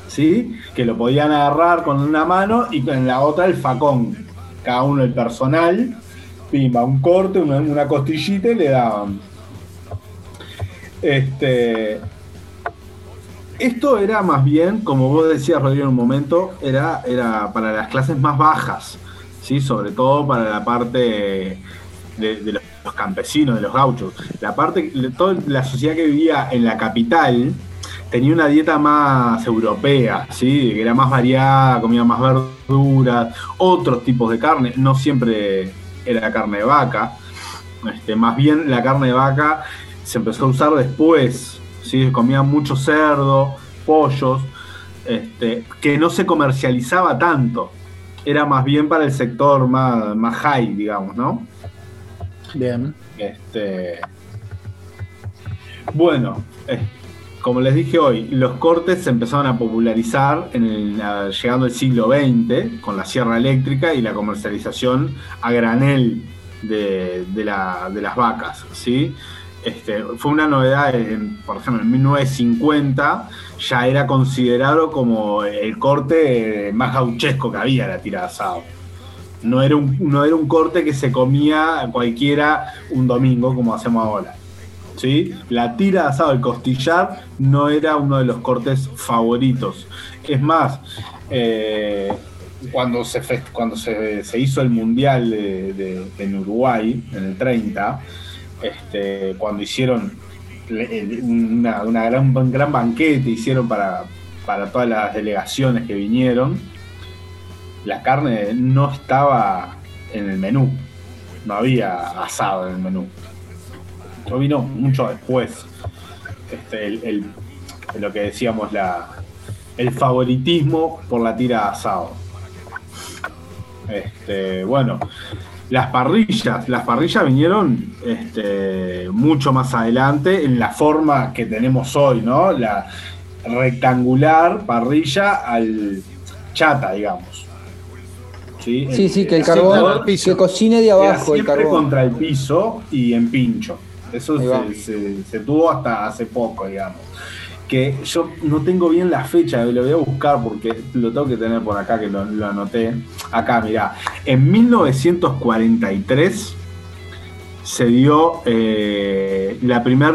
¿sí? Que lo podían agarrar con una mano y con la otra el facón. Cada uno el personal, pimba, un corte, una, una costillita y le daban. Este, esto era más bien, como vos decías, Rodrigo, en un momento, era, era para las clases más bajas, ¿sí? sobre todo para la parte de, los campesinos, de los gauchos. La parte, toda la sociedad que vivía en la capital tenía una dieta más europea, ¿sí? que era más variada, comía más verduras, otros tipos de carne, no siempre era carne de vaca, este, más bien la carne de vaca se empezó a usar después, ¿sí? comían mucho cerdo, pollos, este, que no se comercializaba tanto, era más bien para el sector más, más high, digamos, ¿no? Bien. Este, bueno, eh, como les dije hoy, los cortes se empezaron a popularizar en el- a- llegando al siglo XX con la sierra eléctrica y la comercialización a granel de, de la- de las vacas. ¿sí? Este, fue una novedad, por ejemplo, en 1950 ya era considerado como el corte más gauchesco que había la tira de asado. No era, un, no era un corte que se comía cualquiera un domingo como hacemos ahora. ¿sí? La tira de asado, el costillar, no era uno de los cortes favoritos. Es más, eh, cuando, se, cuando se, se hizo el Mundial de- de- en Uruguay, en el 30, este, cuando hicieron le- una, gran, un gran banquete, hicieron para, para todas las delegaciones que vinieron, la carne no estaba en el menú, no había asado en el menú. Eso vino mucho después. Este, el, el- lo que decíamos, la, el favoritismo por la tira asado. Este, bueno, las parrillas, las parrillas vinieron este, mucho más adelante en la forma que tenemos hoy, ¿no? La rectangular parrilla al chata, digamos. Sí, Sí, sí, que el carbón, que cocine de abajo el carbón. contra el piso y en pincho. Eso se- se tuvo hasta hace poco, digamos. Que yo no tengo bien la fecha, lo voy a buscar porque lo tengo que tener por acá, que lo, lo anoté. Acá, mirá. En 1943 se dio eh, la primera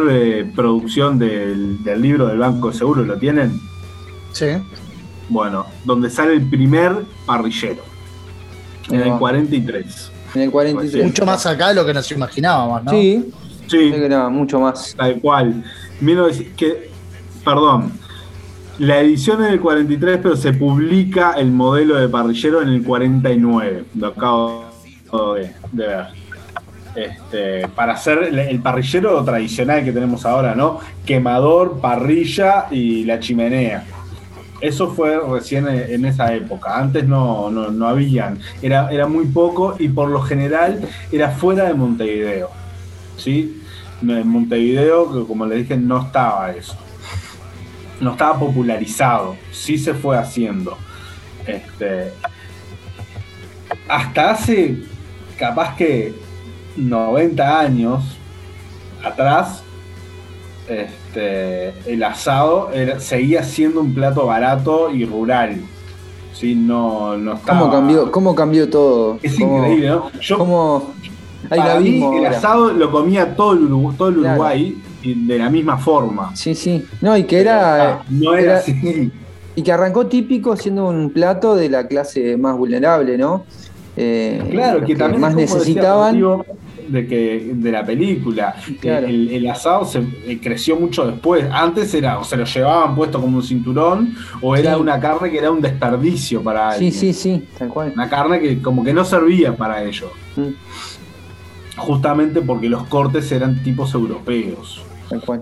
producción del, del libro del Banco de Seguros, ¿lo tienen? Sí. Bueno, donde sale el primer parrillero. En el va. 43. En el 43. Mucho más acá de lo que nos imaginábamos, ¿no? Sí, Sí. mucho más. Tal cual. 1900 que, perdón. La edición es del 43, pero se publica el modelo de parrillero en el 49. Lo acabo de, de ver. Este, para hacer el, parrillero tradicional que tenemos ahora, ¿no? Quemador, parrilla y la chimenea. Eso fue recién en en esa época. Antes no, no, no habían. Era, era muy poco y por lo general era fuera de Montevideo. ¿sí? En Montevideo, como les dije, no estaba eso. No estaba popularizado. Sí se fue haciendo. Este, hasta hace capaz que 90 años atrás, este, el asado era- seguía siendo un plato barato y rural. ¿sí? No, no estaba... ¿Cómo cambió, cómo cambió todo? Es ¿Cómo- increíble, ¿no? Yo, cómo- hay para mí, el asado lo comía todo el, todo el. Uruguay de la misma forma. Sí, sí. No, y que era. Ah, no era, era- así. Y que arrancó típico siendo un plato de la clase más vulnerable, ¿no? Eh, Claro, los que también más decía necesitaban. De que de la película. Claro. El, el asado se eh, creció mucho después. Antes era o se lo llevaban puesto como un cinturón o era Sí. una carne que era un desperdicio para Sí, alguien. sí, sí, tal cual. Una carne que como que no servía para ellos. Mm. Justamente porque los cortes eran tipos europeos.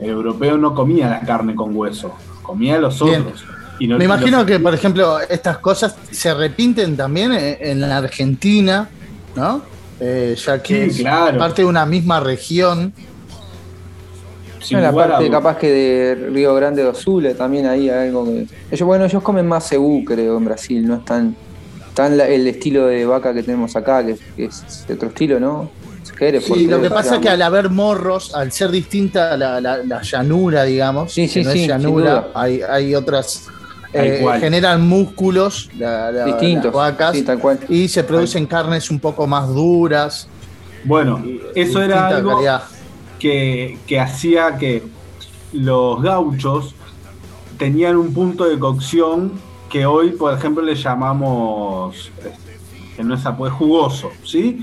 El europeo no comía la carne con hueso, comía los otros. Y no- Me los- imagino que, por ejemplo, estas cosas se repiten también en, en la Argentina, ¿no? Eh, ya que Sí, es parte de una misma región. sin No, la lugar parte capaz que de Río Grande do Sul también ahí hay algo que. Ellos, bueno, ellos comen más cebú, creo, en Brasil, no están. Está en la- el estilo de vaca que tenemos acá, que, que es otro estilo, ¿no? Sí, lo que pasa es que al haber morros, al ser distinta la, la- la llanura, digamos, Sí, sí, que no sí, es llanura, hay, hay otras. Eh, generan músculos la- la- Distintos, las vacas sí, tal cual. y se producen carnes un poco más duras. Bueno, eso era algo que, que hacía que los gauchos tenían un punto de cocción que hoy, por ejemplo, le llamamos este, que no es pues jugoso, ¿sí?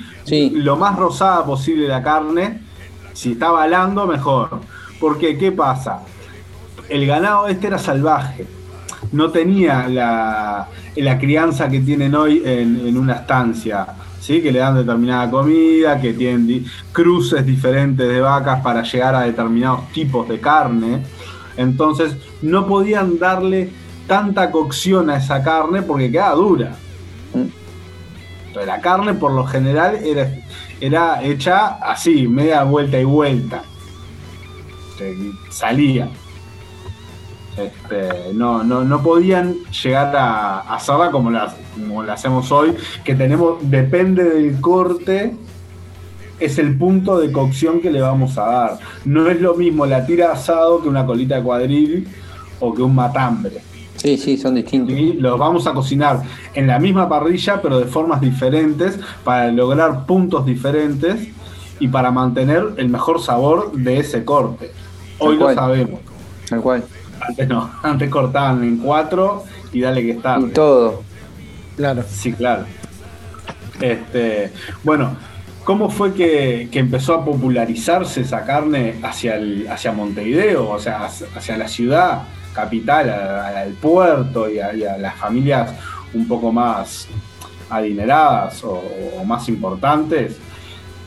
Lo más rosada posible la carne, si está balando, mejor. Porque, ¿qué pasa? El ganado este era salvaje, no tenía la, la crianza que tienen hoy en, en una estancia, ¿sí? Que le dan determinada comida, que tienen di- cruces diferentes de vacas para llegar a determinados tipos de carne. Entonces, no podían darle tanta cocción a esa carne porque quedaba dura. La carne por lo general era, era hecha así, media vuelta y vuelta. Se- Salía. Este, no, no, no podían llegar a, hacerla como la, como hacemos hoy, que tenemos, depende del corte, es el punto de cocción que le vamos a dar. No es lo mismo la tira asado que una colita de cuadril o que un matambre. Sí, sí, son distintos. Y los vamos a cocinar en la misma parrilla, pero de formas diferentes, para lograr puntos diferentes y para mantener el mejor sabor de ese corte. Hoy lo sabemos. Tal cual. Antes no, antes cortaban en cuatro y dale que está. Y todo. Claro. Sí, claro. Este, bueno, ¿cómo fue que, que empezó a popularizarse esa carne hacia, el, hacia Montevideo, o sea, hacia la ciudad capital, a- al puerto y a, y a las familias un poco más adineradas o, o más importantes?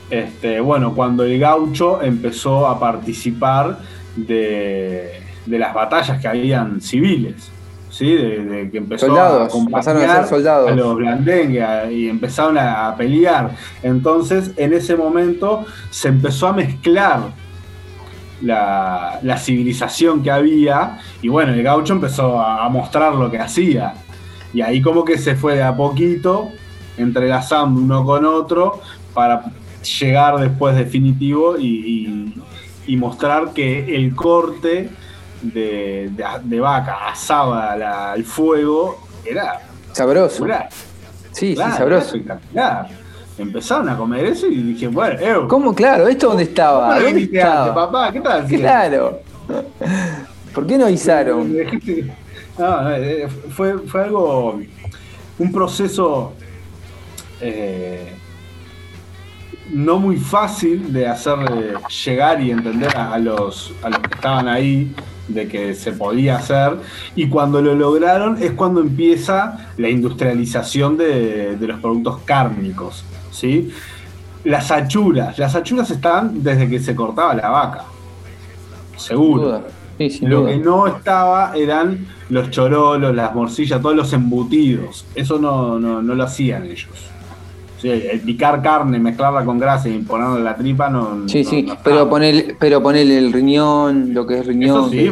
Este, bueno, cuando el gaucho empezó a participar de, de las batallas que habían civiles, ¿sí? De, de que empezó Soldados, a pasaron a ser soldados. a los blandengues y empezaron a, a pelear. Entonces, en ese momento se empezó a mezclar la, la civilización que había y bueno, el gaucho empezó a, a mostrar lo que hacía. Y ahí como que se fue de a poquito entrelazando uno con otro para llegar después definitivo y, y- y mostrar que el corte de, de- de vaca asada al- al fuego era Sabroso. Sí, sí, Claro, era sabroso. espectacular. Empezaron a comer eso y dije, bueno, Ew, ¿Cómo? Claro, ¿esto dónde estaba? ¿cómo lo ¿Dónde viniste antes, estaba? papá? ¿Qué tal? Claro. ¿Por qué no avisaron? No, eh, fue, fue algo, un proceso eh, no muy fácil de hacer llegar y entender a, a los, a los que estaban ahí de que se podía hacer y cuando lo lograron es cuando empieza la industrialización de, de los productos cárnicos, ¿sí? Las achuras, las achuras están desde que se cortaba la vaca, seguro. Sí, sin Lo duda. que no estaba eran los chorolos, las morcillas, todos los embutidos. Eso no, no, no lo hacían ellos. El picar carne, mezclarla con grasa y ponerla en la tripa no. Sí, no- sí, no pero ponele, pero ponele el riñón, lo que es riñón, Eso sí,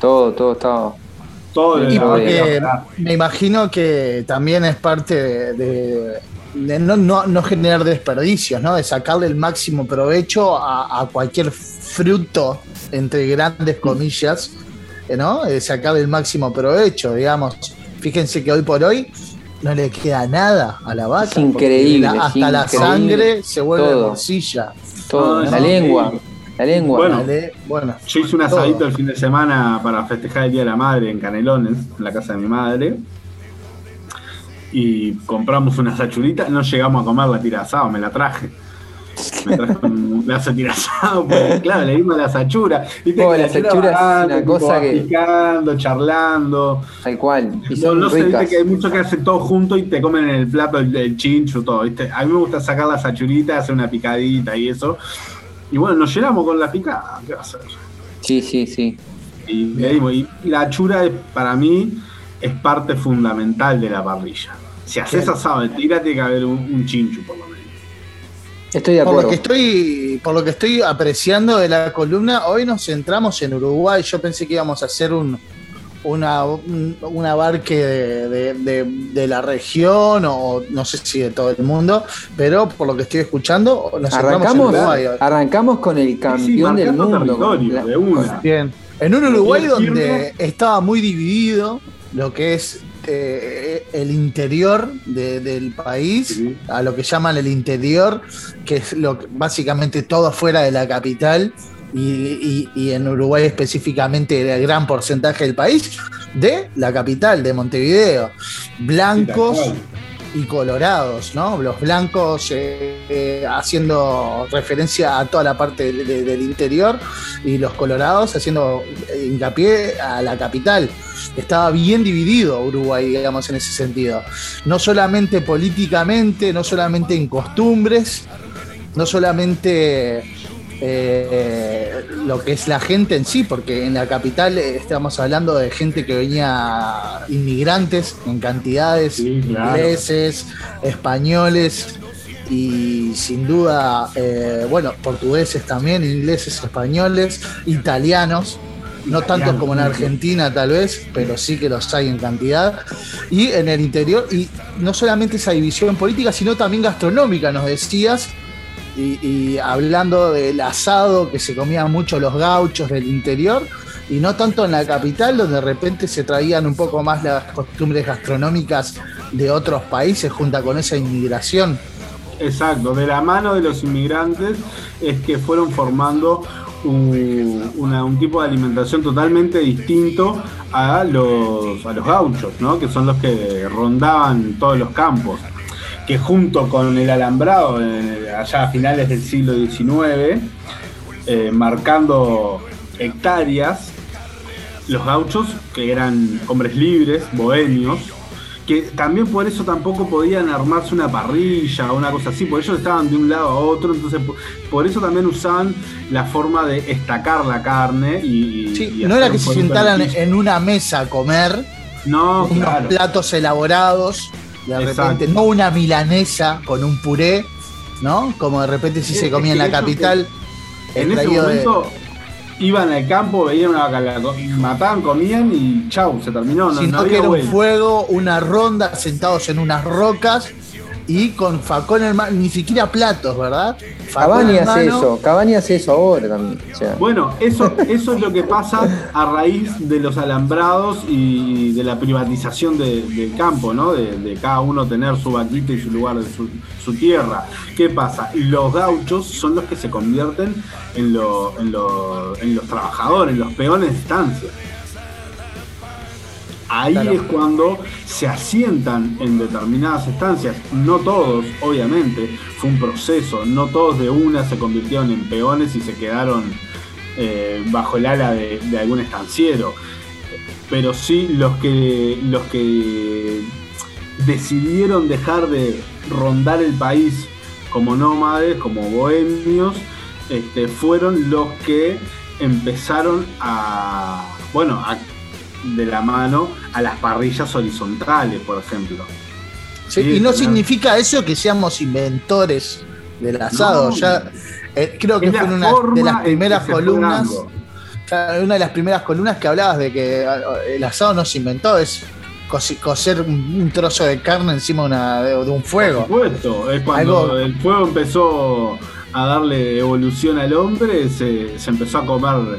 todo, todo estaba. Todo Y porque me imagino que también es parte de, de- de no, no- no generar desperdicios, ¿no? De sacarle el máximo provecho a, a cualquier fruto, entre grandes comillas, ¿no? De sacarle el máximo provecho, digamos. Fíjense que hoy por hoy no le queda nada a la vaca. porque increíble, la- es hasta la sangre se vuelve Todo. morcilla. Todo, No, la lengua, la lengua. Bueno, Dale, bueno, Yo hice un todo. asadito el fin de semana para festejar el Día de la Madre en Canelones, en la casa de mi madre. Y compramos unas achuritas, no llegamos a comer la tira asado, me la traje. Me traje un pedazo de tira de asado, porque claro, le dimos las achuras. Viste Oh, las achura achuras es una cosa que- picando, charlando. Tal cual. Y No, son no sé, viste que hay muchos que hacen todo junto y te comen en el plato el, el chincho, todo, ¿viste? A mí me gusta sacar las achuritas, hacer una picadita y eso. Y bueno, nos llenamos con la picada, ¿qué va a hacer? Sí, sí, sí. Y, dimos, y la achura es, para mí es parte fundamental de la parrilla. Si haces Bien. asado de tira, tiene que haber un, un chincho por lo menos. Estoy de Por acuerdo. lo, que estoy, por lo que estoy apreciando de la columna, hoy nos centramos en Uruguay. Yo pensé que íbamos a hacer un, una, un, un abarque de, de- de- de la región o no sé si de todo el mundo, pero por lo que estoy escuchando, nos centramos en Arrancamos, arrancamos con el campeón del mundo. con la- de una. Bien. En un Uruguay donde estaba muy dividido lo que es eh, el interior de- del país, a lo que llaman el interior, que es lo que- básicamente todo afuera de la capital. Y, y- y en Uruguay específicamente el gran porcentaje del país de la capital, de Montevideo. Blancos. Y colorados, ¿no? Los blancos eh, eh, haciendo referencia a toda la parte de- de- del interior y los colorados haciendo hincapié a la capital. Estaba bien dividido Uruguay, digamos, en ese sentido. No solamente políticamente, no solamente en costumbres, no solamente eh, lo que es la gente en sí, porque en la capital eh, estamos hablando de gente que venía inmigrantes en cantidades, claro. ingleses, españoles y sin duda, eh, bueno, portugueses también, ingleses, españoles, italianos. No tantos como en Argentina tal vez, pero sí que los hay en cantidad. Y en el interior, y no solamente esa división política, sino también gastronómica, nos decías, y, y hablando del asado que se comían mucho los gauchos del interior y no tanto en la capital donde de repente se traían un poco más las costumbres gastronómicas de otros países junto con esa inmigración. Exacto, de la mano de los inmigrantes es que fueron formando un, una- un tipo de alimentación totalmente distinto a los, a los gauchos, ¿no? que son los que rondaban todos los campos, que junto con el alambrado, eh, allá a finales del siglo XIX, eh, marcando hectáreas, los gauchos, que eran hombres libres, bohemios, que también por eso tampoco podían armarse una parrilla o una cosa así, porque ellos estaban de un lado a otro, entonces por, eso también usaban la forma de estacar la carne y... y No era que se piso. en una mesa a comer, No, unos claro. platos elaborados, de Exacto. repente, no una milanesa con un puré, ¿no? Como de repente si Es- se es comía en la capital. En ese extraído de- momento iban al campo, veían una vaca, mataban, comían y chau, se terminó. No, sino no que era un vuelta. fuego, una ronda, sentados en unas rocas y con facón en mano, ni siquiera platos, ¿verdad? Cavani hace eso, Cavani hace eso ahora también. o sea. Bueno, eso, eso es lo que pasa a raíz de los alambrados y de la privatización de- del campo, ¿no? De, de cada uno tener su vaquita y su lugar de su, su tierra. ¿Qué pasa? Los gauchos son los que se convierten en, lo- en, lo- en los trabajadores, en los peones de estancia. Ahí Claro. es cuando se asientan en determinadas estancias, no todos, obviamente, fue un proceso, no todos de una se convirtieron en peones y se quedaron eh, bajo el ala de, de algún estanciero, pero sí los que, los que decidieron dejar de rondar el país como nómades, como bohemios, este, fueron los que empezaron a, bueno, a- de la mano a las parrillas horizontales, por ejemplo. Sí, Sí, y no claro. significa eso que seamos inventores del asado. No. ya eh, creo que fue una de las primeras columnas. Una de las primeras columnas que hablabas de que ah, el asado no se inventó, es coser un, trozo de carne encima de, una- de- de un fuego. Por supuesto, es cuando Algo- el fuego empezó a darle evolución al hombre, se, se empezó a comer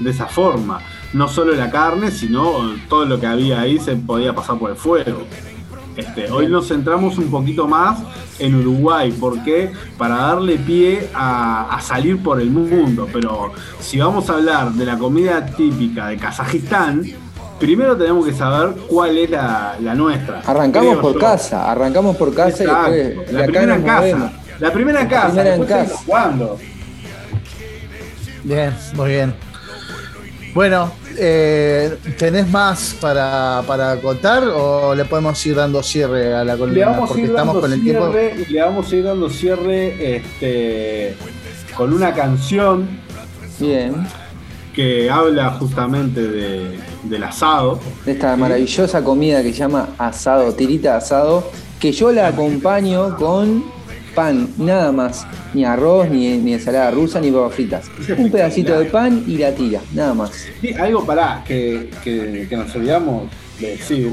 de esa forma. No solo la carne, sino todo lo que había ahí se podía pasar por el fuego. Este, hoy nos centramos un poquito más en Uruguay, porque para darle pie a, a salir por el mundo, pero si vamos a hablar de la comida típica de Kazajistán, primero tenemos que saber cuál es la, la nuestra. Arrancamos por yo. casa, arrancamos por casa Exacto, y después de la primera casa. movemos. La primera La casa, primera en casa. jugando. Bien, muy bien. Bueno, eh, ¿tenés más para, para contar o le podemos ir dando cierre a la Le columna? Porque ir estamos con el tiempo. le vamos a ir dando cierre este, con una canción Bien. que habla justamente de, del asado. De esta maravillosa comida que se llama asado, tirita de asado, que yo la acompaño con pan, nada más. Ni arroz, ni, ni ensalada rusa, ni papas fritas. Un pedacito de pan y la tira, nada más. Sí, algo para que, que, que nos olvidamos de decir,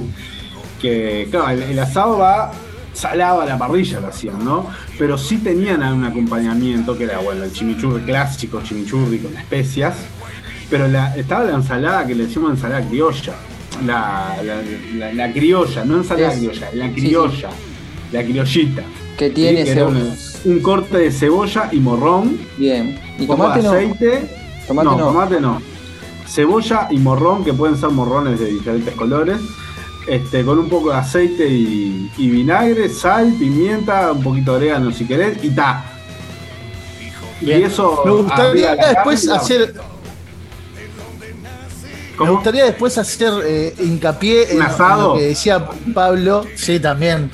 que claro, el, el asado va salado a la parrilla lo hacían, ¿no? Pero sí tenían un acompañamiento que era, bueno, el chimichurri clásico, chimichurri con especias, pero la, estaba la ensalada que le decimos ensalada criolla, la, la, la- la criolla, no ensalada Es- criolla, la sí, criolla, la criollita. Que tiene Sí, un, un corte de cebolla y morrón. Bien. ¿Y un poco tomate de no? aceite. Tomate no, no. tomate no. Cebolla y morrón, que pueden ser morrones de diferentes colores. Este, con un poco de aceite y, y vinagre, sal, pimienta, un poquito de orégano si querés, y ta. Y eso. Me gustaría después carne, hacer. Me gustaría después hacer eh, hincapié en, en lo que decía Pablo, sí, también,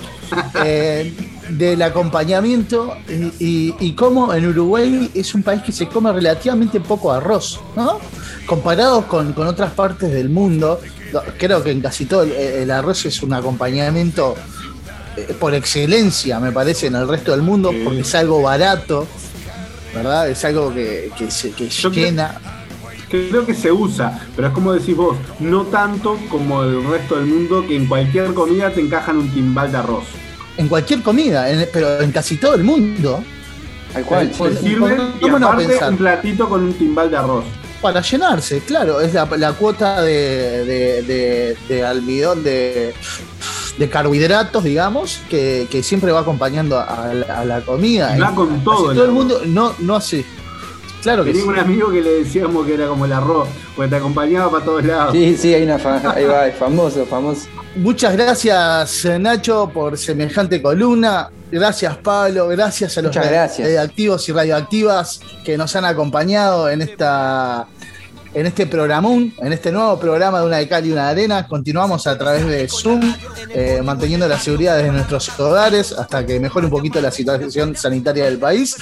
eh, del acompañamiento y, y, y cómo en Uruguay es un país que se come relativamente poco arroz, ¿no? Comparado con, con otras partes del mundo, creo que en casi todo el, el arroz es un acompañamiento eh, por excelencia, me parece, en el resto del mundo, porque es algo barato, ¿verdad? Es algo que, que, se, que llena. Creo que se usa, pero es como decís vos, no tanto como el resto del mundo que en cualquier comida te encajan un timbal de arroz. En cualquier comida, en- pero en casi todo el mundo. Al cual, se sirven y aparte pensar. un platito con un timbal de arroz. Para llenarse, claro, es la, la cuota de, de- de- de almidón de, de carbohidratos, digamos, que, que siempre va acompañando a, la- a la comida. Y va En con todo el todo el mundo no, no hace. Claro que Tenía sí. un amigo que le decíamos que era como el arroz, porque te acompañaba para todos lados. Sí, sí, hay una fa- ahí va, es famoso, famoso. Muchas gracias, eh, Nacho, por semejante columna. Gracias, Pablo. Gracias a los radioactivos y radioactivas que nos han acompañado en esta en este programón, en este nuevo programa de una de cal y una arena. Continuamos a través de Zoom, eh, manteniendo la seguridad de nuestros hogares hasta que mejore un poquito la situación sanitaria del país.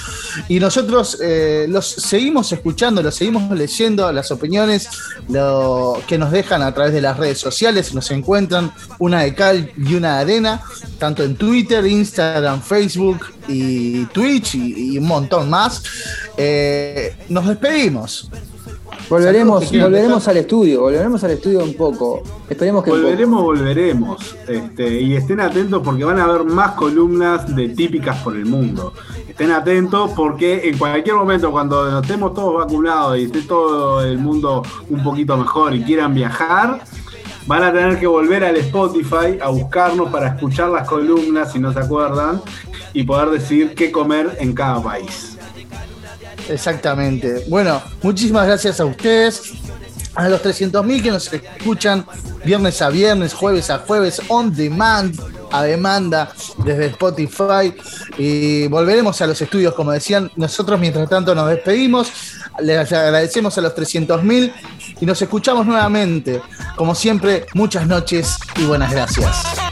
Y nosotros eh, los seguimos escuchando, los seguimos leyendo, las opiniones lo, que nos dejan a través de las redes sociales. Nos encuentran una de cal y una arena, tanto en Twitter, Instagram, Facebook y Twitch y, y un montón más. Eh, nos despedimos. Volveremos, volveremos al estudio, volveremos al estudio un poco. Esperemos que poco. Volveremos, volveremos. Este, y estén atentos porque van a haber más columnas de típicas por el mundo. Estén atentos porque en cualquier momento, cuando nos estemos todos vacunados y esté todo el mundo un poquito mejor y quieran viajar, van a tener que volver al Spotify a buscarnos para escuchar las columnas si no se acuerdan y poder decir qué comer en cada país. Exactamente. Bueno, muchísimas gracias a ustedes, a los 300.000 que nos escuchan viernes a viernes, jueves a jueves, on demand, a demanda, desde Spotify. Y volveremos a los estudios, como decían. Nosotros, mientras tanto, nos despedimos. Les agradecemos a los 300.000 y nos escuchamos nuevamente. Como siempre, muchas noches y buenas gracias.